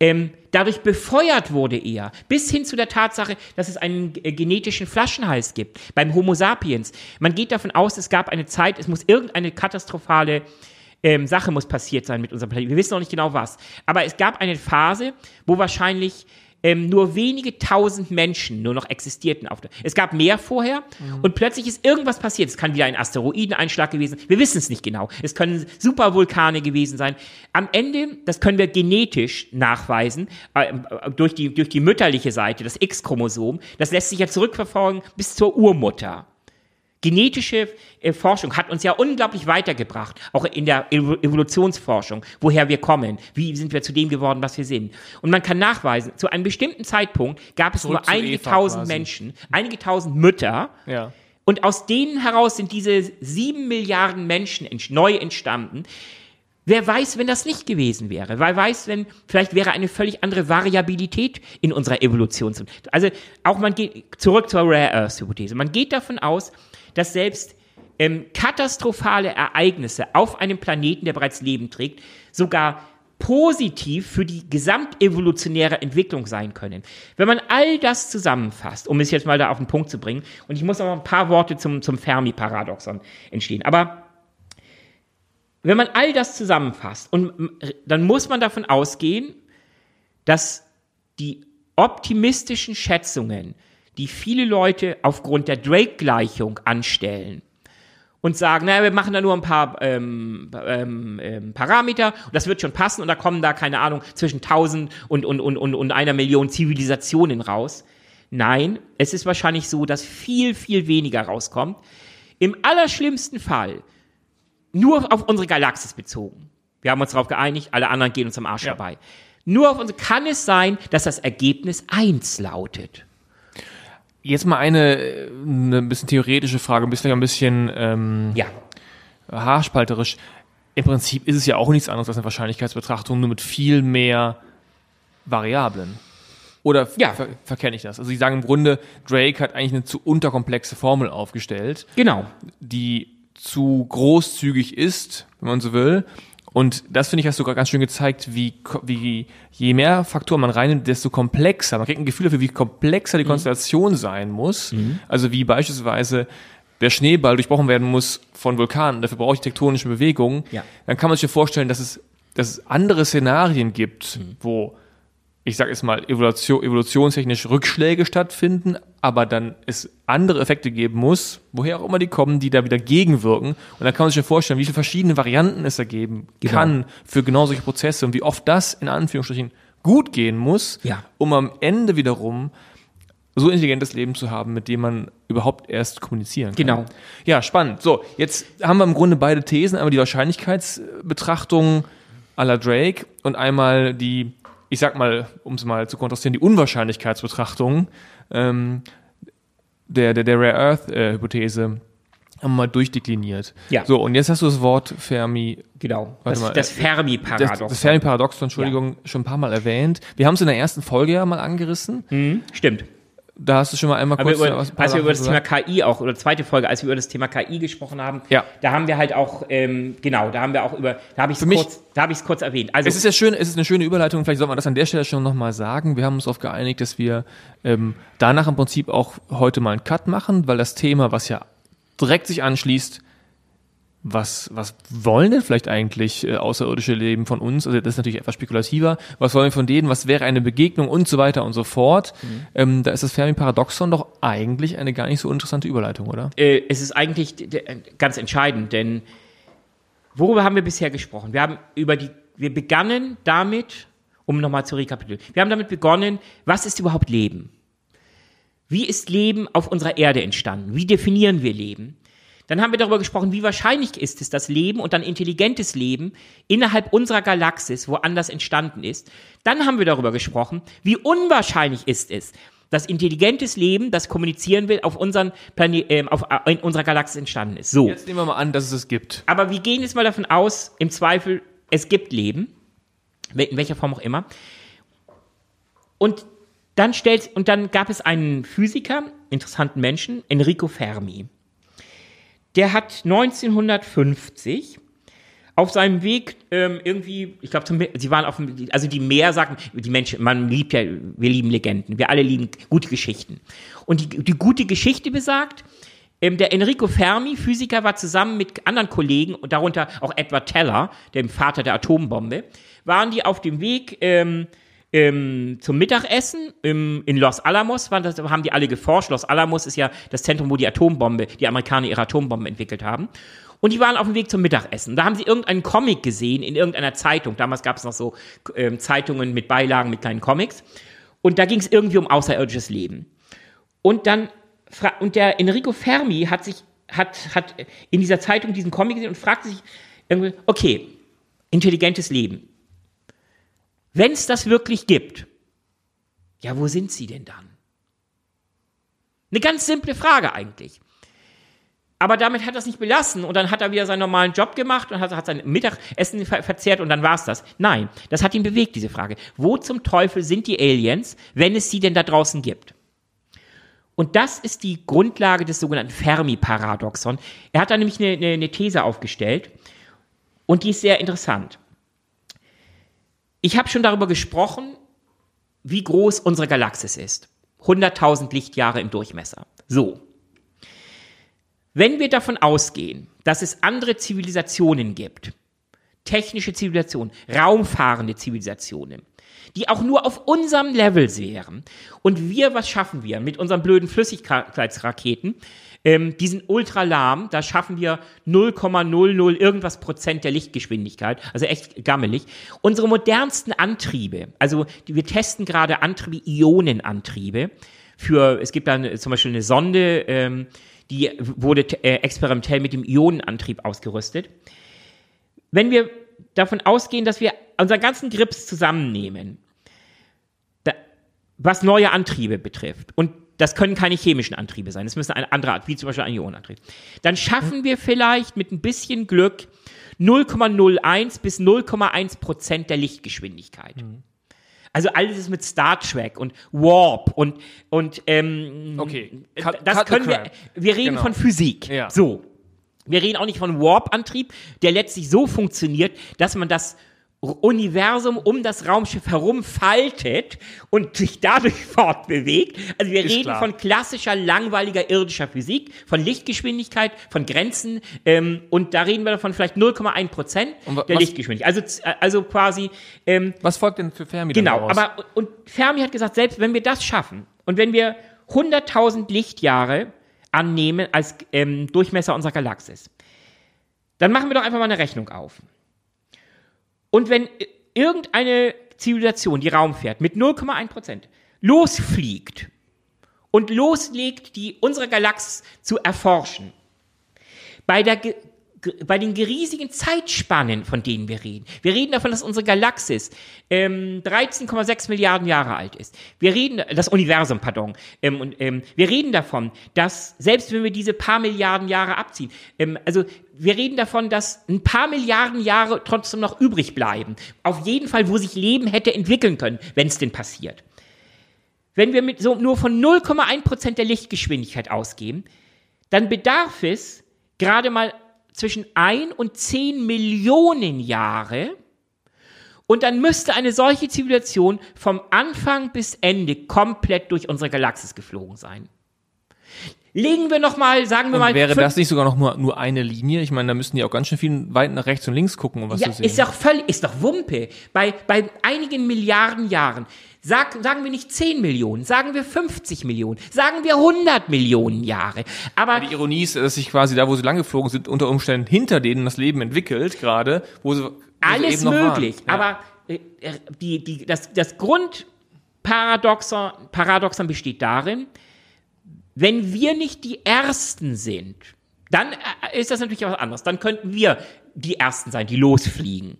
ähm, dadurch befeuert wurde eher, bis hin zu der Tatsache, dass es einen äh, genetischen Flaschenhals gibt beim Homo sapiens. Man geht davon aus, es gab eine Zeit, es muss irgendeine katastrophale ähm, Sache muss passiert sein mit unserem Planeten. Wir wissen noch nicht genau was. Aber es gab eine Phase, wo wahrscheinlich ähm, nur wenige tausend Menschen nur noch existierten auf der. Es gab mehr vorher mhm. und plötzlich ist irgendwas passiert. Es kann wieder ein Asteroideneinschlag gewesen. Wir wissen es nicht genau. Es können Supervulkane gewesen sein. Am Ende, das können wir genetisch nachweisen äh, durch die durch die mütterliche Seite, das X-Chromosom. Das lässt sich ja zurückverfolgen bis zur Urmutter. Genetische äh, Forschung hat uns ja unglaublich weitergebracht, auch in der Evolutionsforschung, woher wir kommen, wie sind wir zu dem geworden, was wir sind. Und man kann nachweisen, zu einem bestimmten Zeitpunkt gab es Zurück nur einige Eva tausend quasi. Menschen, einige tausend Mütter, ja. und aus denen heraus sind diese sieben Milliarden Menschen neu entstanden. Wer weiß, wenn das nicht gewesen wäre? Wer weiß, wenn vielleicht wäre eine völlig andere Variabilität in unserer Evolution. Also auch man geht zurück zur Rare Earth Hypothese. Man geht davon aus, dass selbst ähm, katastrophale Ereignisse auf einem Planeten, der bereits Leben trägt, sogar positiv für die gesamtevolutionäre Entwicklung sein können. Wenn man all das zusammenfasst, um es jetzt mal da auf den Punkt zu bringen, und ich muss noch ein paar Worte zum, zum Fermi-Paradoxon entstehen, aber wenn man all das zusammenfasst, und dann muss man davon ausgehen, dass die optimistischen Schätzungen, die viele Leute aufgrund der Drake-Gleichung anstellen, und sagen, naja, wir machen da nur ein paar ähm, ähm, ähm, Parameter und das wird schon passen und da kommen da, keine Ahnung, zwischen 1000 und, und, und, und, und einer Million Zivilisationen raus. Nein, es ist wahrscheinlich so, dass viel, viel weniger rauskommt. Im allerschlimmsten Fall nur auf unsere Galaxis bezogen. Wir haben uns darauf geeinigt, alle anderen gehen uns am Arsch ja. vorbei. Nur auf unsere kann es sein, dass das Ergebnis eins lautet. Jetzt mal eine, eine bisschen theoretische Frage, ein bisschen, ein bisschen ähm, ja. haarspalterisch. Im Prinzip ist es ja auch nichts anderes als eine Wahrscheinlichkeitsbetrachtung, nur mit viel mehr Variablen. Oder ja. ver verkenne ich das? Also Sie sagen im Grunde, Drake hat eigentlich eine zu unterkomplexe Formel aufgestellt. Genau. Die zu großzügig ist, wenn man so will, und das finde ich, hast du gerade ganz schön gezeigt, wie, wie je mehr Faktoren man reinnimmt, desto komplexer. Man kriegt ein Gefühl dafür, wie komplexer die mhm. Konstellation sein muss. Mhm. Also wie beispielsweise der Schneeball durchbrochen werden muss von Vulkanen. Dafür brauche ich tektonische Bewegungen. Ja. Dann kann man sich vorstellen, dass es, dass es andere Szenarien gibt, mhm. wo ich sage jetzt mal, Evolution, evolutionstechnisch Rückschläge stattfinden, aber dann es andere Effekte geben muss, woher auch immer die kommen, die da wieder gegenwirken. Und dann kann man sich ja vorstellen, wie viele verschiedene Varianten es da geben genau. kann für genau solche Prozesse und wie oft das in Anführungsstrichen gut gehen muss, ja. um am Ende wiederum so intelligentes Leben zu haben, mit dem man überhaupt erst kommunizieren kann. Genau. Ja, spannend. So, jetzt haben wir im Grunde beide Thesen, einmal die Wahrscheinlichkeitsbetrachtung à la Drake und einmal die ich sag mal, um es mal zu kontrastieren, die Unwahrscheinlichkeitsbetrachtung ähm, der, der, der Rare Earth-Hypothese äh, haben wir mal durchdekliniert. Ja. So, und jetzt hast du das Wort Fermi. Genau. Das, mal, das Fermi-Paradoxon. Das, das Fermi-Paradoxon, Entschuldigung, ja. schon ein paar Mal erwähnt. Wir haben es in der ersten Folge ja mal angerissen. Mhm, stimmt da hast du schon mal einmal kurz über, als wir über das Thema KI auch oder zweite Folge, als wir über das Thema KI gesprochen haben, ja. da haben wir halt auch ähm, genau, da haben wir auch über, da habe ich es kurz, da habe ich es kurz erwähnt. Also es ist ja schön, es ist eine schöne Überleitung. Vielleicht sollte man das an der Stelle schon noch mal sagen. Wir haben uns darauf geeinigt, dass wir ähm, danach im Prinzip auch heute mal einen Cut machen, weil das Thema, was ja direkt sich anschließt, was, was wollen denn vielleicht eigentlich äh, außerirdische Leben von uns? Also das ist natürlich etwas spekulativer. Was wollen wir von denen? Was wäre eine Begegnung und so weiter und so fort? Mhm. Ähm, da ist das Fermi-Paradoxon doch eigentlich eine gar nicht so interessante Überleitung, oder? Äh, es ist eigentlich ganz entscheidend, denn worüber haben wir bisher gesprochen? Wir haben über die, wir begannen damit, um nochmal zu rekapitulieren, wir haben damit begonnen, was ist überhaupt Leben? Wie ist Leben auf unserer Erde entstanden? Wie definieren wir Leben? Dann haben wir darüber gesprochen, wie wahrscheinlich ist es, dass Leben und dann intelligentes Leben innerhalb unserer Galaxis woanders entstanden ist. Dann haben wir darüber gesprochen, wie unwahrscheinlich ist es, dass intelligentes Leben, das kommunizieren will, auf unseren Planet, äh, auf, in unserer Galaxis entstanden ist. So. Jetzt nehmen wir mal an, dass es es gibt. Aber wir gehen jetzt mal davon aus, im Zweifel, es gibt Leben, in welcher Form auch immer. Und dann stellt, und dann gab es einen Physiker, interessanten Menschen, Enrico Fermi der hat 1950 auf seinem Weg ähm, irgendwie, ich glaube, sie waren auf dem, also die Meer sagen, die Menschen, man liebt ja, wir lieben Legenden, wir alle lieben gute Geschichten. Und die, die gute Geschichte besagt, ähm, der Enrico Fermi, Physiker, war zusammen mit anderen Kollegen und darunter auch Edward Teller, dem Vater der Atombombe, waren die auf dem Weg ähm, ähm, zum Mittagessen im, in Los Alamos, waren das, haben die alle geforscht. Los Alamos ist ja das Zentrum, wo die Atombombe, die Amerikaner ihre Atombombe entwickelt haben. Und die waren auf dem Weg zum Mittagessen. Da haben sie irgendeinen Comic gesehen in irgendeiner Zeitung. Damals gab es noch so ähm, Zeitungen mit Beilagen, mit kleinen Comics. Und da ging es irgendwie um außerirdisches Leben. Und dann, und der Enrico Fermi hat sich, hat, hat in dieser Zeitung diesen Comic gesehen und fragte sich irgendwie, okay, intelligentes Leben. Wenn es das wirklich gibt, ja, wo sind sie denn dann? Eine ganz simple Frage eigentlich. Aber damit hat er es nicht belassen und dann hat er wieder seinen normalen Job gemacht und hat, hat sein Mittagessen ver verzehrt und dann war es das. Nein, das hat ihn bewegt, diese Frage. Wo zum Teufel sind die Aliens, wenn es sie denn da draußen gibt? Und das ist die Grundlage des sogenannten Fermi-Paradoxon. Er hat da nämlich eine, eine, eine These aufgestellt und die ist sehr interessant. Ich habe schon darüber gesprochen, wie groß unsere Galaxis ist. 100.000 Lichtjahre im Durchmesser. So. Wenn wir davon ausgehen, dass es andere Zivilisationen gibt, technische Zivilisationen, raumfahrende Zivilisationen, die auch nur auf unserem Level wären. Und wir, was schaffen wir mit unseren blöden Flüssigkeitsraketen? Ähm, die sind ultra lahm, da schaffen wir 0,00 irgendwas Prozent der Lichtgeschwindigkeit, also echt gammelig. Unsere modernsten Antriebe, also wir testen gerade Antriebe, Ionenantriebe, für, es gibt dann zum Beispiel eine Sonde, ähm, die wurde äh, experimentell mit dem Ionenantrieb ausgerüstet. Wenn wir davon ausgehen, dass wir unseren ganzen Grips zusammennehmen, da, was neue Antriebe betrifft, und das können keine chemischen Antriebe sein, das müssen eine andere Art, wie zum Beispiel ein Ionenantrieb, dann schaffen wir vielleicht mit ein bisschen Glück 0,01 bis 0,1 Prozent der Lichtgeschwindigkeit. Mhm. Also alles ist mit Star Trek und Warp und und ähm, okay. Cut, das cut können wir. Wir reden genau. von Physik. Ja. So. Wir reden auch nicht von Warp-Antrieb, der letztlich so funktioniert, dass man das Universum um das Raumschiff herum faltet und sich dadurch fortbewegt. Also wir Ist reden klar. von klassischer, langweiliger irdischer Physik, von Lichtgeschwindigkeit, von Grenzen ähm, und da reden wir davon vielleicht 0,1 Prozent der Lichtgeschwindigkeit. Also, äh, also quasi. Ähm, was folgt denn für Fermi? Genau, aber und Fermi hat gesagt, selbst wenn wir das schaffen und wenn wir 100.000 Lichtjahre annehmen als ähm, Durchmesser unserer Galaxis, dann machen wir doch einfach mal eine Rechnung auf. Und wenn irgendeine Zivilisation, die Raum fährt, mit 0,1 Prozent losfliegt und loslegt, die unsere Galaxis zu erforschen, bei der bei den riesigen Zeitspannen, von denen wir reden. Wir reden davon, dass unsere Galaxis ähm, 13,6 Milliarden Jahre alt ist. Wir reden, das Universum, pardon. Ähm, und, ähm, wir reden davon, dass selbst wenn wir diese paar Milliarden Jahre abziehen, ähm, also wir reden davon, dass ein paar Milliarden Jahre trotzdem noch übrig bleiben. Auf jeden Fall, wo sich Leben hätte entwickeln können, wenn es denn passiert. Wenn wir mit so nur von 0,1 Prozent der Lichtgeschwindigkeit ausgehen, dann bedarf es gerade mal zwischen ein und zehn Millionen Jahre. Und dann müsste eine solche Zivilisation vom Anfang bis Ende komplett durch unsere Galaxis geflogen sein. Legen wir noch mal, sagen wir und mal. Wäre das nicht sogar noch nur, nur eine Linie? Ich meine, da müssten die auch ganz schön viel weit nach rechts und links gucken, um was ja, zu sehen. Ist doch völlig, ist doch Wumpe. Bei, bei einigen Milliarden Jahren. Sag, sagen wir nicht 10 Millionen, sagen wir 50 Millionen, sagen wir 100 Millionen Jahre. Aber die Ironie ist, dass sich quasi da, wo sie lang geflogen sind, unter Umständen hinter denen das Leben entwickelt, gerade, wo sie, wo alles sie möglich. Ja. Aber äh, die, die, das, das Grundparadoxon Paradoxon besteht darin, wenn wir nicht die Ersten sind, dann äh, ist das natürlich was anderes. Dann könnten wir die Ersten sein, die losfliegen.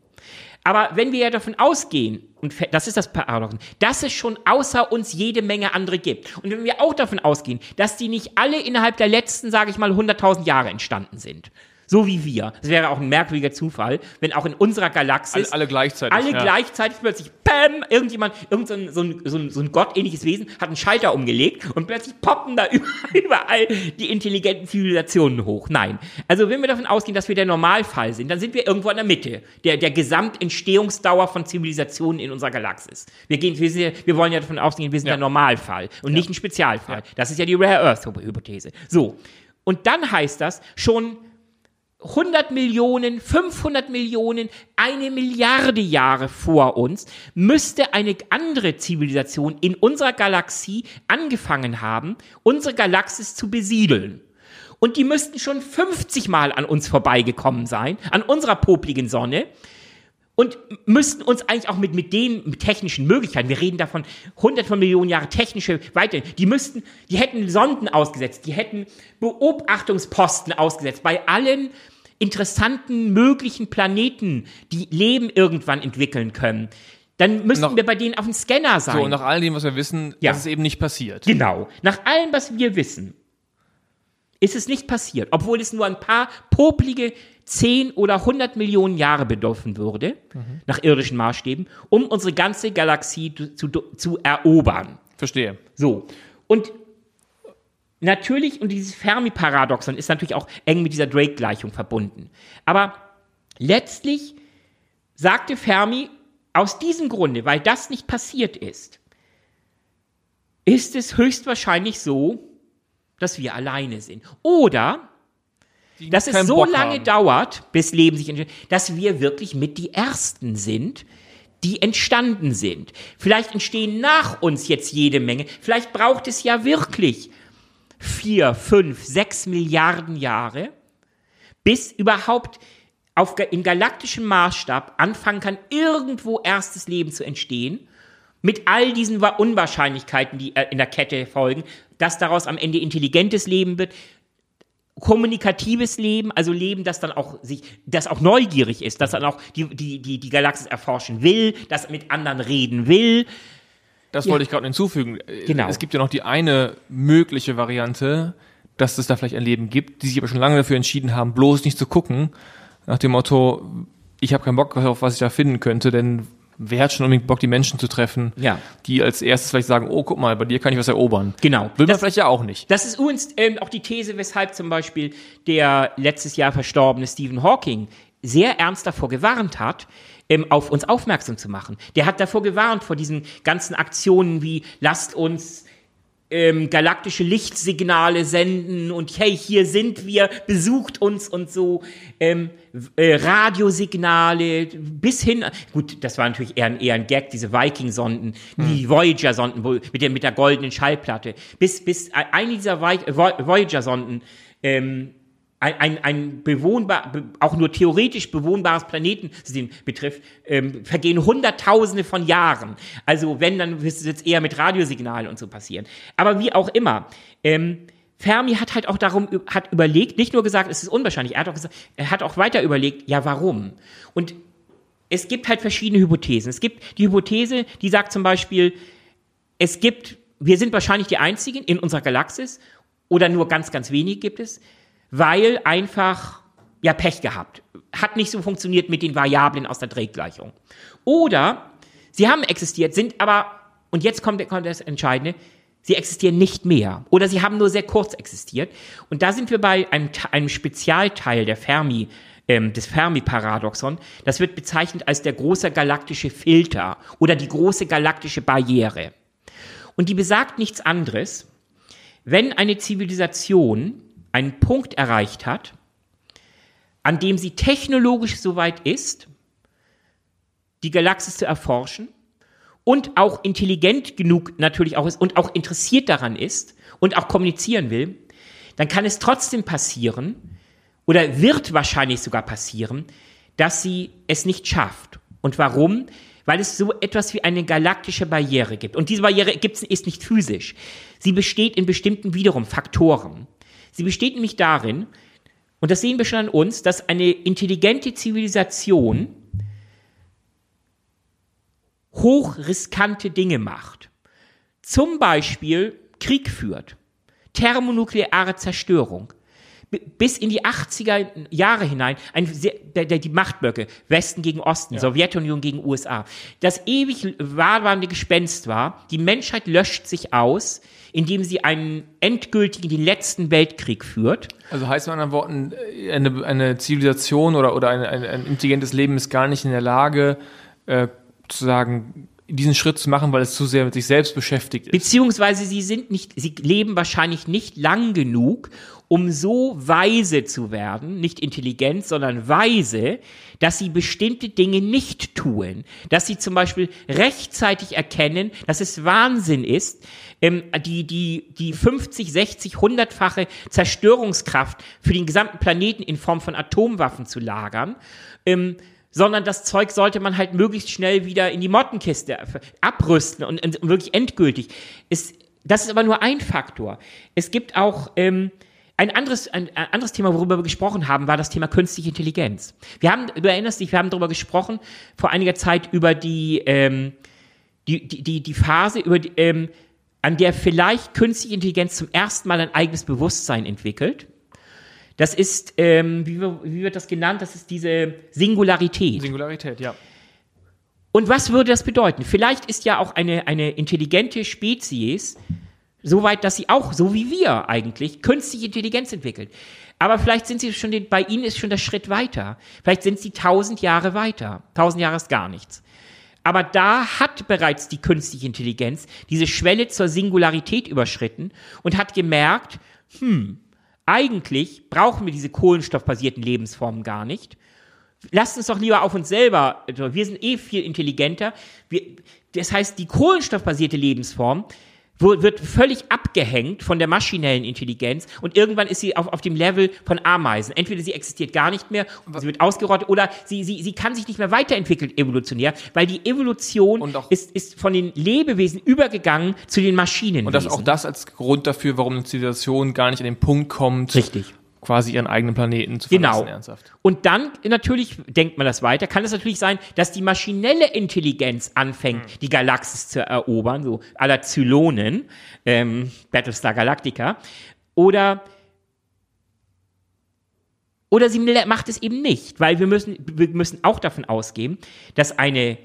Aber wenn wir ja davon ausgehen, und das ist das Paradoxon, dass es schon außer uns jede Menge andere gibt. Und wenn wir auch davon ausgehen, dass die nicht alle innerhalb der letzten, sage ich mal, 100.000 Jahre entstanden sind, so wie wir. Das wäre auch ein merkwürdiger Zufall, wenn auch in unserer Galaxis alle, alle gleichzeitig, alle ja. gleichzeitig plötzlich, Pam, irgendjemand, irgendein so ein, so ein, so ein gottähnliches Wesen hat einen Schalter umgelegt und plötzlich poppen da überall die intelligenten Zivilisationen hoch. Nein. Also wenn wir davon ausgehen, dass wir der Normalfall sind, dann sind wir irgendwo in der Mitte der, der Gesamtentstehungsdauer von Zivilisationen in unserer Galaxis. Wir, gehen, wir, sind, wir wollen ja davon ausgehen, wir sind ja. der Normalfall und ja. nicht ein Spezialfall. Das ist ja die Rare Earth Hypothese. So. Und dann heißt das schon 100 Millionen, 500 Millionen, eine Milliarde Jahre vor uns müsste eine andere Zivilisation in unserer Galaxie angefangen haben, unsere Galaxis zu besiedeln. Und die müssten schon 50 Mal an uns vorbeigekommen sein, an unserer popligen Sonne, und müssten uns eigentlich auch mit, mit den technischen Möglichkeiten, wir reden davon hundert von Millionen Jahre technische Weite, die müssten, die hätten Sonden ausgesetzt, die hätten Beobachtungsposten ausgesetzt bei allen interessanten möglichen Planeten, die Leben irgendwann entwickeln können. Dann müssten nach, wir bei denen auf dem Scanner sein. So, nach all dem, was wir wissen, ja. dass es eben nicht passiert. Genau. Nach allem, was wir wissen, ist es nicht passiert, obwohl es nur ein paar poplige 10 oder 100 Millionen Jahre bedürfen würde, mhm. nach irdischen Maßstäben, um unsere ganze Galaxie zu, zu, zu erobern. Verstehe. So. Und natürlich, und dieses Fermi-Paradoxon ist natürlich auch eng mit dieser Drake-Gleichung verbunden. Aber letztlich sagte Fermi, aus diesem Grunde, weil das nicht passiert ist, ist es höchstwahrscheinlich so, dass wir alleine sind. Oder dass es so Bock lange haben. dauert, bis Leben sich entsteht, dass wir wirklich mit die Ersten sind, die entstanden sind. Vielleicht entstehen nach uns jetzt jede Menge. Vielleicht braucht es ja wirklich vier, fünf, sechs Milliarden Jahre, bis überhaupt auf, in galaktischem Maßstab anfangen kann, irgendwo erstes Leben zu entstehen. Mit all diesen Unwahrscheinlichkeiten, die äh, in der Kette folgen, dass daraus am Ende intelligentes Leben wird, kommunikatives Leben, also Leben, das dann auch sich, das auch neugierig ist, das dann auch die, die, die, die Galaxis erforschen will, das mit anderen reden will. Das ja. wollte ich gerade hinzufügen. Genau. Es gibt ja noch die eine mögliche Variante, dass es da vielleicht ein Leben gibt, die sich aber schon lange dafür entschieden haben, bloß nicht zu gucken, nach dem Motto, ich habe keinen Bock auf was ich da finden könnte, denn wer hat schon unbedingt Bock, die Menschen zu treffen, ja. die als erstes vielleicht sagen, oh, guck mal, bei dir kann ich was erobern. Genau. Will man vielleicht ja auch nicht. Das ist übrigens ähm, auch die These, weshalb zum Beispiel der letztes Jahr verstorbene Stephen Hawking sehr ernst davor gewarnt hat, ähm, auf uns aufmerksam zu machen. Der hat davor gewarnt, vor diesen ganzen Aktionen wie lasst uns ähm, galaktische Lichtsignale senden und hey, hier sind wir, besucht uns und so, ähm, äh, Radiosignale bis hin, gut, das war natürlich eher ein, eher ein Gag, diese Viking-Sonden, hm. die Voyager-Sonden mit der, mit der goldenen Schallplatte, bis, bis eine dieser Voyager-Sonden ähm, ein, ein, ein bewohnbar, auch nur theoretisch bewohnbares Planetensystem betrifft, ähm, vergehen Hunderttausende von Jahren. Also wenn, dann wird es jetzt eher mit Radiosignalen und so passieren. Aber wie auch immer, ähm, Fermi hat halt auch darum, hat überlegt, nicht nur gesagt, es ist unwahrscheinlich, er hat auch gesagt, er hat auch weiter überlegt, ja, warum? Und es gibt halt verschiedene Hypothesen. Es gibt die Hypothese, die sagt zum Beispiel, es gibt, wir sind wahrscheinlich die einzigen in unserer Galaxis oder nur ganz, ganz wenig gibt es weil einfach ja Pech gehabt. Hat nicht so funktioniert mit den Variablen aus der Drehgleichung. Oder sie haben existiert, sind aber, und jetzt kommt, kommt das Entscheidende, sie existieren nicht mehr. Oder sie haben nur sehr kurz existiert. Und da sind wir bei einem, einem Spezialteil der Fermi, ähm, des Fermi-Paradoxon. Das wird bezeichnet als der große galaktische Filter oder die große galaktische Barriere. Und die besagt nichts anderes, wenn eine Zivilisation einen Punkt erreicht hat, an dem sie technologisch so weit ist, die Galaxis zu erforschen und auch intelligent genug natürlich auch ist und auch interessiert daran ist und auch kommunizieren will, dann kann es trotzdem passieren oder wird wahrscheinlich sogar passieren, dass sie es nicht schafft. Und warum? Weil es so etwas wie eine galaktische Barriere gibt. Und diese Barriere gibt's, ist nicht physisch. Sie besteht in bestimmten wiederum Faktoren. Sie besteht nämlich darin, und das sehen wir schon an uns, dass eine intelligente Zivilisation hochriskante Dinge macht. Zum Beispiel Krieg führt, thermonukleare Zerstörung, bis in die 80er Jahre hinein, ein, der, der, die Machtblöcke, Westen gegen Osten, ja. Sowjetunion gegen USA, das ewig wahrwarende Gespenst war, die Menschheit löscht sich aus, indem sie einen endgültigen, den letzten Weltkrieg führt. Also heißt mit anderen Worten, eine, eine Zivilisation oder, oder ein, ein, ein intelligentes Leben ist gar nicht in der Lage, äh, zu sagen, diesen Schritt zu machen, weil es zu sehr mit sich selbst beschäftigt ist. Beziehungsweise sie sind nicht, sie leben wahrscheinlich nicht lang genug, um so weise zu werden, nicht intelligent, sondern weise, dass sie bestimmte Dinge nicht tun. Dass sie zum Beispiel rechtzeitig erkennen, dass es Wahnsinn ist, ähm, die, die, die 50, 60, 100-fache Zerstörungskraft für den gesamten Planeten in Form von Atomwaffen zu lagern. Ähm, sondern das Zeug sollte man halt möglichst schnell wieder in die Mottenkiste abrüsten und, und wirklich endgültig. Es, das ist aber nur ein Faktor. Es gibt auch ähm, ein anderes, ein, ein anderes Thema, worüber wir gesprochen haben, war das Thema künstliche Intelligenz. Wir haben, du erinnerst dich, wir haben darüber gesprochen vor einiger Zeit über die, ähm, die, die, die, die Phase, über die, ähm, an der vielleicht künstliche Intelligenz zum ersten Mal ein eigenes Bewusstsein entwickelt. Das ist, ähm, wie, wie wird das genannt? Das ist diese Singularität. Singularität, ja. Und was würde das bedeuten? Vielleicht ist ja auch eine, eine intelligente Spezies Soweit, dass sie auch, so wie wir eigentlich, künstliche Intelligenz entwickelt. Aber vielleicht sind sie schon, den, bei ihnen ist schon der Schritt weiter. Vielleicht sind sie tausend Jahre weiter. Tausend Jahre ist gar nichts. Aber da hat bereits die künstliche Intelligenz diese Schwelle zur Singularität überschritten und hat gemerkt, hm, eigentlich brauchen wir diese kohlenstoffbasierten Lebensformen gar nicht. Lasst uns doch lieber auf uns selber, also wir sind eh viel intelligenter. Wir, das heißt, die kohlenstoffbasierte Lebensform wird völlig abgehängt von der maschinellen Intelligenz und irgendwann ist sie auf, auf dem Level von Ameisen. Entweder sie existiert gar nicht mehr, sie wird ausgerottet oder sie, sie, sie kann sich nicht mehr weiterentwickeln evolutionär, weil die Evolution ist, ist von den Lebewesen übergegangen zu den Maschinen. Und das auch das als Grund dafür, warum eine Zivilisation gar nicht an den Punkt kommt, Richtig quasi ihren eigenen Planeten zu verlassen, genau. ernsthaft. Und dann natürlich denkt man das weiter, kann es natürlich sein, dass die maschinelle Intelligenz anfängt, mhm. die Galaxis zu erobern, so aller Zylonen, ähm, Battlestar Galactica, oder oder sie macht es eben nicht, weil wir müssen, wir müssen auch davon ausgehen, dass eine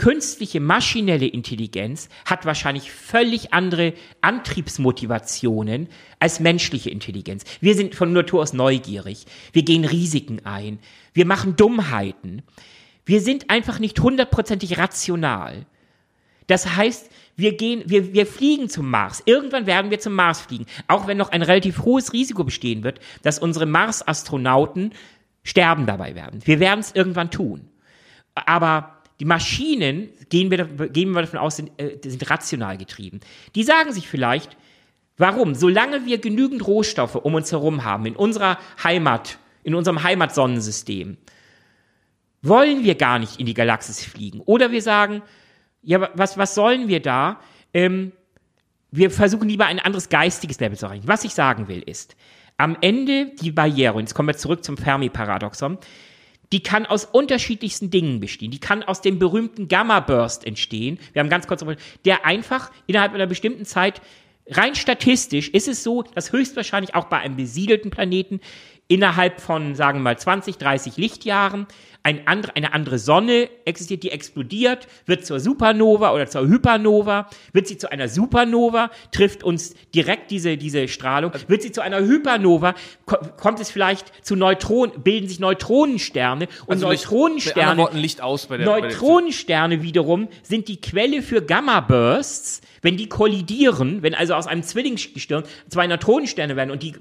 künstliche maschinelle Intelligenz hat wahrscheinlich völlig andere Antriebsmotivationen als menschliche Intelligenz. Wir sind von Natur aus neugierig. Wir gehen Risiken ein. Wir machen Dummheiten. Wir sind einfach nicht hundertprozentig rational. Das heißt, wir gehen, wir, wir fliegen zum Mars. Irgendwann werden wir zum Mars fliegen. Auch wenn noch ein relativ hohes Risiko bestehen wird, dass unsere Mars-Astronauten sterben dabei werden. Wir werden es irgendwann tun. Aber die Maschinen, gehen wir, gehen wir davon aus, sind, äh, sind rational getrieben. Die sagen sich vielleicht, warum? Solange wir genügend Rohstoffe um uns herum haben, in unserer Heimat, in unserem Heimatsonnensystem, wollen wir gar nicht in die Galaxis fliegen. Oder wir sagen, ja, was, was sollen wir da? Ähm, wir versuchen lieber ein anderes geistiges Level zu erreichen. Was ich sagen will ist, am Ende die Barriere, und jetzt kommen wir zurück zum Fermi-Paradoxon, die kann aus unterschiedlichsten Dingen bestehen. Die kann aus dem berühmten Gamma-Burst entstehen. Wir haben ganz kurz, der einfach innerhalb einer bestimmten Zeit rein statistisch ist es so, dass höchstwahrscheinlich auch bei einem besiedelten Planeten innerhalb von, sagen wir mal, 20, 30 Lichtjahren ein andre, eine andere Sonne existiert, die explodiert, wird zur Supernova oder zur Hypernova, wird sie zu einer Supernova, trifft uns direkt diese, diese Strahlung, wird sie zu einer Hypernova, kommt es vielleicht zu Neutronen, bilden sich Neutronensterne und also Neutronensterne, Licht, aus bei der, Neutronensterne bei der wiederum sind die Quelle für Gamma-Bursts, wenn die kollidieren, wenn also aus einem Zwillingsgestirn zwei Neutronensterne werden und die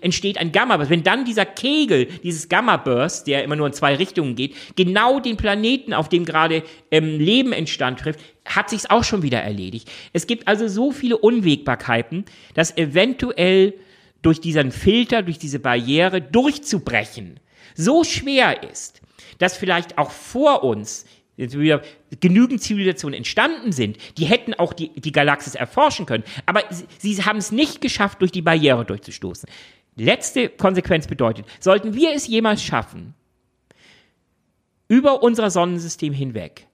entsteht ein Gamma-Burst, wenn dann dieser Kegel, dieses Gamma-Burst, der immer nur in zwei Richtungen geht, genau den Planeten, auf dem gerade ähm, Leben entstand, trifft, hat sich's auch schon wieder erledigt. Es gibt also so viele Unwägbarkeiten, dass eventuell durch diesen Filter, durch diese Barriere durchzubrechen so schwer ist, dass vielleicht auch vor uns wieder genügend Zivilisationen entstanden sind, die hätten auch die, die Galaxis erforschen können. Aber sie, sie haben es nicht geschafft, durch die Barriere durchzustoßen. Letzte Konsequenz bedeutet, sollten wir es jemals schaffen, über unser Sonnensystem hinweg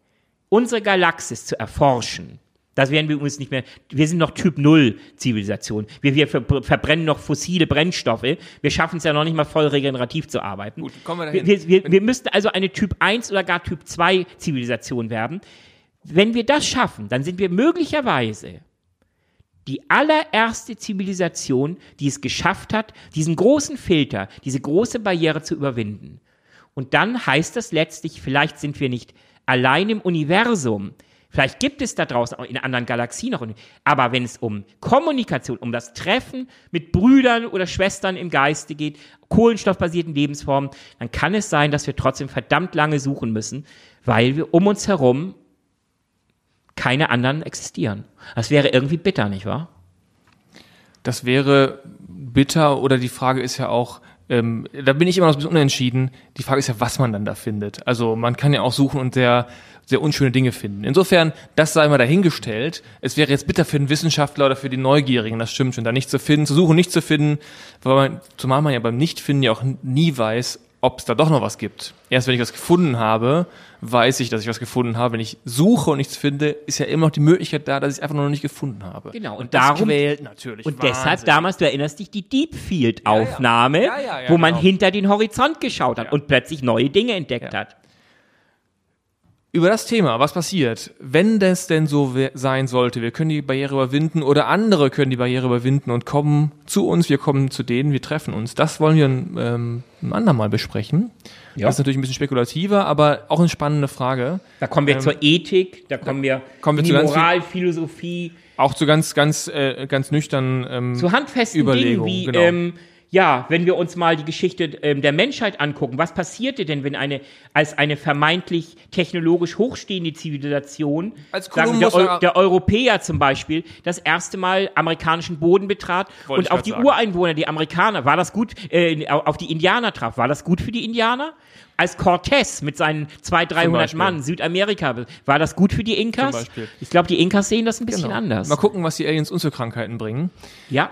unsere Galaxis zu erforschen, das werden wir uns nicht mehr. Wir sind noch Typ Null Zivilisation. Wir, wir verbrennen noch fossile Brennstoffe. Wir schaffen es ja noch nicht mal voll regenerativ zu arbeiten. Gut, kommen wir dahin. Wir, wir, wir müssten also eine Typ 1 oder gar Typ 2 Zivilisation werden. Wenn wir das schaffen, dann sind wir möglicherweise die allererste Zivilisation, die es geschafft hat, diesen großen Filter, diese große Barriere zu überwinden. Und dann heißt das letztlich, vielleicht sind wir nicht allein im Universum, Vielleicht gibt es da draußen auch in anderen Galaxien noch. Aber wenn es um Kommunikation, um das Treffen mit Brüdern oder Schwestern im Geiste geht, kohlenstoffbasierten Lebensformen, dann kann es sein, dass wir trotzdem verdammt lange suchen müssen, weil wir um uns herum keine anderen existieren. Das wäre irgendwie bitter, nicht wahr? Das wäre bitter oder die Frage ist ja auch, ähm, da bin ich immer noch ein bisschen unentschieden. Die Frage ist ja, was man dann da findet. Also man kann ja auch suchen und sehr, sehr unschöne Dinge finden. Insofern, das sei mal dahingestellt. Es wäre jetzt bitter für den Wissenschaftler oder für die Neugierigen, das stimmt schon, da nicht zu finden, zu suchen, nicht zu finden, weil man, zumal man ja beim Nichtfinden ja auch nie weiß, ob es da doch noch was gibt. Erst wenn ich was gefunden habe, weiß ich, dass ich was gefunden habe. Wenn ich suche und nichts finde, ist ja immer noch die Möglichkeit da, dass ich es einfach noch nicht gefunden habe. Genau. Und, und darum quält natürlich. Und Wahnsinn. deshalb damals, du erinnerst dich, die Deep Field Aufnahme, ja, ja. Ja, wo man genau. hinter den Horizont geschaut hat und plötzlich neue Dinge entdeckt hat. Über das Thema, was passiert, wenn das denn so sein sollte, wir können die Barriere überwinden oder andere können die Barriere überwinden und kommen zu uns, wir kommen zu denen, wir treffen uns. Das wollen wir ähm, ein andermal besprechen. Ja. Das ist natürlich ein bisschen spekulativer, aber auch eine spannende Frage. Da kommen wir ähm, zur Ethik, da kommen wir kommen wir in die Moral, Philosophie. Auch zu ganz, ganz, äh, ganz nüchtern ähm, zu handfesten Dingen wie genau. ähm, ja, wenn wir uns mal die Geschichte ähm, der Menschheit angucken, was passierte denn, wenn eine als eine vermeintlich technologisch hochstehende Zivilisation, als sagen der, Eu der, Europäer zum Beispiel, das erste Mal amerikanischen Boden betrat Wollte und auf die sagen. Ureinwohner, die Amerikaner, war das gut, äh, auf die Indianer traf, war das gut für die Indianer? Als Cortés mit seinen 200, 300 Mann Südamerika, war das gut für die Inkas? Ich glaube, die Inkas sehen das ein bisschen genau. anders. Mal gucken, was die Aliens uns für Krankheiten bringen. Ja.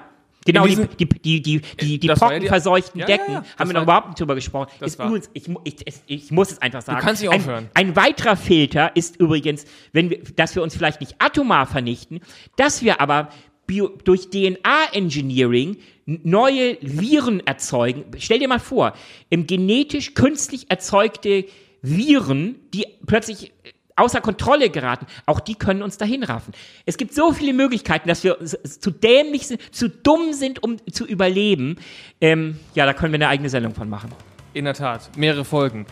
Genau, die, die, die, die, die, die pockenverseuchten ja, Decken, ja, ja, haben wir noch überhaupt nicht drüber gesprochen. Ist übrigens, ich, ich, ich, muss es einfach sagen. Du kannst nicht aufhören. Ein, ein weiterer Filter ist übrigens, wenn wir, dass wir uns vielleicht nicht atomar vernichten, dass wir aber Bio, durch DNA-Engineering neue Viren erzeugen. Stell dir mal vor, im genetisch künstlich erzeugte Viren, die plötzlich außer Kontrolle geraten, auch die können uns dahin raffen. Es gibt so viele Möglichkeiten, dass wir zu dämlich sind, zu dumm sind, um zu überleben. Ähm, ja, da können wir eine eigene Sendung von machen. In der Tat, mehrere Folgen.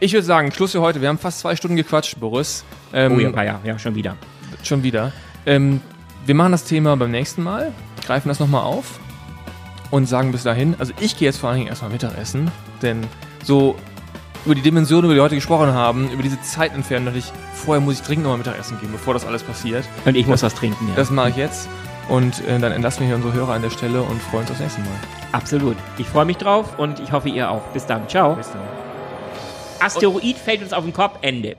Ich würde sagen, Schluss für heute. Wir haben fast zwei Stunden gequatscht, Boris. Ähm, oh ja, ja, ja, schon wieder. Schon wieder. Ähm, wir machen das Thema beim nächsten Mal, greifen das nochmal auf und sagen bis dahin, also ich gehe jetzt vor allen Dingen erstmal Mittagessen, denn so über die Dimension, über die wir heute gesprochen haben, über diese Zeitentfernung, dachte ich, vorher muss ich dringend nochmal Mittagessen gehen, bevor das alles passiert. Und ich muss was trinken, ja. Das mache ich jetzt. Und äh, dann entlassen wir hier unsere Hörer an der Stelle und freuen uns aufs nächste Mal. Absolut. Ich freue mich drauf und ich hoffe, ihr auch. Bis dann. Ciao. Bis dann. Asteroid und fällt uns auf den Kopf. Ende.